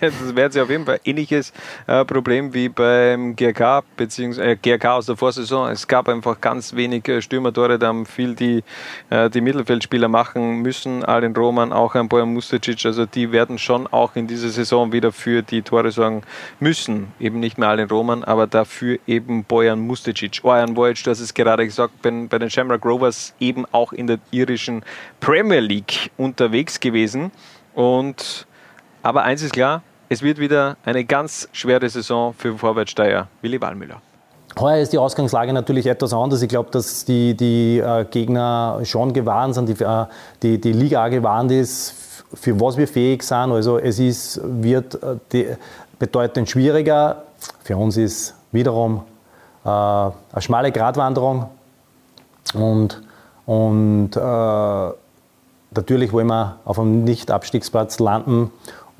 Das wäre jetzt auf jeden Fall ähnliches äh, Problem wie beim GRK, beziehungsweise äh, GRK aus der Vorsaison. Es gab einfach ganz wenig äh, Stürmertore, da haben viel die, äh, die Mittelfeldspieler machen müssen. Alin Roman, auch ein Bojan Musticic, also die werden schon auch in dieser Saison wieder für die Tore sorgen müssen. Eben nicht mehr Alin Roman, aber dafür eben Bojan Musticic. Ojan Vojic, du hast es gerade gesagt, bei, bei den Shamrock Rovers eben auch in der irischen Premier League unterwegs gewesen und aber eins ist klar, es wird wieder eine ganz schwere Saison für Vorwärtssteier. Willi Wallmüller. Heuer ist die Ausgangslage natürlich etwas anders. Ich glaube, dass die, die äh, Gegner schon gewarnt sind, die, äh, die, die Liga gewarnt ist, für was wir fähig sind. Also es ist, wird äh, bedeutend schwieriger. Für uns ist wiederum äh, eine schmale Gratwanderung. Und, und äh, natürlich wollen wir auf einem Nicht-Abstiegsplatz landen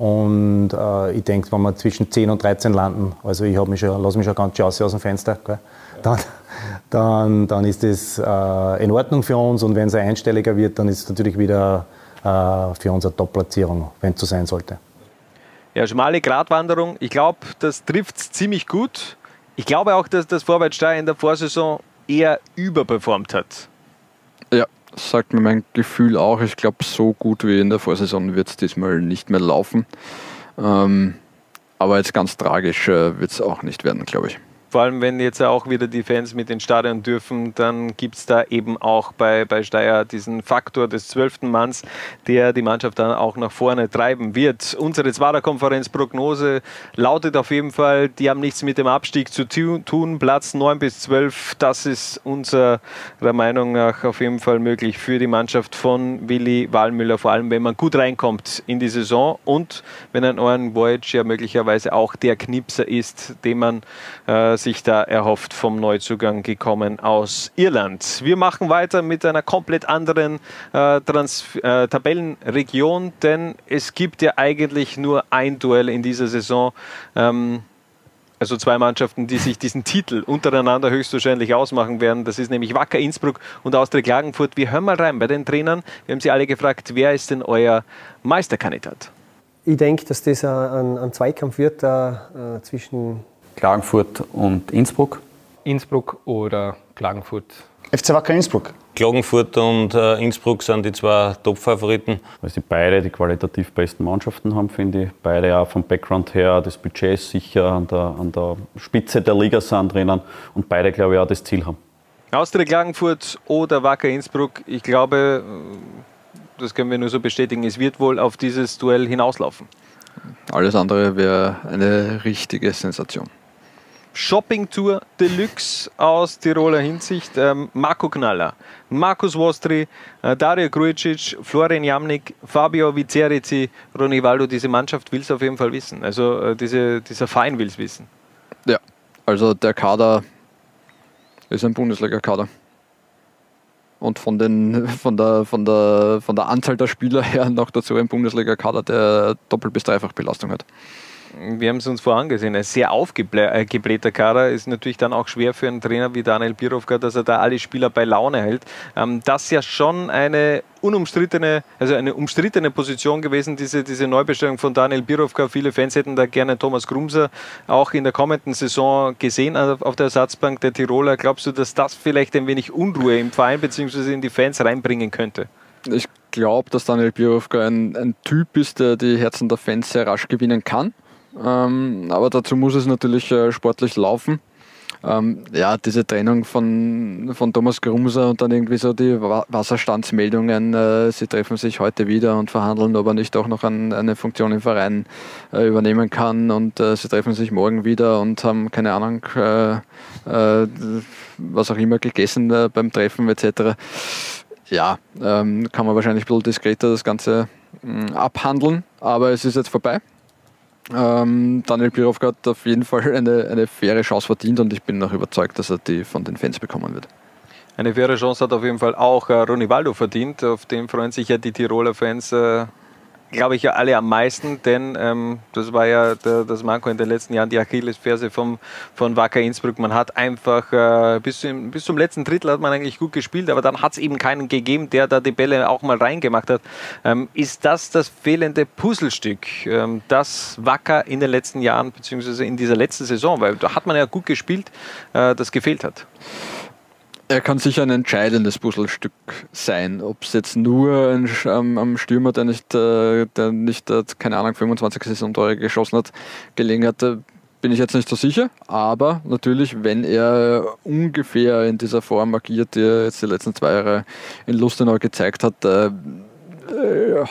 und äh, ich denke, wenn wir zwischen 10 und 13 landen, also ich mich schon, lasse mich schon ganz schön aus, dem Fenster, dann, dann, dann ist das äh, in Ordnung für uns. Und wenn es einstelliger wird, dann ist es natürlich wieder äh, für uns eine Top-Platzierung, wenn es so sein sollte. Ja, schmale Gratwanderung. Ich glaube, das trifft es ziemlich gut. Ich glaube auch, dass das Vorwärtssteuer in der Vorsaison eher überperformt hat. Ja, sagt mir mein Gefühl auch. Ich glaube, so gut wie in der Vorsaison wird es diesmal nicht mehr laufen. Ähm, aber jetzt ganz tragisch äh, wird es auch nicht werden, glaube ich vor allem wenn jetzt auch wieder die Fans mit den Stadion dürfen, dann gibt es da eben auch bei, bei Steyr diesen Faktor des zwölften Manns, der die Mannschaft dann auch nach vorne treiben wird. Unsere Zwarer-Konferenz-Prognose lautet auf jeden Fall, die haben nichts mit dem Abstieg zu tun. Platz 9 bis 12, das ist unserer Meinung nach auf jeden Fall möglich für die Mannschaft von Willi Wallmüller, vor allem wenn man gut reinkommt in die Saison und wenn ein Oren Voyage ja möglicherweise auch der Knipser ist, den man äh, sich da erhofft vom Neuzugang gekommen aus Irland. Wir machen weiter mit einer komplett anderen äh, äh, Tabellenregion, denn es gibt ja eigentlich nur ein Duell in dieser Saison. Ähm, Also zwei Mannschaften, die sich diesen Titel untereinander höchstwahrscheinlich ausmachen werden. Das ist nämlich Wacker Innsbruck und Austria Klagenfurt. Wir hören mal rein bei den Trainern. Wir haben sie alle gefragt, wer ist denn euer Meisterkandidat? Ich denke, dass das ein, ein Zweikampf wird äh, zwischen Klagenfurt und Innsbruck. Innsbruck oder Klagenfurt. FC Wacker Innsbruck. Klagenfurt und äh, Innsbruck sind die zwei Top-Favoriten. Weil sie beide die qualitativ besten Mannschaften haben, finde ich. Beide auch vom Background her, das Budget ist sicher an der, an der Spitze der Liga sind drinnen und beide, glaube ich, auch das Ziel haben. Austria Klagenfurt oder Wacker Innsbruck, ich glaube, das können wir nur so bestätigen, es wird wohl auf dieses Duell hinauslaufen. Alles andere wäre eine richtige Sensation. Shopping-Tour Deluxe aus Tiroler Hinsicht. Ähm, Marco Knaller, Markus Wostri, äh, Dario Grujic, Florian Jamnik, Fabio Vicerici, Ronny Waldo. Diese Mannschaft will es auf jeden Fall wissen. Also äh, diese, dieser Verein will es wissen. Ja, also der Kader ist ein Bundesliga-Kader. Und von, den, von, der, von, der, von der Anzahl der Spieler her noch dazu ein Bundesliga-Kader, der doppelt bis dreifach Belastung hat wir haben es uns vorangesehen, ein sehr aufgeblähter Kader ist natürlich dann auch schwer für einen Trainer wie Daniel Birovka, dass er da alle Spieler bei Laune hält. Ähm, das ist ja schon eine unumstrittene, also eine umstrittene Position gewesen, diese, diese Neubestellung von Daniel Birovka. Viele Fans hätten da gerne Thomas Grumser auch in der kommenden Saison gesehen auf der Ersatzbank der Tiroler. Glaubst du, dass das vielleicht ein wenig Unruhe im Verein bzw. in die Fans reinbringen könnte? Ich glaube, dass Daniel Birovka ein, ein Typ ist, der die Herzen der Fans sehr rasch gewinnen kann. Ähm, aber dazu muss es natürlich äh, sportlich laufen. Ähm, ja, diese Trennung von, von Thomas Grumser und dann irgendwie so die Wasserstandsmeldungen, äh, sie treffen sich heute wieder und verhandeln, ob er nicht auch noch ein, eine Funktion im Verein äh, übernehmen kann und äh, sie treffen sich morgen wieder und haben keine Ahnung, äh, äh, was auch immer gegessen beim Treffen etc. Ja, ähm, kann man wahrscheinlich ein bisschen diskreter das Ganze mm, abhandeln, aber es ist jetzt vorbei. Ähm, Daniel Birovka hat auf jeden Fall eine, eine faire Chance verdient und ich bin noch überzeugt, dass er die von den Fans bekommen wird. Eine faire Chance hat auf jeden Fall auch äh, Ronny Waldo verdient. Auf den freuen sich ja die Tiroler Fans äh, glaube ich, ja alle am meisten, denn ähm, das war ja der, das Manko in den letzten Jahren, die Achillesferse vom, von Wacker Innsbruck. Man hat einfach äh, bis, zum, bis zum letzten Drittel hat man eigentlich gut gespielt, aber dann hat es eben keinen gegeben, der da die Bälle auch mal reingemacht hat. Ähm, ist das das fehlende Puzzlestück, ähm, das Wacker in den letzten Jahren, beziehungsweise in dieser letzten Saison, weil da hat man ja gut gespielt, äh, das gefehlt hat? Er kann sicher ein entscheidendes Puzzlestück sein. Ob es jetzt nur ein ähm, Stürmer, der nicht, äh, der nicht äh, keine Ahnung, 25 Saisontore geschossen hat, gelegen hat, äh, bin ich jetzt nicht so sicher. Aber natürlich, wenn er ungefähr in dieser Form agiert, die er jetzt die letzten zwei Jahre in Lustenau gezeigt hat, äh, äh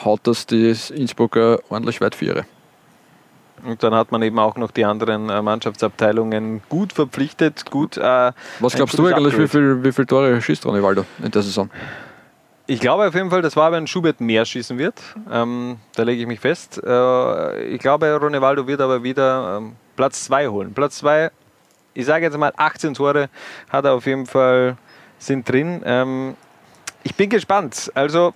haut das die Innsbrucker ordentlich weit für ihre. Und dann hat man eben auch noch die anderen äh, Mannschaftsabteilungen gut verpflichtet. Gut, äh, Was glaubst du eigentlich, wie viele viel Tore schießt Ronny Waldo in der Saison? Ich glaube auf jeden Fall, dass wenn Schubert mehr schießen wird. Ähm, da lege ich mich fest. Äh, ich glaube, Ronny Waldo wird aber wieder ähm, Platz 2 holen. Platz 2, ich sage jetzt mal 18 Tore hat er auf jeden Fall sind drin. Ähm, ich bin gespannt. Also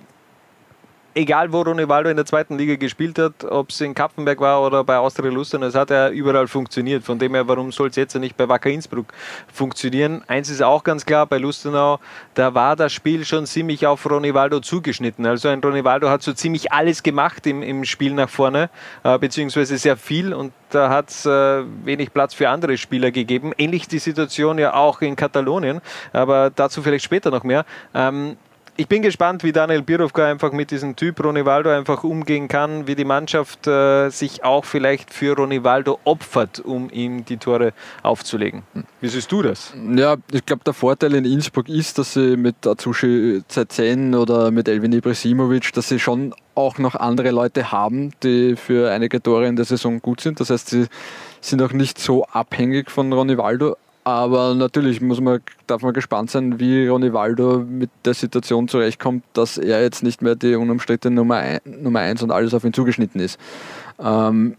egal wo Ronaldo in der zweiten Liga gespielt hat, ob es in Kapfenberg war oder bei Austria Lustern, es hat ja überall funktioniert. Von dem her, warum soll es jetzt nicht bei Wacker Innsbruck funktionieren? Eins ist auch ganz klar, bei Lustenau, da war das Spiel schon ziemlich auf Ronaldo zugeschnitten. Also ein Ronaldo hat so ziemlich alles gemacht im, im Spiel nach vorne, äh, beziehungsweise sehr viel und da hat es äh, wenig Platz für andere Spieler gegeben. Ähnlich die Situation ja auch in Katalonien, aber dazu vielleicht später noch mehr. Ähm, ich bin gespannt, wie Daniel Birovka einfach mit diesem Typ Ronivaldo einfach umgehen kann, wie die Mannschaft äh, sich auch vielleicht für Ronivaldo opfert, um ihm die Tore aufzulegen. Wie siehst du das? Ja, ich glaube, der Vorteil in Innsbruck ist, dass sie mit Azushi Zezen oder mit Elvin Ibrahimovic, dass sie schon auch noch andere Leute haben, die für einige Tore in der Saison gut sind. Das heißt, sie sind auch nicht so abhängig von Ronivaldo, aber natürlich muss man, darf man gespannt sein, wie Ronny Waldo mit der Situation zurechtkommt, dass er jetzt nicht mehr die unumstrittene Nummer, ein, Nummer eins und alles auf ihn zugeschnitten ist. Ähm,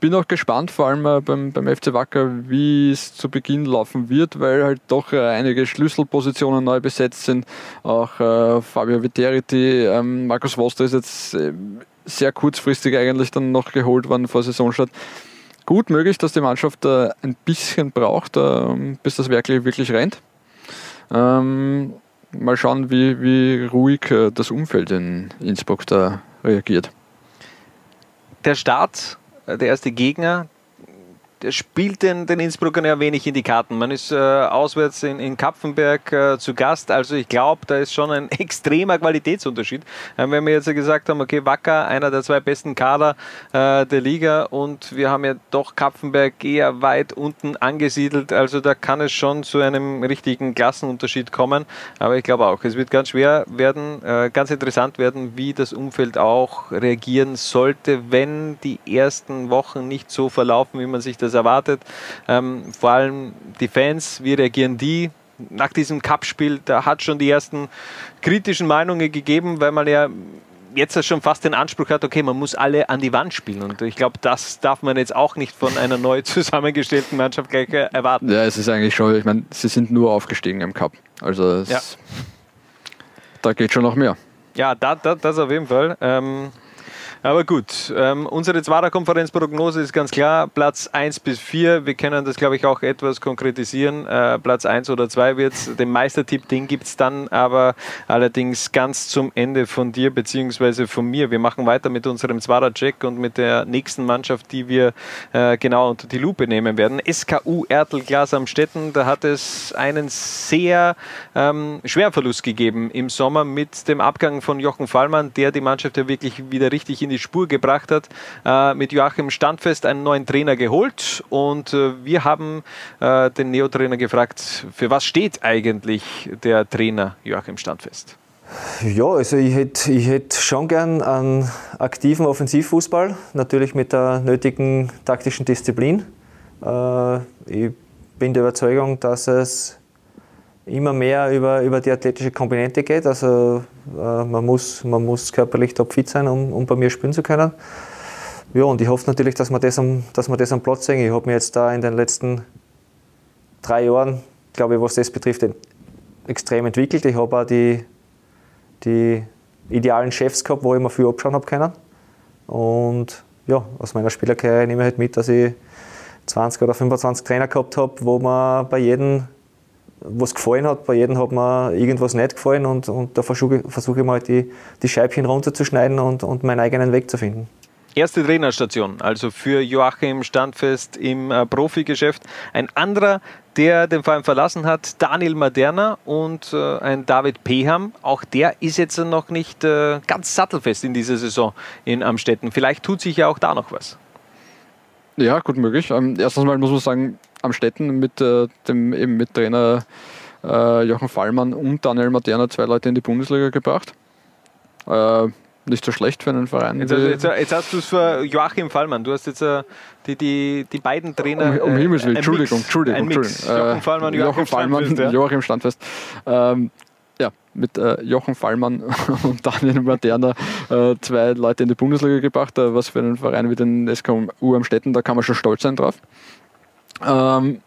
bin auch gespannt, vor allem äh, beim, beim FC Wacker, wie es zu Beginn laufen wird, weil halt doch einige Schlüsselpositionen neu besetzt sind. Auch äh, Fabio Viteriti, ähm, Markus Woster ist jetzt äh, sehr kurzfristig eigentlich dann noch geholt worden vor Saisonstart gut möglich, dass die Mannschaft äh, ein bisschen braucht, äh, bis das wirklich, wirklich rennt. Ähm, mal schauen, wie, wie ruhig äh, das Umfeld in Innsbruck da reagiert. Der Start, äh, der erste Gegner, spielt den, den Innsbruckern ja wenig in die Karten. Man ist äh, auswärts in, in Kapfenberg äh, zu Gast, also ich glaube, da ist schon ein extremer Qualitätsunterschied. Ähm, wenn wir jetzt gesagt haben, okay, Wacker, einer der zwei besten Kader äh, der Liga und wir haben ja doch Kapfenberg eher weit unten angesiedelt, also da kann es schon zu einem richtigen Klassenunterschied kommen. Aber ich glaube auch, es wird ganz schwer werden, äh, ganz interessant werden, wie das Umfeld auch reagieren sollte, wenn die ersten Wochen nicht so verlaufen, wie man sich das erwartet. Ähm, vor allem die Fans, wie reagieren die? Nach diesem Cup-Spiel, da hat schon die ersten kritischen Meinungen gegeben, weil man ja jetzt schon fast den Anspruch hat, okay, man muss alle an die Wand spielen. Und ich glaube, das darf man jetzt auch nicht von einer neu zusammengestellten Mannschaft gleich erwarten. Ja, es ist eigentlich schon, ich meine, sie sind nur aufgestiegen im Cup. Also Ja. da geht schon noch mehr. Ja, da, da, das auf jeden Fall. Ähm, aber gut, ähm, unsere Zwarer-Konferenzprognose ist ganz klar, Platz 1 bis 4. Wir können das, glaube ich, auch etwas konkretisieren. Äh, Platz 1 oder 2 wird Den Meistertipp, den gibt es dann aber allerdings ganz zum Ende von dir bzw. von mir. Wir machen weiter mit unserem Zwarer-Check und mit der nächsten Mannschaft, die wir äh, genau unter die Lupe nehmen werden. SKU Ertel Glas am Stetten, da hat es einen sehr ähm, Schwerverlust gegeben im Sommer mit dem Abgang von Jochen Fallmann, der die Mannschaft ja wirklich wieder richtig in die Spur gebracht hat. Äh, mit Joachim Standfest einen neuen Trainer geholt und äh, wir haben äh, den Neotrainer gefragt, für was steht eigentlich der Trainer Joachim Standfest? Ja, also ich hätte ich hätt schon gern einen aktiven Offensivfußball, natürlich mit der nötigen taktischen Disziplin. Äh, ich bin der Überzeugung, dass es immer mehr über, über die athletische Komponente geht. Also äh, man, muss, man muss körperlich topfit sein, um, um bei mir spielen zu können. Ja, und ich hoffe natürlich, dass wir das am, dass wir das am Platz sehen. Ich habe mir jetzt da in den letzten drei Jahren, glaube ich, was das betrifft, extrem entwickelt. Ich habe auch die, die idealen Chefs gehabt, wo ich mir viel abschauen habe können. Und ja, aus meiner Spielerkarriere nehme ich halt mit, dass ich 20 oder 25 Trainer gehabt habe, wo man bei jedem was gefallen hat, bei jedem hat mir irgendwas nicht gefallen und, und da versuche versuche ich mal die, die Scheibchen runterzuschneiden und, und meinen eigenen Weg zu finden. Erste Trainerstation, also für Joachim Standfest im äh, Profigeschäft. Ein anderer, der den Verein verlassen hat, Daniel Maderna und äh, ein David Peham. Auch der ist jetzt noch nicht äh, ganz sattelfest in dieser Saison in Amstetten. Vielleicht tut sich ja auch da noch was. Ja, gut möglich. Ähm, erstens mal muss man sagen, Amstetten mit, äh, dem, eben mit Trainer äh, Jochen Fallmann und Daniel Materna zwei Leute in die Bundesliga gebracht. Äh, nicht so schlecht für einen Verein. Jetzt, also, jetzt, jetzt hast du es für Joachim Fallmann. Du hast jetzt äh, die, die, die beiden Trainer. Um, um Himmels Willen, Entschuldigung, Entschuldigung. Entschuldigung. Joachim Fallmann, Joachim, Joachim Fallmann, Standfest. Joachim Standfest. Ähm, ja, mit äh, Jochen Fallmann und Daniel Materna äh, zwei Leute in die Bundesliga gebracht. Äh, was für einen Verein wie den SKU Amstetten, da kann man schon stolz sein drauf. Ähm,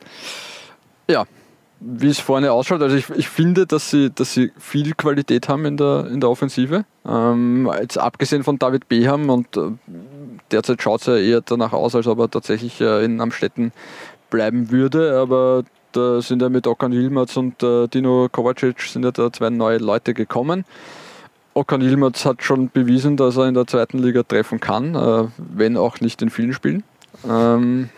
ja, wie es vorne ausschaut. Also ich, ich finde, dass sie, dass sie viel Qualität haben in der, in der Offensive. Ähm, jetzt abgesehen von David Beham und äh, derzeit schaut es ja eher danach aus, als ob er tatsächlich äh, in Amstetten bleiben würde. Aber da sind ja mit Okan Yilmaz und äh, Dino Kovacic sind ja da zwei neue Leute gekommen. Okan Yilmaz hat schon bewiesen, dass er in der zweiten Liga treffen kann, äh, wenn auch nicht in vielen Spielen. Ähm,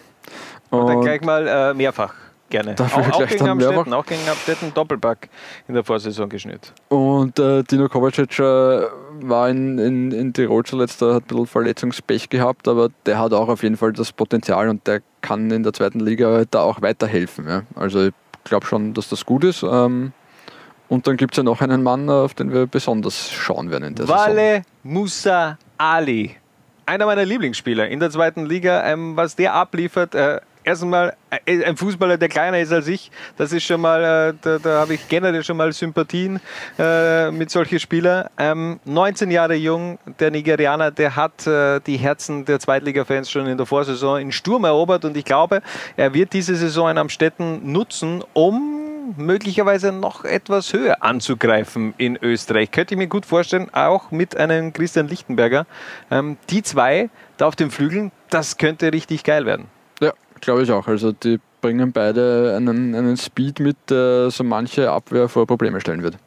Und dann gleich mal äh, mehrfach. Gerne. Dafür Auch, auch gegen. Amstetten, auch gegen Amstetten Doppelpack in der Vorsaison geschnürt. Und äh, Dino Kovacic äh, war in, in, in Tirol zuletzt, der hat ein bisschen Verletzungspech gehabt, aber der hat auch auf jeden Fall das Potenzial und der kann in der zweiten Liga da auch weiterhelfen. Ja. Also ich glaube schon, dass das gut ist. Ähm, und dann gibt es ja noch einen Mann, auf den wir besonders schauen werden in der Saison. Wale Musa Ali. Einer meiner Lieblingsspieler in der zweiten Liga. Ähm, was der abliefert, äh, erstmal äh, ein Fußballer, der kleiner ist als ich. Das ist schon mal, äh, da, da habe ich generell schon mal Sympathien äh, mit solchen Spielern. Ähm, 19 Jahre jung, der Nigerianer, der hat äh, die Herzen der Zweitliga-Fans schon in der Vorsaison in Sturm erobert und ich glaube, er wird diese Saison in Amstetten nutzen, um möglicherweise noch etwas höher anzugreifen in Österreich. Könnte ich mir gut vorstellen, auch mit einem Christian Lichtenberger. Ähm, die zwei da auf den Flügeln, das könnte richtig geil werden. Glaube ich auch. Also die bringen beide einen, einen Speed mit, der so manche Abwehr vor Probleme stellen wird.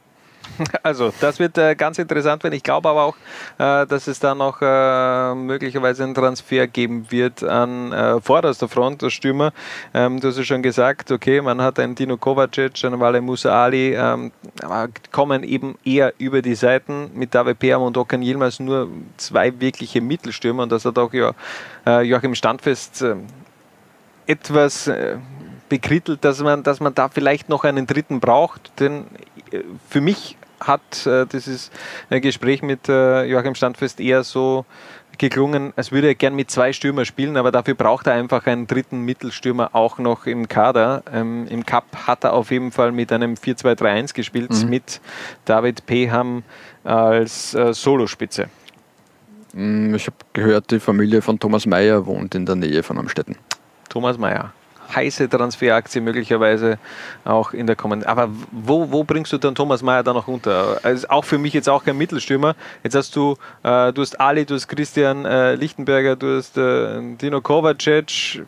Also, das wird äh, ganz interessant werden. Ich glaube aber auch, äh, dass es da noch äh, möglicherweise einen Transfer geben wird an äh, vorderster Front, der Stürmer. Ähm, du hast ja schon gesagt, okay, man hat einen Dino Kovacic, einen Wale Musa Ali, ähm, kommen eben eher über die Seiten mit David Peam und Okan Yilmaz nur zwei wirkliche Mittelstürmer und das hat auch ja, äh, Joachim Standfest äh, etwas äh, bekrittelt, dass man, dass man da vielleicht noch einen dritten braucht. Denn äh, für mich hat äh, dieses Gespräch mit äh, Joachim Standfest eher so geklungen, als würde er gern mit zwei Stürmer spielen, aber dafür braucht er einfach einen dritten Mittelstürmer auch noch im Kader. Ähm, Im Cup hat er auf jeden Fall mit einem 4-2-3-1 gespielt, mhm. mit David Peham als äh, Solospitze. Mm, ich habe gehört, die Familie von Thomas Mayer wohnt in der Nähe von Amstetten. Thomas Mayer heiße Transferaktie möglicherweise auch in der kommenden. Aber wo, wo bringst du dann Thomas Mayer da noch unter? Also auch für mich jetzt auch kein Mittelstürmer. Jetzt hast du, äh, du hast Ali, du hast Christian äh, Lichtenberger, du hast äh, Dino Kovacic.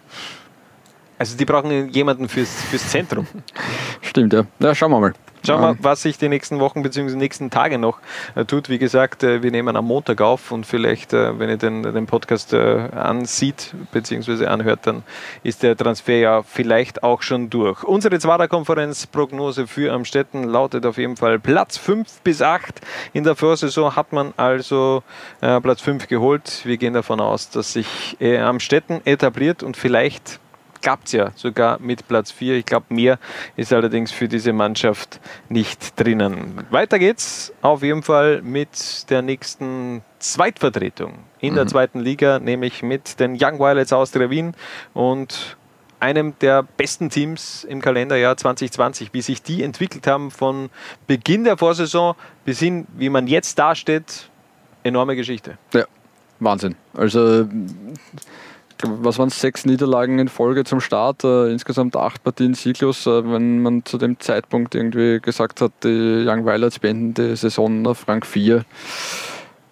Also die brauchen jemanden fürs, fürs Zentrum. Stimmt, ja. Ja, schauen wir mal. Schauen wir, was sich die nächsten Wochen bzw. nächsten Tage noch äh, tut. Wie gesagt, äh, wir nehmen am Montag auf und vielleicht, äh, wenn ihr den, den Podcast ansieht bzw. anhört, dann ist der Transfer ja vielleicht auch schon durch. Unsere Zwarer-Konferenz-Prognose für Amstetten lautet auf jeden Fall Platz 5 bis 8. In der Vorsaison hat man also Platz 5 geholt. Wir gehen davon aus, dass sich Amstetten etabliert und vielleicht klappt es ja sogar mit Platz 4. Ich glaube, mehr ist allerdings für diese Mannschaft nicht drinnen. Weiter geht's auf jeden Fall mit der nächsten Zweitvertretung in mhm. der zweiten Liga, nämlich mit den Young Violets Austria Wien und einem der besten Teams im Kalenderjahr 2020. Wie sich die entwickelt haben von Beginn der Vorsaison bis hin, wie man jetzt dasteht, enorme Geschichte. Ja, Wahnsinn. Also was waren es, sechs Niederlagen in Folge zum Start, äh, insgesamt acht Partien sieglos. Äh, wenn man zu dem Zeitpunkt irgendwie gesagt hat, die Young Violets beenden die Saison auf Rang 4,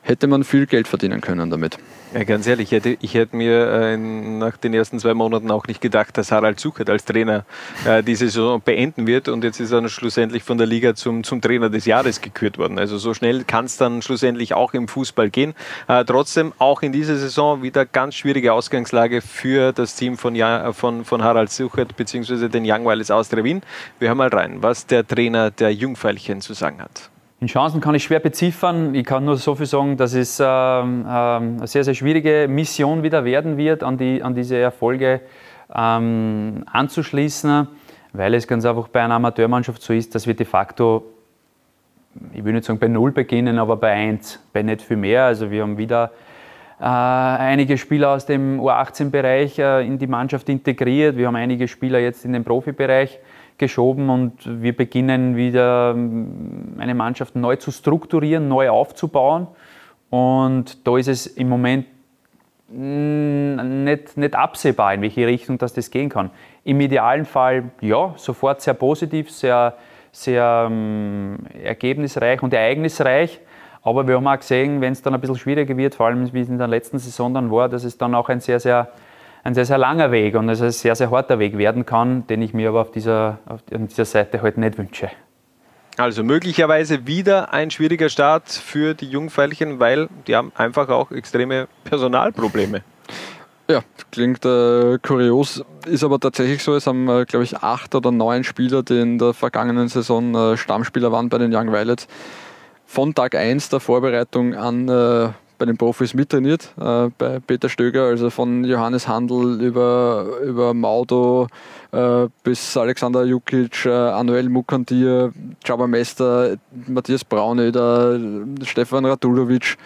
hätte man viel Geld verdienen können damit. Ja, ganz ehrlich, ich hätte, ich hätte mir äh, nach den ersten zwei Monaten auch nicht gedacht, dass Harald Suchert als Trainer äh, diese Saison beenden wird und jetzt ist er schlussendlich von der Liga zum, zum Trainer des Jahres gekürt worden. Also so schnell kann es dann schlussendlich auch im Fußball gehen. Äh, trotzdem auch in dieser Saison wieder ganz schwierige Ausgangslage für das Team von, ja, von, von Harald Suchert bzw. den Young Wireless Austria Wien. Wir hören mal rein, was der Trainer der Jungfeilchen zu sagen hat. In Chancen kann ich schwer beziffern. Ich kann nur so viel sagen, dass es äh, äh, eine sehr, sehr schwierige Mission wieder werden wird, an, die, an diese Erfolge ähm, anzuschließen, weil es ganz einfach bei einer Amateurmannschaft so ist, dass wir de facto, ich will nicht sagen bei Null beginnen, aber bei Eins, bei nicht viel mehr. Also wir haben wieder äh, einige Spieler aus dem U18-Bereich äh, in die Mannschaft integriert. Wir haben einige Spieler jetzt in den Profibereich geschoben und wir beginnen wieder ähm, eine Mannschaft neu zu strukturieren, neu aufzubauen. Und da ist es im Moment nicht, nicht absehbar, in welche Richtung das, das gehen kann. Im idealen Fall ja, sofort sehr positiv, sehr, sehr ähm, ergebnisreich und ereignisreich. Aber wir haben auch gesehen, wenn es dann ein bisschen schwieriger wird, vor allem wie es in der letzten Saison dann war, dass es dann auch ein sehr, sehr ein sehr, sehr langer Weg und es ein sehr, sehr harter Weg werden kann, den ich mir aber auf dieser, auf dieser Seite halt nicht wünsche. Also möglicherweise wieder ein schwieriger Start für die Jungfeilchen, weil die haben einfach auch extreme Personalprobleme. Ja, klingt äh, kurios, ist aber tatsächlich so. Es haben, äh, glaube ich, acht oder neun Spieler, die in der vergangenen Saison äh, Stammspieler waren bei den Young Violets, von Tag 1 der Vorbereitung an äh, bei den Profis mittrainiert, äh, bei Peter Stöger, also von Johannes Handel über, über Maudo äh, bis Alexander Jukic, äh, Anuel Mukandir, Csaba Mester, Matthias Braunöder, Stefan Radulovic.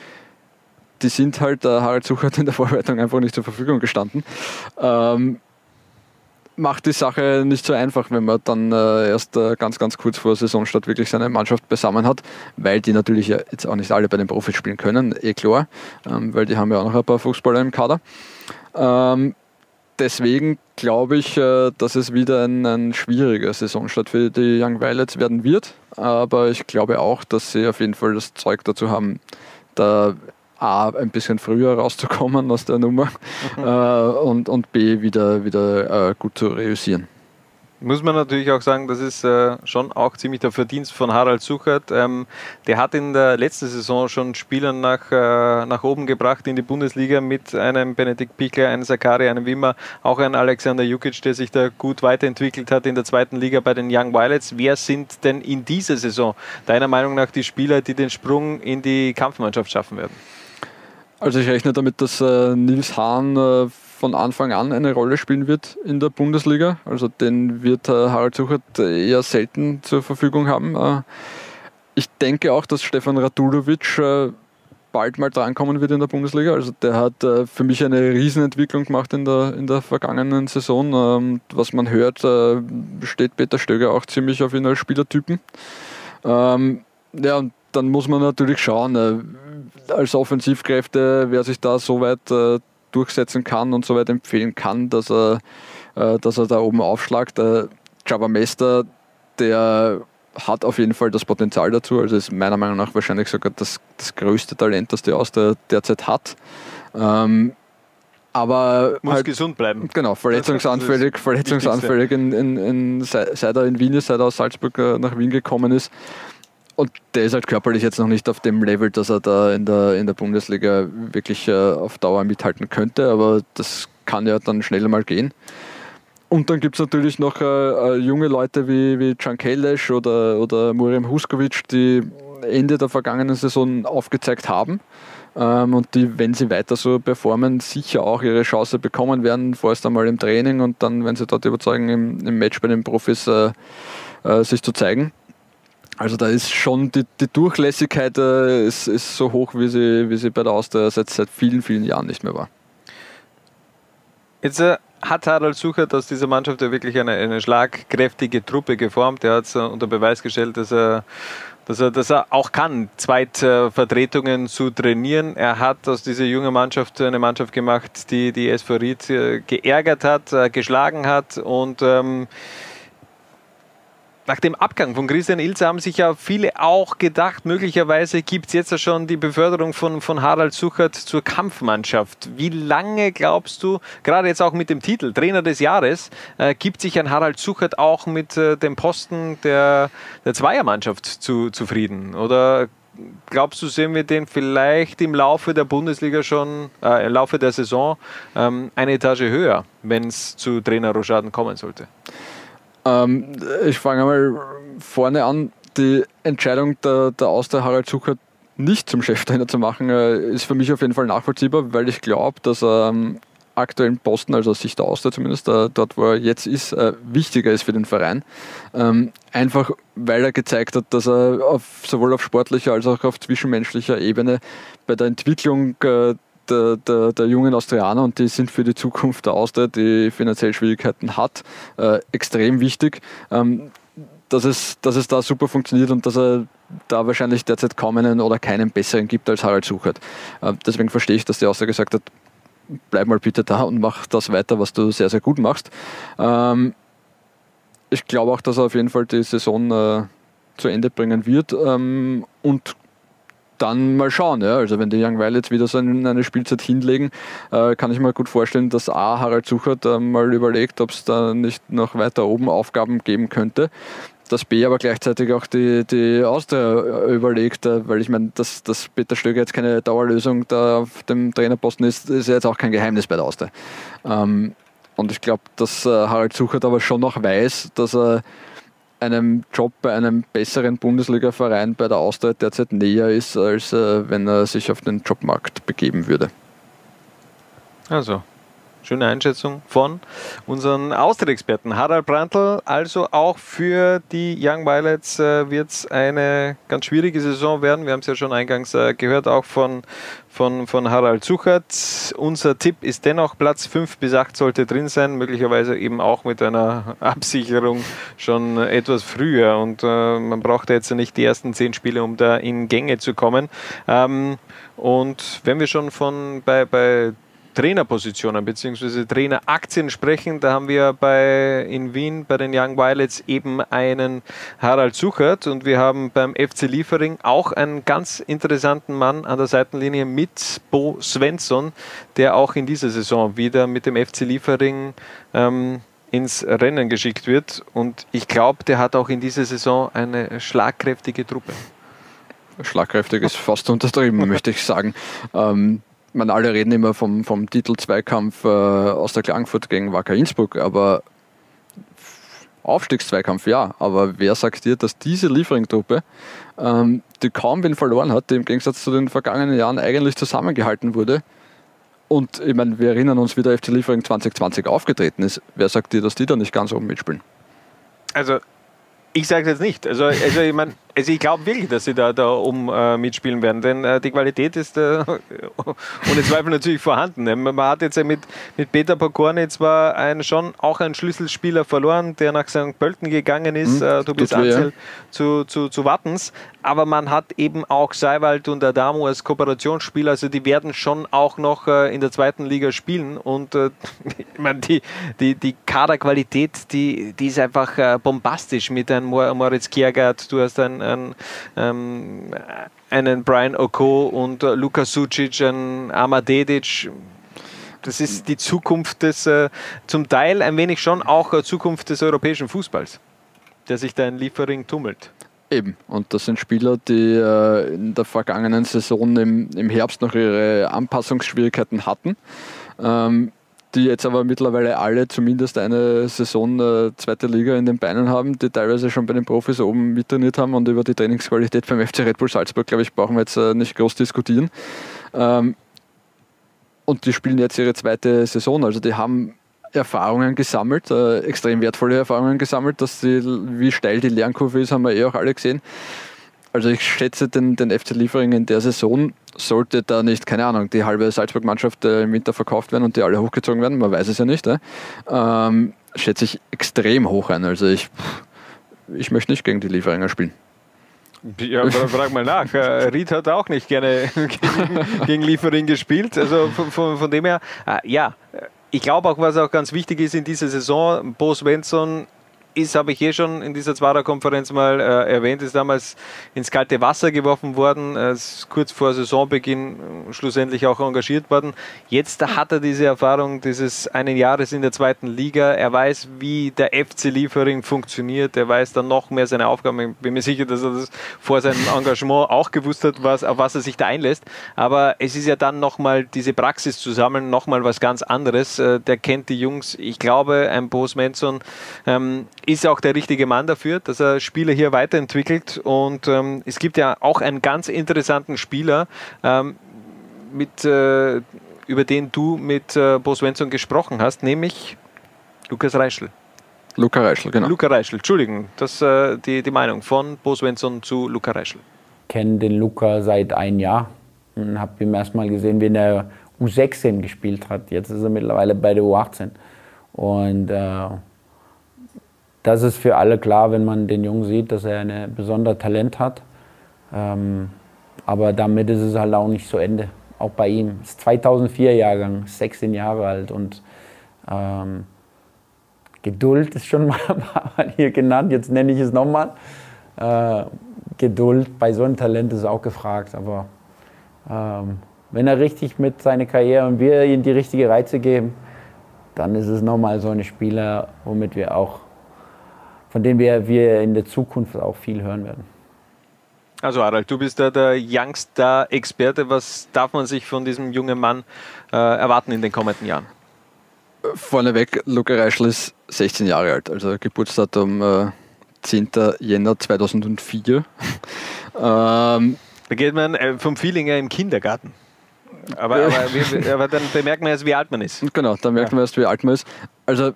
Die sind halt, äh, Harald Suchert in der Vorbereitung einfach nicht zur Verfügung gestanden. Ähm, macht die Sache nicht so einfach, wenn man dann äh, erst äh, ganz, ganz kurz vor Saisonstart wirklich seine Mannschaft beisammen hat, weil die natürlich ja jetzt auch nicht alle bei den Profis spielen können, eh klar, ähm, weil die haben ja auch noch ein paar Fußballer im Kader. Ähm, deswegen glaube ich, äh, dass es wieder ein, ein, schwieriger Saisonstart für die Young Violets werden wird, aber ich glaube auch, dass sie auf jeden Fall das Zeug dazu haben, da A, ein bisschen früher rauszukommen aus der Nummer mhm. äh, und, und B, wieder, wieder äh, gut zu reüssieren. Muss man natürlich auch sagen, das ist äh, schon auch ziemlich der Verdienst von Harald Suchert. Ähm, der hat in der letzten Saison schon Spieler nach, äh, nach oben gebracht in die Bundesliga mit einem Benedikt Pichler, einem Sakari, einem Wimmer, auch einem Alexander Jukic, der sich da gut weiterentwickelt hat in der zweiten Liga bei den Young Violets. Wer sind denn in dieser Saison deiner Meinung nach die Spieler, die den Sprung in die Kampfmannschaft schaffen werden? Also ich rechne damit, dass äh, Nils Hahn äh, von Anfang an eine Rolle spielen wird in der Bundesliga. Also den wird äh, Harald Suchert eher selten zur Verfügung haben. Äh, ich denke auch, dass Stefan Radulovic äh, bald mal drankommen wird in der Bundesliga. Also der hat äh, für mich eine Riesenentwicklung gemacht in der, in der vergangenen Saison. Ähm, was man hört, äh, steht Peter Stöger auch ziemlich auf ihn als Spielertypen. Ähm, ja, und dann muss man natürlich schauen, äh, als Offensivkräfte, wer sich da so weit äh, durchsetzen kann und so weit empfehlen kann, dass er, äh, dass er da oben aufschlagt. Der Java Mester, der hat auf jeden Fall das Potenzial dazu. Also ist meiner Meinung nach wahrscheinlich sogar das, das größte Talent, das der aus der derzeit hat. Ähm, aber muss halt, gesund bleiben. Genau, verletzungsanfällig, verletzungsanfällig in, in, in, seit er in Wien ist, seit er aus Salzburg äh, nach Wien gekommen ist. Und der ist halt körperlich jetzt noch nicht auf dem Level, dass er da in der, in der Bundesliga wirklich äh, auf Dauer mithalten könnte, aber das kann ja dann schnell mal gehen. Und dann gibt es natürlich noch äh, äh, junge Leute wie, wie Can Kelesch oder, oder Muriam Huskovic, die Ende der vergangenen Saison aufgezeigt haben ähm, und die, wenn sie weiter so performen, sicher auch ihre Chance bekommen werden, vorerst einmal im Training und dann, wenn sie dort überzeugen, im, im Match bei den Profis äh, äh, sich zu zeigen. Also da ist schon die, die Durchlässigkeit äh, ist, ist, so hoch, wie sie, wie sie bei der Austria seit, seit vielen, vielen Jahren nicht mehr war. Jetzt äh, hat Harald Suchert aus dieser Mannschaft ja wirklich eine, eine schlagkräftige Truppe geformt. Er hat äh, unter Beweis gestellt, dass er, dass, er, dass er auch kann, Zweitvertretungen zu trainieren. Er hat aus dieser jungen Mannschaft eine Mannschaft gemacht, die die SV Ried äh, geärgert hat, äh, geschlagen hat und ähm, nach dem Abgang von Christian Ilse haben sich ja viele auch gedacht, möglicherweise gibt es jetzt schon die Beförderung von, von Harald Suchert zur Kampfmannschaft. Wie lange glaubst du, gerade jetzt auch mit dem Titel Trainer des Jahres, äh, gibt sich ein Harald Suchert auch mit äh, dem Posten der, der Zweiermannschaft zu, zufrieden? Oder glaubst du, sehen wir den vielleicht im Laufe der Bundesliga schon, äh, im Laufe der Saison ähm, eine Etage höher, wenn es zu Trainerrochaden kommen sollte? Ähm, ich fange einmal vorne an. Die Entscheidung der, der Austria Harald Sucher nicht zum Cheftrainer zu machen, äh, ist für mich auf jeden Fall nachvollziehbar, weil ich glaube, dass er am aktuellen Posten, also aus Sicht der Austria zumindest, äh, dort wo er jetzt ist, äh, wichtiger ist für den Verein. Ähm, einfach weil er gezeigt hat, dass er auf, sowohl auf sportlicher als auch auf zwischenmenschlicher Ebene bei der Entwicklung der, der, der, jungen Austrianer und die sind für die Zukunft der Austria, die finanziell Schwierigkeiten hat, äh, extrem wichtig. Ähm, dass, es, dass es da super funktioniert und dass er da wahrscheinlich derzeit kaum einen oder keinen besseren gibt als Harald Suchert. Äh, deswegen verstehe ich, dass der Austria gesagt hat, bleib mal bitte da und mach das weiter, was du sehr, sehr gut machst. Ähm, ich glaube auch, dass er auf jeden Fall die Saison äh, zu Ende bringen wird ähm, und dann mal schauen. Ja. Also wenn die Young Violets wieder so eine Spielzeit hinlegen, äh, kann ich mir gut vorstellen, dass A. Harald Suchert äh, mal überlegt, ob es da nicht noch weiter oben Aufgaben geben könnte. Dass B aber gleichzeitig auch die, die Austria äh, überlegt, äh, weil ich meine, dass, dass Peter Stöger jetzt keine Dauerlösung da auf dem Trainerposten ist, ist ja jetzt auch kein Geheimnis bei der Austria. Ähm, und ich glaube, dass äh, Harald Suchert aber schon noch weiß, dass er einem Job bei einem besseren Bundesliga-Verein bei der Austria derzeit näher ist, als äh, wenn er sich auf den Jobmarkt begeben würde. Also, schöne Einschätzung von unseren Austria-Experten. Harald Brandl, also auch für die Young Violets äh, wird es eine ganz schwierige Saison werden. Wir haben es ja schon eingangs äh, gehört, auch von, von, von Harald Suchert. Unser Tipp ist dennoch Platz 5 bis 8 sollte drin sein, möglicherweise eben auch mit einer Absicherung schon etwas früher. Und äh, man braucht jetzt nicht die ersten 10 Spiele, um da in Gänge zu kommen. Ähm, und wenn wir schon von bei, bei Trainerpositionen bzw. Traineraktien sprechen, da haben wir bei, in Wien bei den Young Violets eben einen Harald Suchert und wir haben beim FC Liefering auch einen ganz interessanten Mann an der Seitenlinie mit Bo Svensson, der auch in dieser Saison wieder mit dem FC Liefering ähm, ins Rennen geschickt wird. Und ich glaube, der hat auch in dieser Saison eine schlagkräftige Truppe. Schlagkräftig ist fast untertrieben, möchte ich sagen. Ähm, man alle reden immer vom, vom Titelzweikampf äh, aus der Klagenfurt gegen Wacker Innsbruck, aber Aufstiegszweikampf ja, aber wer sagt dir, dass diese Liefering-Truppe, ähm, die kaum wen verloren hat, die im Gegensatz zu den vergangenen Jahren eigentlich zusammengehalten wurde, und ich meine, wir erinnern uns, wie der FC Liefering 2020 aufgetreten ist. Wer sagt dir, dass die da nicht ganz oben mitspielen? Also, ich sage es jetzt nicht. Also, also ich meine, also ich glaube wirklich, dass sie da, da oben äh, mitspielen werden, denn äh, die Qualität ist äh, ohne Zweifel natürlich vorhanden. Man hat jetzt mit, mit Peter Pokorny zwar einen, schon auch einen Schlüsselspieler verloren, der nach St. Pölten gegangen ist, hm, äh, Tobias Anzel, ja. zu, zu, zu Wattens, aber man hat eben auch Seiwald und Adamo als Kooperationsspieler, also die werden schon auch noch äh, in der zweiten Liga spielen und äh, ich meine, die, die, die Kaderqualität, die, die ist einfach äh, bombastisch mit einem Moritz Kiergaard, du hast einen einen, ähm, einen Brian Oko und äh, Luka Sucic, einen Amadedic. Das ist die Zukunft des, äh, zum Teil ein wenig schon auch äh, Zukunft des europäischen Fußballs, der sich da in Liefering tummelt. Eben, und das sind Spieler, die äh, in der vergangenen Saison im, im Herbst noch ihre Anpassungsschwierigkeiten hatten. Ähm, die jetzt aber mittlerweile alle zumindest eine Saison äh, zweite Liga in den Beinen haben, die teilweise schon bei den Profis oben mittrainiert haben und über die Trainingsqualität beim FC Red Bull Salzburg, glaube ich, brauchen wir jetzt äh, nicht groß diskutieren. Ähm, und die spielen jetzt ihre zweite Saison, also die haben Erfahrungen gesammelt, äh, extrem wertvolle Erfahrungen gesammelt, dass sie, wie steil die Lernkurve ist, haben wir eh auch alle gesehen. Also ich schätze den, den FC Liefering in der Saison sollte da nicht, keine Ahnung, die halbe Salzburg-Mannschaft äh, im Winter verkauft werden und die alle hochgezogen werden, man weiß es ja nicht, äh, ähm, schätze ich extrem hoch ein. Also ich, ich möchte nicht gegen die Lieferinger spielen. Ja, frag mal nach. Äh, Ried hat auch nicht gerne gegen, gegen Liefering gespielt. Also von, von, von dem her, äh, ja, ich glaube auch, was auch ganz wichtig ist in dieser Saison, Bo Svensson ist, habe ich eh schon in dieser Zwarer-Konferenz mal äh, erwähnt, ist damals ins kalte Wasser geworfen worden, äh, ist kurz vor Saisonbeginn äh, schlussendlich auch engagiert worden. Jetzt hat er diese Erfahrung dieses einen Jahres in der zweiten Liga. Er weiß, wie der FC Liefering funktioniert. Er weiß dann noch mehr seine Aufgaben. Ich bin mir sicher, dass er das vor seinem Engagement auch gewusst hat, was, auf was er sich da einlässt. Aber es ist ja dann nochmal diese Praxis zu sammeln, nochmal was ganz anderes. Äh, der kennt die Jungs. Ich glaube, ein Bo Svensson ähm, ist auch der richtige Mann dafür, dass er Spieler hier weiterentwickelt. Und ähm, es gibt ja auch einen ganz interessanten Spieler, ähm, mit, äh, über den du mit äh, Bo Svensson gesprochen hast, nämlich Lukas Reischl. Luca Reischl, genau. Luca Reischl, Entschuldigung, das ist äh, die, die Meinung von Bo Svensson zu Luca Reischl. Ich kenne den Luca seit einem Jahr und habe ihn erstmal gesehen, wie er U16 gespielt hat. Jetzt ist er mittlerweile bei der U18. Und äh, das ist für alle klar, wenn man den Jungen sieht, dass er ein besonderes Talent hat. Ähm, aber damit ist es halt auch nicht zu Ende. Auch bei ihm. Ist 2004 Jahrgang, 16 Jahre alt und ähm, Geduld ist schon mal hier genannt. Jetzt nenne ich es nochmal. Äh, Geduld bei so einem Talent ist auch gefragt. Aber ähm, wenn er richtig mit seiner Karriere und wir ihm die richtigen Reize geben, dann ist es nochmal so ein Spieler, womit wir auch von denen wir, wir in der Zukunft auch viel hören werden. Also Harald, du bist da der Youngstar-Experte. Was darf man sich von diesem jungen Mann äh, erwarten in den kommenden Jahren? Vorneweg, Luca Reischl ist 16 Jahre alt, also Geburtsdatum äh, 10. Jänner 2004. ähm, da geht man äh, vom Feeling her im Kindergarten. Aber, aber, aber, dann bemerkt man erst, wie alt man ist. Genau, dann merkt ja. man erst, wie alt man ist. Also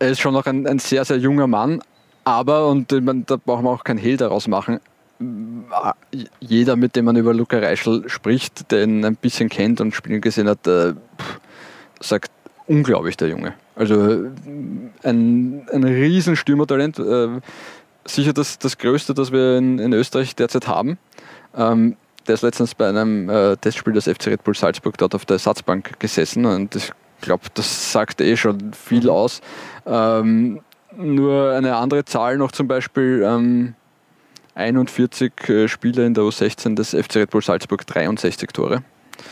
er ist schon noch ein, ein sehr, sehr junger Mann, aber, und man, da braucht man auch kein Hehl daraus machen, jeder, mit dem man über Luca Reischl spricht, der ihn ein bisschen kennt und spielen gesehen hat, äh, sagt, unglaublich der Junge. Also ein, ein riesen Stürmertalent. Äh, sicher das, das Größte, das wir in, in Österreich derzeit haben. Ähm, der ist letztens bei einem äh, Testspiel des FC Red Bull Salzburg dort auf der Ersatzbank gesessen und ich glaube, das sagt eh schon viel aus. Ähm, nur eine andere Zahl noch zum Beispiel. Ähm, 41 äh, Spiele in der U16 des FC Red Bull Salzburg, 63 Tore.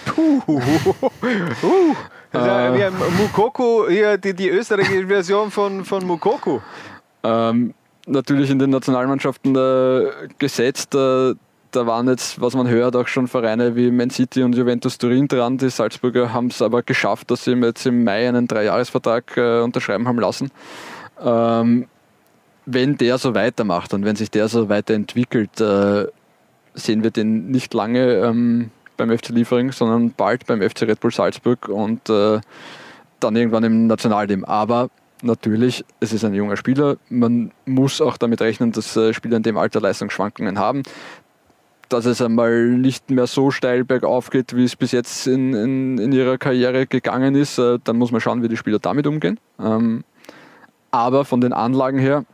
Puh, uh, also, äh, Mukoko, hier die, die österreichische Version von, von Mukoko. Ähm, natürlich in den Nationalmannschaften äh, gesetzt. Äh, da waren jetzt, was man hört, auch schon Vereine wie Man City und Juventus Turin dran. Die Salzburger haben es aber geschafft, dass sie ihm jetzt im Mai einen Dreijahresvertrag äh, unterschreiben haben lassen. Ähm, wenn der so weitermacht und wenn sich der so weiterentwickelt, äh, sehen wir den nicht lange ähm, beim FC Liefering, sondern bald beim FC Red Bull Salzburg und äh, dann irgendwann im Nationalteam. Aber natürlich, es ist ein junger Spieler. Man muss auch damit rechnen, dass äh, Spieler in dem Alter Leistungsschwankungen haben. Dass es einmal nicht mehr so steil bergauf geht, wie es bis jetzt in, in, in ihrer Karriere gegangen ist, äh, dann muss man schauen, wie die Spieler damit umgehen. Ähm, aber von den Anlagen her,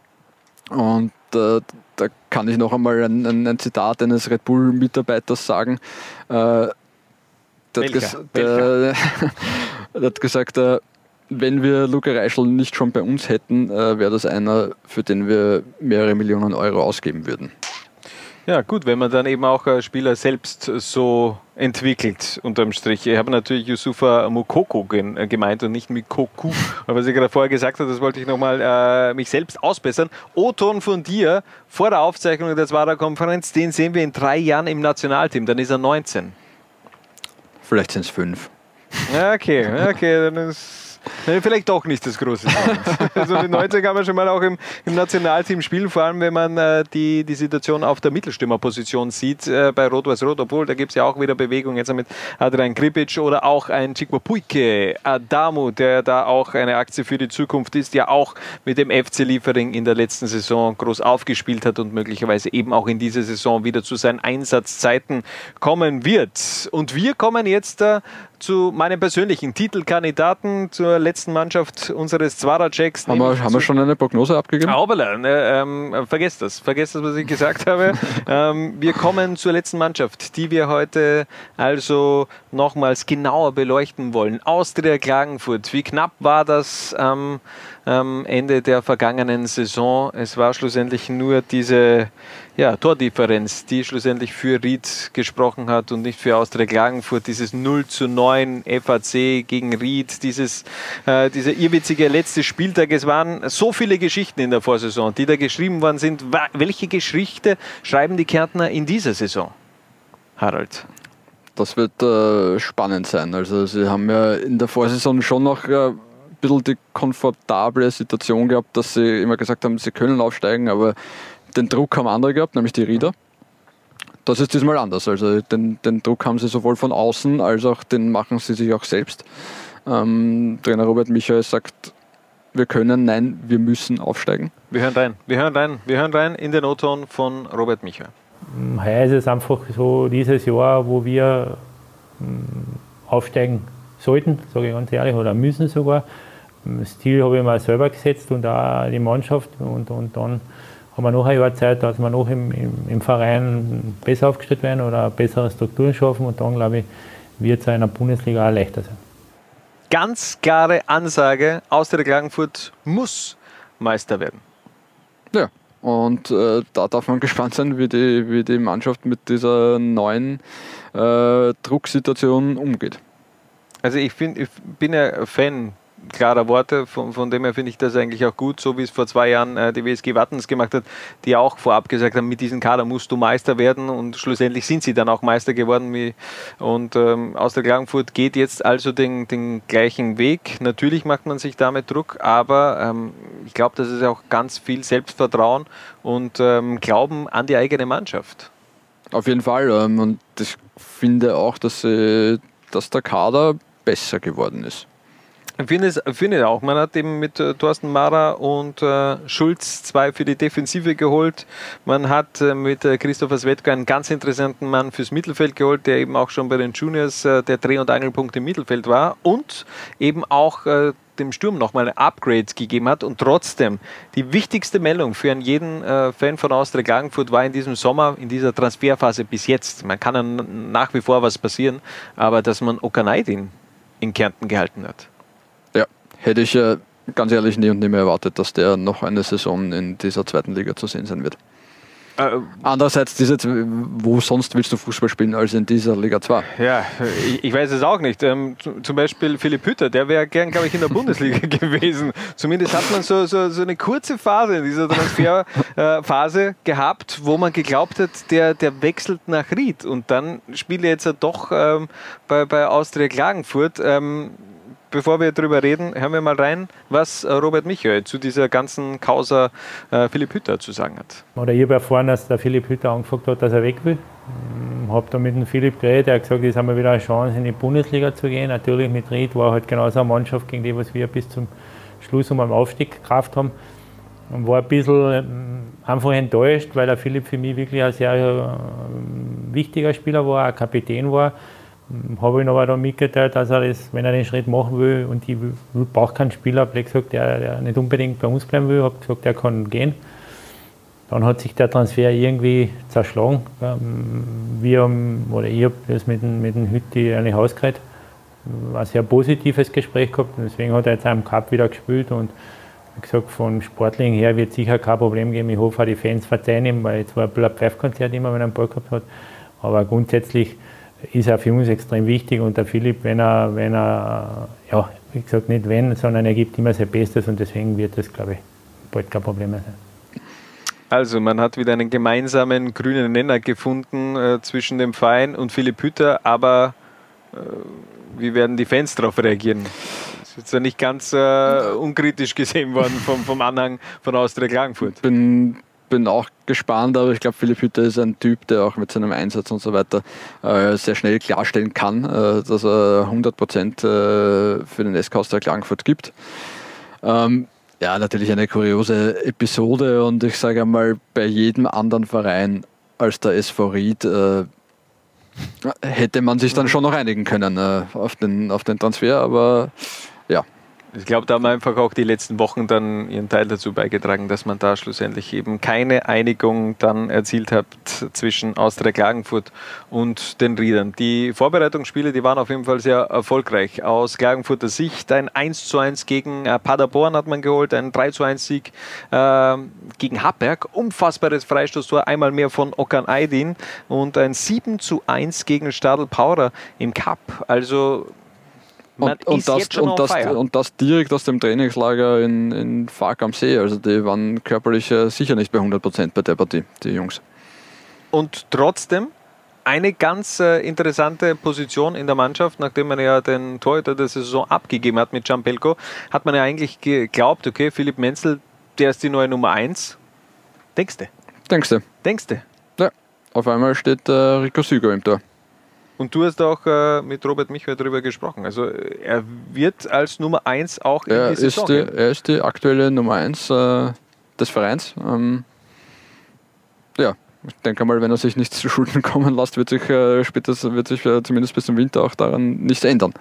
und äh, da kann ich noch einmal ein, ein, ein Zitat eines Red Bull-Mitarbeiters sagen. Äh, der, hat ges der, der, hat gesagt, äh, wenn wir Luca Reischl nicht schon bei uns hätten, äh, wäre das einer, für den wir mehrere Millionen Euro ausgeben würden. Ja, gut, wenn man dann eben auch Spieler selbst so entwickelt, unterm Strich. Ich habe natürlich Yusufa Mukoko äh, gemeint und nicht Mikoku. Aber was ich gerade vorher gesagt habe, das wollte ich nochmal äh, mich selbst ausbessern. O-Ton von dir vor der Aufzeichnung der Zwara-Konferenz, den sehen wir in drei Jahren im Nationalteam. Dann ist er 19. Vielleicht sind es fünf. Okay, okay, dann ist Nee, vielleicht doch nicht das große Talent. Also mit 19 kann man schon mal auch im, im Nationalteam spielen, vor allem wenn man äh, die, die Situation auf der Mittelstürmerposition sieht äh, bei Rot-Weiß-Rot, obwohl da gibt es ja auch wieder Bewegung jetzt mit Adrian Kripic oder auch ein Chikwapuike Adamu, der da auch eine Aktie für die Zukunft ist, ja auch mit dem FC Liefering in der letzten Saison groß aufgespielt hat und möglicherweise eben auch in dieser Saison wieder zu seinen Einsatzzeiten kommen wird. Und wir kommen jetzt äh, zu meinem persönlichen Titelkandidaten zur letzten Mannschaft unseres Zwara-Checks. Haben, wir, haben wir schon eine Prognose abgegeben? Aubele, ne, ähm, vergesst das. Vergesst das, was ich gesagt habe. ähm, wir kommen zur letzten Mannschaft, die wir heute also nochmals genauer beleuchten wollen. Austria Klagenfurt. Wie knapp war das am ähm, Ende der vergangenen Saison? Es war schlussendlich nur diese ja, Tordifferenz, die schlussendlich für Ried gesprochen hat und nicht für Austria Klagenfurt. Dieses 0 zu 9 FAC gegen Ried, dieses, äh, dieser irrwitzige letzte Spieltag. Es waren so viele Geschichten in der Vorsaison, die da geschrieben worden sind. Welche Geschichte schreiben die Kärntner in dieser Saison? Harald. Das wird äh, spannend sein. Also sie haben ja in der Vorsaison schon noch äh, bisschen die komfortable Situation gehabt, dass sie immer gesagt haben, sie können aufsteigen, aber den Druck haben andere gehabt, nämlich die Rieder. Das ist diesmal anders. Also den, den Druck haben sie sowohl von außen als auch den machen sie sich auch selbst. Ähm, Trainer Robert Michael sagt, wir können, nein, wir müssen aufsteigen. Wir hören rein, wir hören rein, wir hören rein in den O-Ton von Robert Michael. Heuer ist es einfach so dieses Jahr, wo wir hm, aufsteigen sollten, sage ich ganz ehrlich, oder müssen sogar. Das Ziel habe ich mir selber gesetzt und auch die Mannschaft und, und dann haben wir noch ein Jahr Zeit, dass wir noch im, im, im Verein besser aufgestellt werden oder bessere Strukturen schaffen und dann, glaube ich, wird es in der Bundesliga auch leichter sein. Ganz klare Ansage, Austria Klagenfurt muss Meister werden. Ja, und äh, da darf man gespannt sein, wie die, wie die Mannschaft mit dieser neuen äh, Drucksituation umgeht. Also ich, find, ich bin ja Fan klarer Worte. Von, von dem her finde ich das eigentlich auch gut, so wie es vor zwei Jahren äh, die WSG Wattens gemacht hat, die auch vorab gesagt haben, mit diesem Kader musst du Meister werden und schlussendlich sind sie dann auch Meister geworden. Wie, und ähm, aus der Klagenfurt geht jetzt also den, den gleichen Weg. Natürlich macht man sich damit Druck, aber ähm, ich glaube, das ist auch ganz viel Selbstvertrauen und ähm, Glauben an die eigene Mannschaft. Auf jeden Fall. Ähm, und ich finde auch, dass, äh, dass der Kader besser geworden ist. Ich finde es finde auch. Man hat eben mit äh, Thorsten Mara und äh, Schulz zwei für die Defensive geholt. Man hat äh, mit äh, Christopher Svetko einen ganz interessanten Mann fürs Mittelfeld geholt, der eben auch schon bei den Juniors äh, der Dreh- und Angelpunkt im Mittelfeld war und eben auch äh, dem Sturm nochmal ein Upgrade gegeben hat. Und trotzdem, die wichtigste Meldung für jeden äh, Fan von Austria Klagenfurt war in diesem Sommer, in dieser Transferphase bis jetzt, man kann dann nach wie vor was passieren, aber dass man Okanaidin in Kärnten gehalten hat. Ja, hätte ich äh, ganz ehrlich nie und nie mehr erwartet, dass der noch eine Saison in dieser zweiten Liga zu sehen sein wird. Äh, Andererseits, diese, wo sonst willst du Fußball spielen als in dieser Liga 2? Ja, ich, ich weiß es auch nicht. Ähm, zum Beispiel Philipp Hütter, der wäre gern, glaube ich, in der Bundesliga gewesen. Zumindest hat man so, so, so eine kurze Phase in dieser Transferphase äh, gehabt, wo man geglaubt hat, der, der wechselt nach Ried. Und dann spielt er jetzt doch ähm, bei, bei Austria Klagenfurt. Ähm, bevor wir darüber reden, hören wir mal rein, was äh, Robert Michael zu dieser ganzen Causa äh, Philipp Hütter zu sagen hat. Oder ich habe erfahren, dass der Philipp Hütter angefragt hat, dass er weg will. Ich hm, habe da mit dem Philipp geredet, er hat gesagt, jetzt haben wir wieder eine Chance, in die Bundesliga zu gehen. Natürlich mit Ried war halt genauso eine Mannschaft, gegen die was wir bis zum Schluss um einen Aufstieg gekauft haben. Und war ein bisschen hm, einfach enttäuscht, weil der Philipp für mich wirklich ein sehr äh, wichtiger Spieler war, ein Kapitän war habe ich aber dann mitgeteilt, dass er das, wenn er den Schritt machen will und ich brauche keinen Spieler, habe gesagt, der, der nicht unbedingt bei uns bleiben will, habe gesagt, der kann gehen. Dann hat sich der Transfer irgendwie zerschlagen. Wir haben, oder ich habe das mit dem, mit dem Hütti eine Hausgehört, ein sehr positives Gespräch gehabt und deswegen hat er jetzt am Cup wieder gespielt und wie gesagt, vom Sportling her wird sicher kein Problem geben. Ich hoffe, auch die Fans verzeihen ihm, weil jetzt war ein Pfeifkonzert immer, wenn er einen Ball gehabt hat. Aber grundsätzlich ist auch für uns extrem wichtig und der Philipp, wenn er, wenn er, ja, wie gesagt, nicht wenn, sondern er gibt immer sein Bestes und deswegen wird das, glaube ich, bald kein Problem mehr sein. Also, man hat wieder einen gemeinsamen grünen Nenner gefunden äh, zwischen dem Verein und Philipp Hütter, aber äh, wie werden die Fans darauf reagieren? Das ist jetzt ja nicht ganz äh, unkritisch gesehen worden vom, vom Anhang von Austria Klagenfurt. Bin bin auch gespannt, aber ich glaube, Philipp Hütter ist ein Typ, der auch mit seinem Einsatz und so weiter äh, sehr schnell klarstellen kann, äh, dass er 100 Prozent äh, für den SK der Klagenfurt gibt. Ähm, ja, natürlich eine kuriose Episode und ich sage einmal, bei jedem anderen Verein als der SV Ried äh, hätte man sich dann schon noch einigen können äh, auf, den, auf den Transfer, aber ja, ich glaube, da haben einfach auch die letzten Wochen dann ihren Teil dazu beigetragen, dass man da schlussendlich eben keine Einigung dann erzielt hat zwischen Austria Klagenfurt und den Riedern. Die Vorbereitungsspiele, die waren auf jeden Fall sehr erfolgreich. Aus Klagenfurter Sicht ein 1 zu 1 gegen äh, Paderborn hat man geholt, ein 3 zu 1 Sieg äh, gegen Happberg, unfassbares Freistoßtor, einmal mehr von Okan Aydin und ein 7 zu 1 gegen Stadl Paurer im Cup. Also und, und, das, und, das, und, das, direkt aus dem Trainingslager in, in Fark am See. Also die waren körperlich äh, sicher nicht bei 100 Prozent bei der Partie, die Jungs. Und trotzdem eine ganz äh, interessante Position in der Mannschaft, nachdem man ja den Torhüter der Saison abgegeben hat mit Ciampelko, hat man ja eigentlich geglaubt, okay, Philipp Menzel, der ist die neue Nummer 1. Denkst du? Denkst du? Denkst du? Ja, auf einmal steht äh, Rico Süger im Tor. Und du hast auch äh, mit Robert Michael darüber gesprochen. Also er wird als Nummer 1 auch in er die Saison ist die, Er ist die aktuelle Nummer 1 äh, des Vereins. Ähm, ja, ich denke mal, wenn er sich nicht zu Schulden kommen lässt, wird sich, äh, später, wird sich äh, zumindest bis zum Winter auch daran nichts ändern.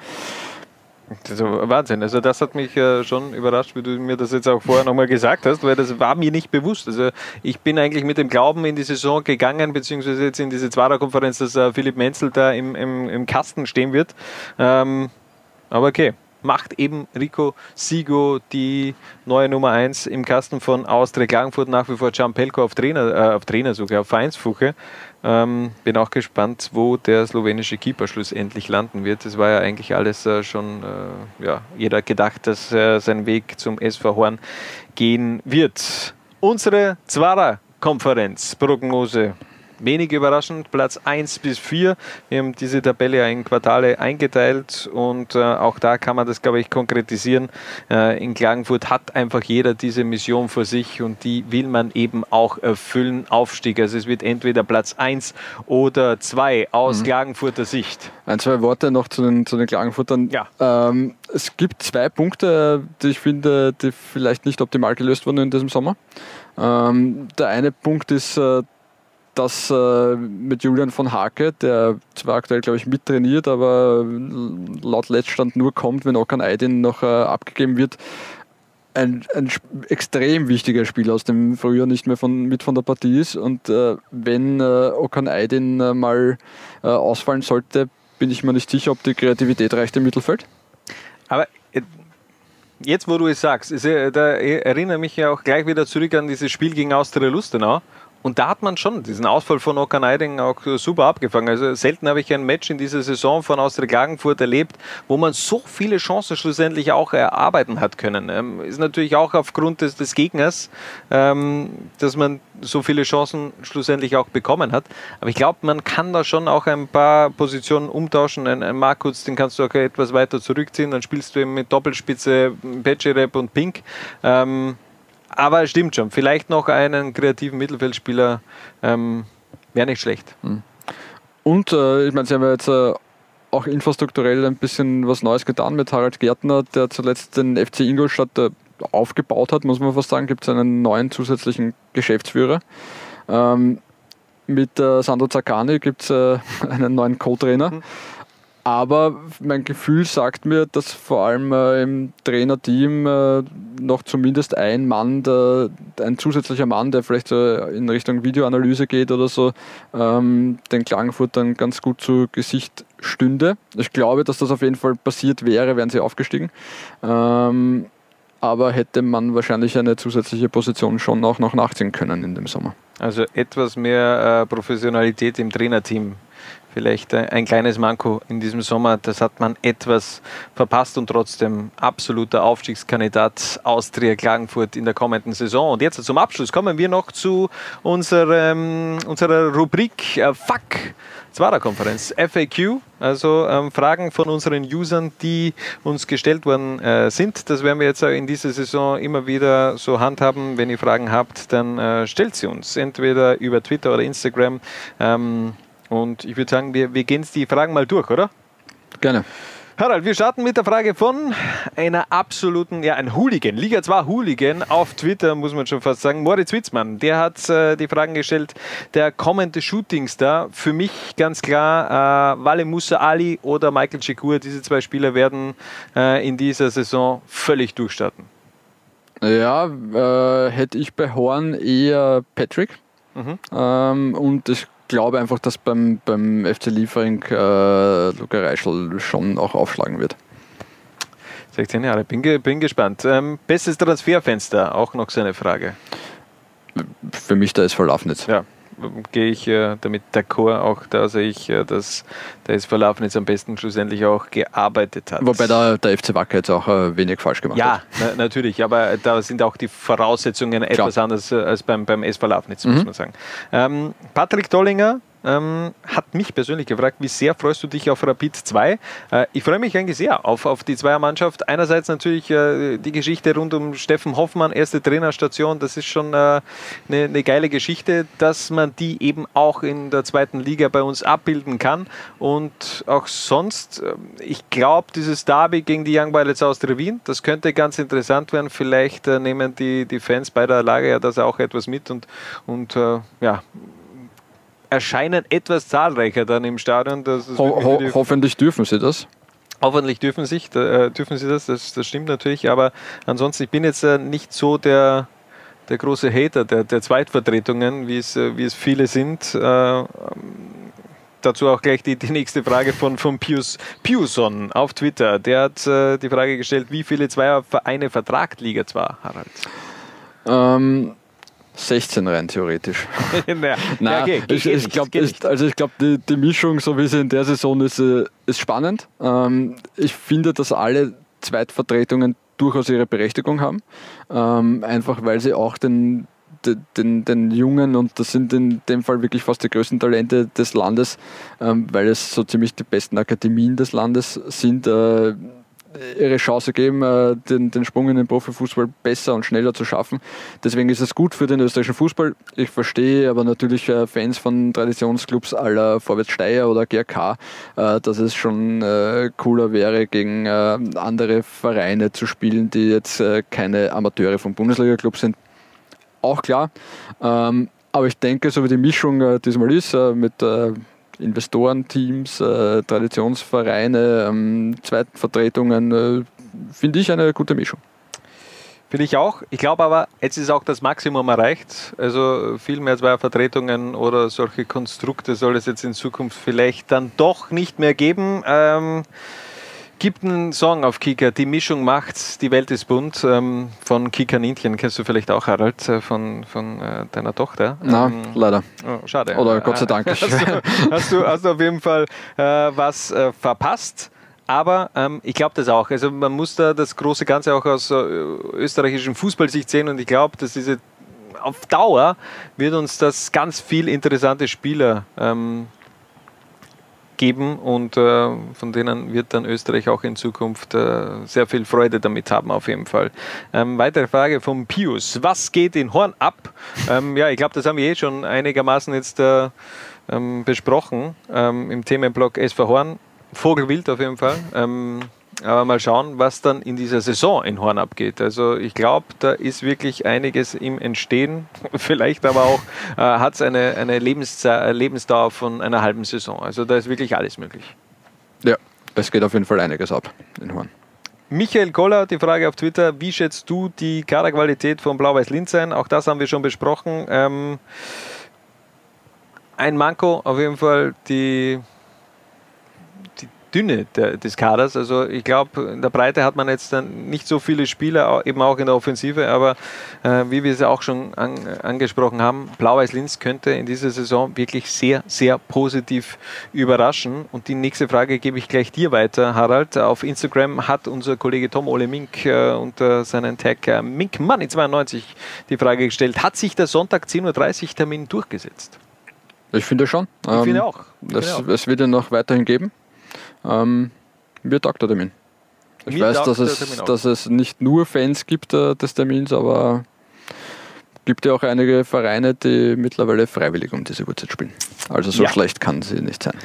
Also Wahnsinn. Also das hat mich äh, schon überrascht, wie du mir das jetzt auch vorher nochmal gesagt hast, weil das war mir nicht bewusst. Also ich bin eigentlich mit dem Glauben in die Saison gegangen, beziehungsweise jetzt in diese Zwarer-Konferenz, dass äh, Philipp Menzel da im, im, im Kasten stehen wird. Ähm, aber okay, macht eben Rico Sigo die neue Nummer 1 im Kasten von Austria Klagenfurt nach wie vor Pelko auf Trainer, äh, auf Trainer sogar, auf Vereinsfuche. Ähm, bin auch gespannt, wo der slowenische Keeper schlussendlich landen wird. Es war ja eigentlich alles äh, schon, äh, ja, jeder gedacht, dass äh, sein Weg zum SV Horn gehen wird. Unsere Zwarer-Konferenz-Prognose wenig überraschend, Platz 1 bis 4. Wir haben diese Tabelle in Quartale eingeteilt und äh, auch da kann man das, glaube ich, konkretisieren. Äh, in Klagenfurt hat einfach jeder diese Mission vor sich und die will man eben auch erfüllen. Aufstieg. Also es wird entweder Platz 1 oder 2 aus mhm. Klagenfurter Sicht. Ein, zwei Worte noch zu den, zu den Klagenfurtern. Ja. Ähm, es gibt zwei Punkte, die ich finde, die vielleicht nicht optimal gelöst wurden in diesem Sommer. Ähm, der eine Punkt ist, äh, dass äh, mit Julian von Hake, der zwar aktuell, glaube ich, mittrainiert, aber laut Letztstand nur kommt, wenn Okan Aydin noch äh, abgegeben wird, ein, ein, extrem wichtiger Spieler aus dem Frühjahr nicht mehr von, mit von der Partie ist. Und äh, wenn äh, Okan Aydin äh, mal äh, ausfallen sollte, bin ich mir nicht sicher, ob die Kreativität reicht im Mittelfeld. Aber jetzt, wo du es sagst, ist, da erinnere mich ja auch gleich wieder zurück an dieses Spiel gegen Austria Lustenau. Und da hat man schon diesen Ausfall von Okan Eiding auch super abgefangen. Also selten habe ich ein Match in dieser Saison von Austria Klagenfurt erlebt, wo man so viele Chancen schlussendlich auch erarbeiten hat können. Ähm, ist natürlich auch aufgrund des, des Gegners, ähm, dass man so viele Chancen schlussendlich auch bekommen hat. Aber ich glaube, man kann da schon auch ein paar Positionen umtauschen. Ein, ein Markus, den kannst du auch etwas weiter zurückziehen. Dann spielst du eben mit Doppelspitze, Petscherep und Pink. Ähm, aber es stimmt schon, vielleicht noch einen kreativen Mittelfeldspieler ähm, wäre nicht schlecht. Hm. Und äh, ich meine, Sie haben ja jetzt äh, auch infrastrukturell ein bisschen was Neues getan mit Harald Gärtner, der zuletzt den FC Ingolstadt äh, aufgebaut hat, muss man fast sagen, gibt es einen neuen zusätzlichen Geschäftsführer. Ähm, mit äh, Sandro Zaccani gibt es äh, einen neuen Co-Trainer. Mhm. Aber mein Gefühl sagt mir, dass vor allem äh, im Trainerteam äh, noch zumindest ein Mann, der, ein zusätzlicher Mann, der vielleicht äh, in Richtung Videoanalyse geht oder so, ähm, den Klagenfurt dann ganz gut zu Gesicht stünde. Ich glaube, dass das auf jeden Fall passiert wäre, wären sie aufgestiegen. Ähm, aber hätte man wahrscheinlich eine zusätzliche Position schon auch noch nachziehen können in dem Sommer. Also etwas mehr äh, Professionalität im Trainerteam vielleicht ein kleines Manko in diesem Sommer. Das hat man etwas verpasst und trotzdem absoluter Aufstiegskandidat Austria Klagenfurt in der kommenden Saison. Und jetzt zum Abschluss kommen wir noch zu unserem, unserer Rubrik äh, Fuck. Zwarer-Konferenz, FAQ, also ähm, Fragen von unseren Usern, die uns gestellt worden äh, sind. Das werden wir jetzt in dieser Saison immer wieder so handhaben. Wenn ihr Fragen habt, dann äh, stellt sie uns entweder über Twitter oder Instagram. Ähm, und ich würde sagen, wir, wir gehen die Fragen mal durch, oder? Gerne. Harald, wir starten mit der Frage von einer absoluten, ja, ein Hooligan, Liga 2 Hooligan auf Twitter, muss man schon fast sagen. Moritz Witzmann, der hat äh, die Fragen gestellt, der kommende Shootingstar, für mich ganz klar, äh, Wale Musa Ali oder Michael Chikur, diese zwei Spieler werden äh, in dieser Saison völlig durchstarten. Ja, äh, hätte ich bei Horn eher Patrick. Mhm. Ähm, und ich glaube einfach, dass beim, beim FC Liefering äh, Luca Reischl schon auch aufschlagen wird. 16 Jahre, bin, bin gespannt. Ähm, bestes Transferfenster, auch noch seine Frage. Für mich der SV Lafnitz. Ja, gehe ich äh, damit d'accord. Auch da sehe ich, äh, dass der SV Lafnitz am besten schlussendlich auch gearbeitet hat. Wobei der, der FC Wacker jetzt auch äh, wenig falsch gemacht ja, hat. Ja, na, natürlich, aber da sind auch die Voraussetzungen Klar. etwas anders äh, als beim, beim SV Lafnitz, mhm. muss man sagen. Ähm, Patrick Dollinger ähm, hat mich persönlich gefragt, wie sehr freust du dich auf Rapid 2? Äh, ich freue mich eigentlich sehr auf, auf die Zweiermannschaft. Einerseits natürlich äh, die Geschichte rund um Steffen Hoffmann, erste Trainerstation, das ist schon äh, eine, eine geile Geschichte, dass man die eben auch in der zweiten Liga bei uns abbilden kann. Und auch sonst, äh, ich glaube, dieses Derby gegen die Young Violets aus Wien, das könnte ganz interessant werden. Vielleicht äh, nehmen die, die Fans bei der Lage ja das auch etwas mit und, und äh, ja, erscheinen etwas zahlreicher dann im Stadion. Ho ho hoffentlich dürfen sie das. Hoffentlich dürfen, sich, äh, dürfen sie das, das, das stimmt natürlich, aber ansonsten, ich bin jetzt äh, nicht so der, der große Hater der, der Zweitvertretungen, wie es, äh, wie es viele sind. Äh, dazu auch gleich die, die nächste Frage von, von Pius Piuson auf Twitter. Der hat äh, die Frage gestellt, wie viele Zweiervereine vertragt Liga 2, Harald? Ähm, 16 rein theoretisch. naja, Nein, okay, ich, ich glaube, also ich glaube, die, die, Mischung, so wie sie in der Saison ist, äh, ist spannend. Ähm, ich finde, dass alle Zweitvertretungen durchaus ihre Berechtigung haben. Ähm, einfach weil sie auch den, den, den Jungen, und das sind in dem Fall wirklich fast die größten Talente des Landes, ähm, weil es so ziemlich die besten Akademien des Landes sind, äh, ihre Chance geben, äh, den, den Sprung in den Profifußball besser und schneller zu schaffen. Deswegen ist es gut für den österreichischen Fußball. Ich verstehe aber natürlich äh, Fans von Traditionsclubs aller Vorwärts Steyr oder GRK, äh, dass es schon cooler wäre, gegen andere Vereine zu spielen, die jetzt keine Amateure vom Bundesliga-Club sind. Auch klar. Ähm, Aber ich denke, so wie die Mischung diesmal ist, mit Investorenteams, äh, Traditionsvereine, ähm, Zweitvertretungen, äh, finde ich eine gute Mischung. Finde ich auch. Ich glaube aber, jetzt ist auch das Maximum erreicht. Also viel mehr Zweiervertretungen oder solche Konstrukte soll es jetzt in Zukunft vielleicht dann doch nicht mehr geben. Ähm, gibt einen Song auf Kika, die Mischung macht, die Welt ist bunt, ähm, von Kika Nintchen. Kennst du vielleicht auch, Harald, äh, von, von äh, deiner Tochter? Nein, ähm, leider. Oh, schade. Oder Gott sei Dank. Hast du, hast du, hast du auf jeden Fall äh, was äh, verpasst. Aber ähm, ich glaube das auch. Also man muss da das große Ganze auch aus äh, österreichischem Fußballsicht sehen und ich glaube, dass diese auf Dauer wird uns das ganz viel interessante Spieler ähm, geben und äh, von denen wird dann Österreich auch in Zukunft äh, sehr viel Freude damit haben, auf jeden Fall. Ähm, weitere Frage vom Pius. Was geht in Horn ab? Ähm, ja, ich glaube, das haben wir eh schon einigermaßen jetzt äh, ähm, besprochen ähm, im Themenblock SV Horn. Vogelwild auf jeden Fall. Aber mal schauen, was dann in dieser Saison in Horn abgeht. Also ich glaube, da ist wirklich einiges im Entstehen. Vielleicht aber auch äh, hat es eine, eine Lebensdauer von einer halben Saison. Also da ist wirklich alles möglich. Ja, es geht auf jeden Fall einiges ab in Horn. Michael Koller, die Frage auf Twitter, wie schätzt du die Kaderqualität von Blau-Weiß Linz ein? Auch das haben wir schon besprochen. Ähm, ein Manko auf jeden Fall die Dünne der, des Kaders. Also ich glaube, in der Breite hat man jetzt dann nicht so viele Spieler, eben auch in der Offensive, aber äh, wie wir es auch schon an, angesprochen haben, Blau-Weiß Linz könnte in dieser Saison wirklich sehr, sehr positiv überraschen. Und die nächste Frage gebe ich gleich dir weiter, Harald. Auf Instagram hat unser Kollege Tom Ole Mink äh, unter seinen Tag äh, Mink Money 92 die Frage gestellt, hat sich der Sonntag 10.30 Uhr Termin durchgesetzt? Ich finde schon. Ich ähm, finde auch. Ich es, finde auch. es wird ja noch weiterhin geben. Ähm, mir taugt der Termin. Ich mir weiß, dass es, dass es nicht nur Fans gibt äh, des Termins, aber es gibt ja auch einige Vereine, die mittlerweile freiwillig um diese Uhrzeit spielen. Also so ja. schlecht kann sie nicht sein.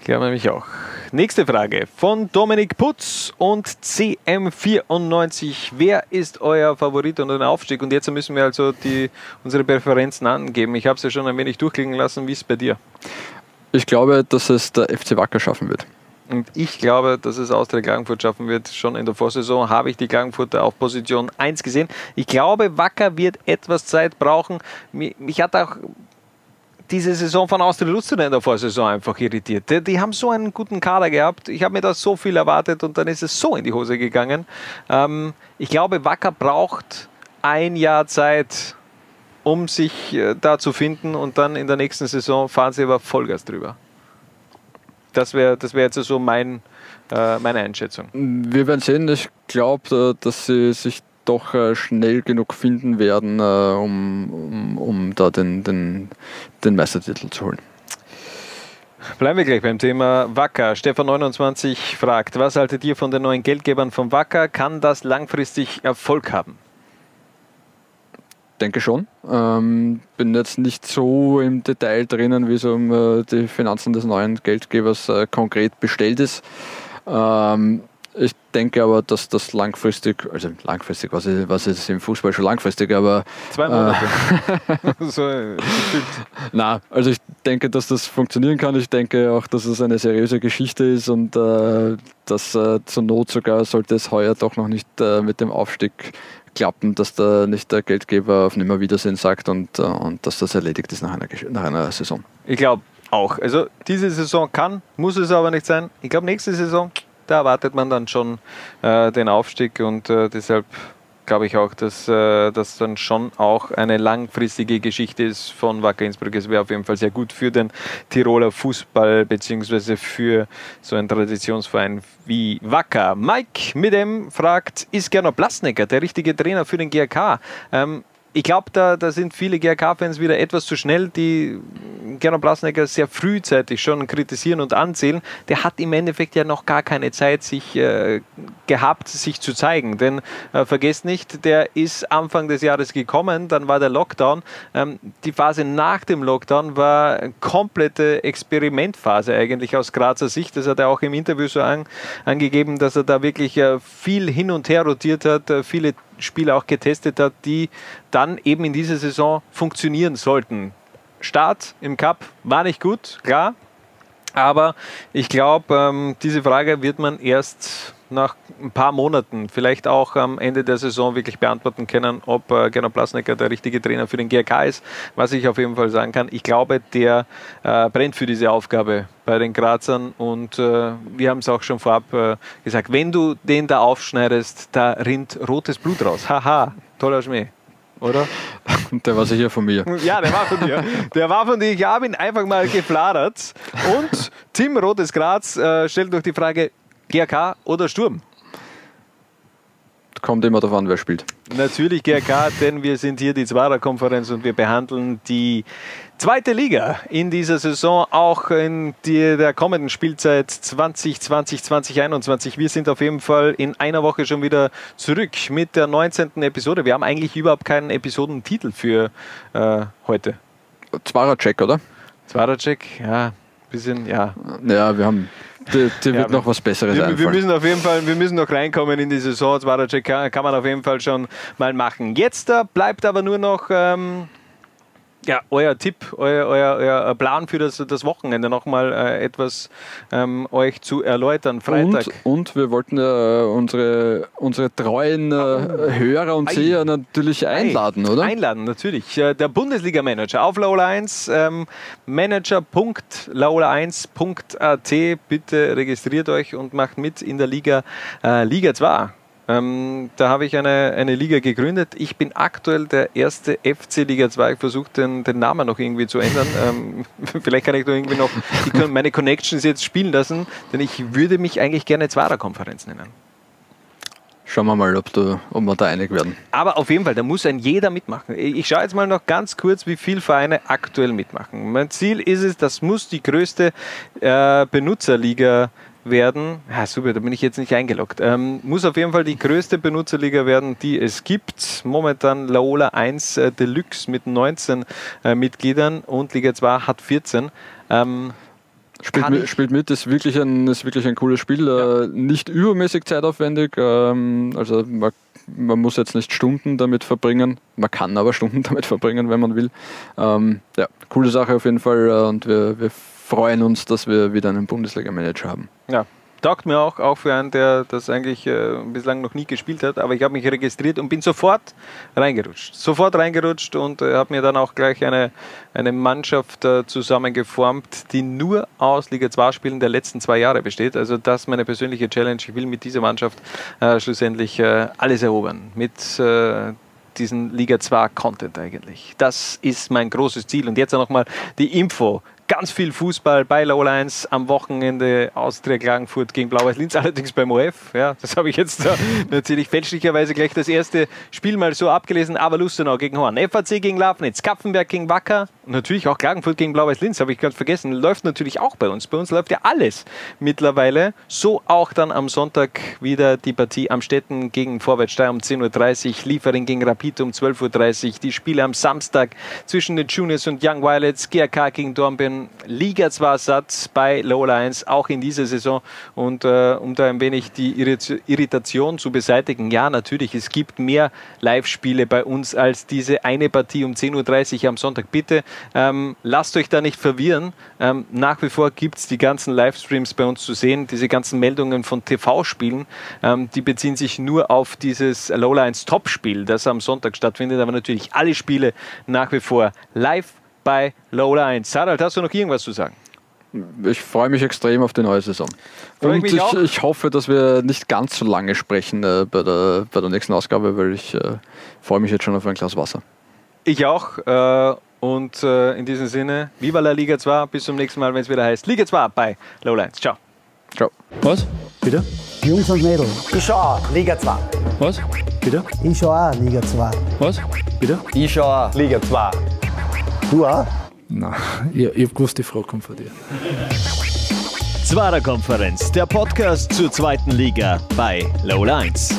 Ich glaube nämlich auch. Nächste Frage von Dominik Putz und CM94. Wer ist euer Favorit unter den Aufstieg? Und jetzt müssen wir also die, unsere Präferenzen angeben. Ich habe es ja schon ein wenig durchklingen lassen. Wie ist es bei dir? Ich glaube, dass es der FC Wacker schaffen wird. Und ich glaube, dass es Austria Klagenfurt schaffen wird. Schon in der Vorsaison habe ich die Klagenfurter auf Position 1 gesehen. Ich glaube, Wacker wird etwas Zeit brauchen. Mich hat auch diese Saison von Austria Luzern in der Vorsaison einfach irritiert. Die, die, haben so einen guten Kader gehabt. Ich habe mir da so viel erwartet und dann ist es so in die Hose gegangen. Ähm, ich glaube, Wacker braucht ein Jahr Zeit, um sich äh, da zu finden und dann in der nächsten Saison fahren sie aber Vollgas drüber. Das wäre das wär jetzt so mein, äh, meine Einschätzung. Wir werden sehen. Ich glaube, äh, dass sie sich doch äh, schnell genug finden werden, äh, um, um, um da den, den, den Meistertitel zu holen. Bleiben wir gleich beim Thema Wacker. Stefan29 fragt, was haltet ihr von den neuen Geldgebern von Wacker? Kann das langfristig Erfolg haben? Denke schon. Ähm, bin jetzt nicht so im Detail drinnen, wie es um äh, die Finanzen des neuen Geldgebers äh, konkret bestellt ist. Ähm, ich denke aber, dass das langfristig, also langfristig, was ist, was ist im Fußball schon langfristig, aber. Zwei Monate. Äh, so, Na, also ich denke, dass das funktionieren kann. Ich denke auch, dass es eine seriöse Geschichte ist und äh, dass äh, zur Not sogar sollte es heuer doch noch nicht äh, mit dem Aufstieg klappen, dass da nicht der Geldgeber auf Nimmerwiedersehen sagt und, äh, und dass das erledigt ist nach einer, nach einer Saison. Ich glaube auch. Also diese Saison kann, muss es aber nicht sein. Ich glaube, nächste Saison, da erwartet man dann schon äh, den Aufstieg und äh, deshalb glaube ich auch, dass äh, das dann schon auch eine langfristige Geschichte ist von Wacker Innsbruck. Es wäre auf jeden Fall sehr gut für den Tiroler Fußball beziehungsweise für so einen Traditionsverein wie Wacker. Mike mit dem fragt, ist Gernot Blasnecker der richtige Trainer für den GRK? Ähm, ich glaube, da, da sind viele GRK-Fans wieder etwas zu schnell, die Gernot Blasnecker sehr frühzeitig schon kritisieren und anzählen. Der hat im Endeffekt ja noch gar keine Zeit sich äh, gehabt, sich zu zeigen. Denn äh, vergesst nicht, der ist Anfang des Jahres gekommen, dann war der Lockdown. Ähm, die Phase nach dem Lockdown war komplette Experimentphase eigentlich aus Grazer Sicht. Das hat er auch im Interview so an, angegeben, dass er da wirklich äh, viel hin und her rotiert hat, äh, viele Spieler auch getestet hat, die dann eben in dieser Saison funktionieren sollten. Start im Cup war nicht gut, klar. Aber ich glaube, ähm, diese Frage wird man erst nach ein paar Monaten, vielleicht auch am Ende der Saison wirklich beantworten können, ob äh, Gernot Plasnecker der richtige Trainer für den GRK ist. Was ich auf jeden Fall sagen kann, ich glaube, der äh, brennt für diese Aufgabe bei den Grazern und äh, wir haben es auch schon vorab äh, gesagt, wenn du den da aufschneidest, da rinnt rotes Blut raus. Haha, toller Schmäh oder? Der war sicher von mir. Ja, der war von dir. Der war von dir. Ich habe ihn einfach mal gefladert. Und Tim Rotes Graz äh, stellt durch die Frage: GRK oder Sturm? Kommt immer darauf an, wer spielt. Natürlich GRK, denn wir sind hier die Zwarer-Konferenz und wir behandeln die zweite Liga in dieser Saison, auch in die, der kommenden Spielzeit 2020, 2021. Wir sind auf jeden Fall in einer Woche schon wieder zurück mit der 19. Episode. Wir haben eigentlich überhaupt keinen Episodentitel für äh, heute. Zwarer-Check, oder? Zwarer-Check, ja, bisschen, ja. Ja, wir haben dir, dir wird Ja, noch was Besseres wir, wir müssen auf jeden Fall, wir müssen noch reinkommen in die Saison. Zwaracek kann, kann man auf jeden Fall schon mal machen. Jetzt äh, bleibt aber nur noch ähm, ja, euer Tipp, euer, euer, euer Plan für das, das Wochenende nochmal äh, etwas ähm, euch zu erläutern. Freitag. Und, und wir wollten äh, unsere, unsre treuen äh, Hörer und Ei. Seher natürlich einladen, oder? Einladen, natürlich. Äh, Der Bundesliga-Manager auf Laula 1, ähm, manager.laula1.at. Bitte registriert euch und macht mit in der Liga, äh, Liga 2. Ähm, da habe ich eine, eine Liga gegründet. Ich bin aktuell der erste FC Liga 2. Ich versuche den, den Namen noch irgendwie zu ändern. Ähm, vielleicht kann ich da irgendwie noch Con- meine Connections jetzt spielen lassen, denn ich würde mich eigentlich gerne Zwarer-Konferenz nennen. Schauen wir mal, ob, du, ob wir da einig werden. Aber auf jeden Fall, da muss ein jeder mitmachen. Ich schaue jetzt mal noch ganz kurz, wie viele Vereine aktuell mitmachen. Mein Ziel ist es, das muss die größte äh, Benutzerliga werden. Ja, super, da bin ich jetzt nicht eingeloggt. Ähm, muss auf jeden Fall die größte Benutzerliga werden, die es gibt. Momentan Laola 1 äh, Deluxe mit 19 äh, Mitgliedern und Liga 2 hat 14. Ähm, Spielt mit, spielt mit, ist wirklich ein, ist wirklich ein cooles Spiel. Äh, nicht übermäßig zeitaufwendig. Ähm, also man, man muss jetzt nicht Stunden damit verbringen. Man kann aber Stunden damit verbringen, wenn man will. Ähm, ja, coole Sache auf jeden Fall. äh, Und wir, wir freuen uns, dass wir wieder einen Bundesliga-Manager haben. Ja, taugt mir auch, auch für einen, der das eigentlich äh, bislang noch nie gespielt hat. Aber ich habe mich registriert und bin sofort reingerutscht. Sofort reingerutscht und äh, habe mir dann auch gleich eine, eine Mannschaft äh, zusammengeformt, die nur aus Liga 2 Spielen der letzten zwei Jahre besteht. Also das ist meine persönliche Challenge. Ich will mit dieser Mannschaft äh, schlussendlich äh, alles erobern. Mit äh, diesen Liga 2 Content eigentlich. Das ist mein großes Ziel. Und jetzt noch mal die Info. Ganz viel Fußball bei Low 1 am Wochenende. Austria Klagenfurt gegen Blau-Weiß Linz, allerdings beim OF. Ja, das habe ich jetzt äh, natürlich fälschlicherweise gleich das erste Spiel mal so abgelesen. Aber Lustenau gegen Horn, FAC gegen Lafnitz, Kapfenberg gegen Wacker und natürlich auch Klagenfurt gegen Blau-Weiß Linz, habe ich ganz vergessen. Läuft natürlich auch bei uns. Bei uns läuft ja alles mittlerweile. So auch dann am Sonntag wieder die Partie am Städten gegen Vorwärtssteier um 10.30 Uhr, Liefering gegen Rapid um 12.30 Uhr, die Spiele am Samstag zwischen den Juniors und Young Violets, GRK gegen Dornbirn, Liga zwar satt bei Low Lions, auch in dieser Saison. Und äh, um da ein wenig die Irrit- Irritation zu beseitigen, ja, natürlich, es gibt mehr Live-Spiele bei uns als diese eine Partie um 10.30 Uhr am Sonntag. Bitte ähm, lasst euch da nicht verwirren. Ähm, nach wie vor gibt es die ganzen Livestreams bei uns zu sehen. Diese ganzen Meldungen von TV-Spielen, ähm, die beziehen sich nur auf dieses Lowlines Top-Spiel, das am Sonntag stattfindet. Aber natürlich alle Spiele nach wie vor live bei Lowlines. Harald, hast du noch irgendwas zu sagen? Ich freue mich extrem auf die neue Saison. Freu ich Und mich ich, auch. ich hoffe, dass wir nicht ganz so lange sprechen äh, bei, der, bei der nächsten Ausgabe, weil ich äh, freue mich jetzt schon auf ein Glas Wasser. Ich auch. Äh, und äh, in diesem Sinne, Viva la Liga 2. Bis zum nächsten Mal, wenn es wieder heißt Liga 2 bei Lowlines. Ciao. Ciao. Was? Bitte? Jungs und Mädels. Ich schau auch Liga 2. Was? Bitte? Ich schau auch Liga 2. Was? Bitte? Ich schau auch Liga 2. Du auch? Nein, ich, ich hab gewusst, die Frage kommt von dir. Zwarer Konferenz, der Podcast zur zweiten Liga bei Low Lines.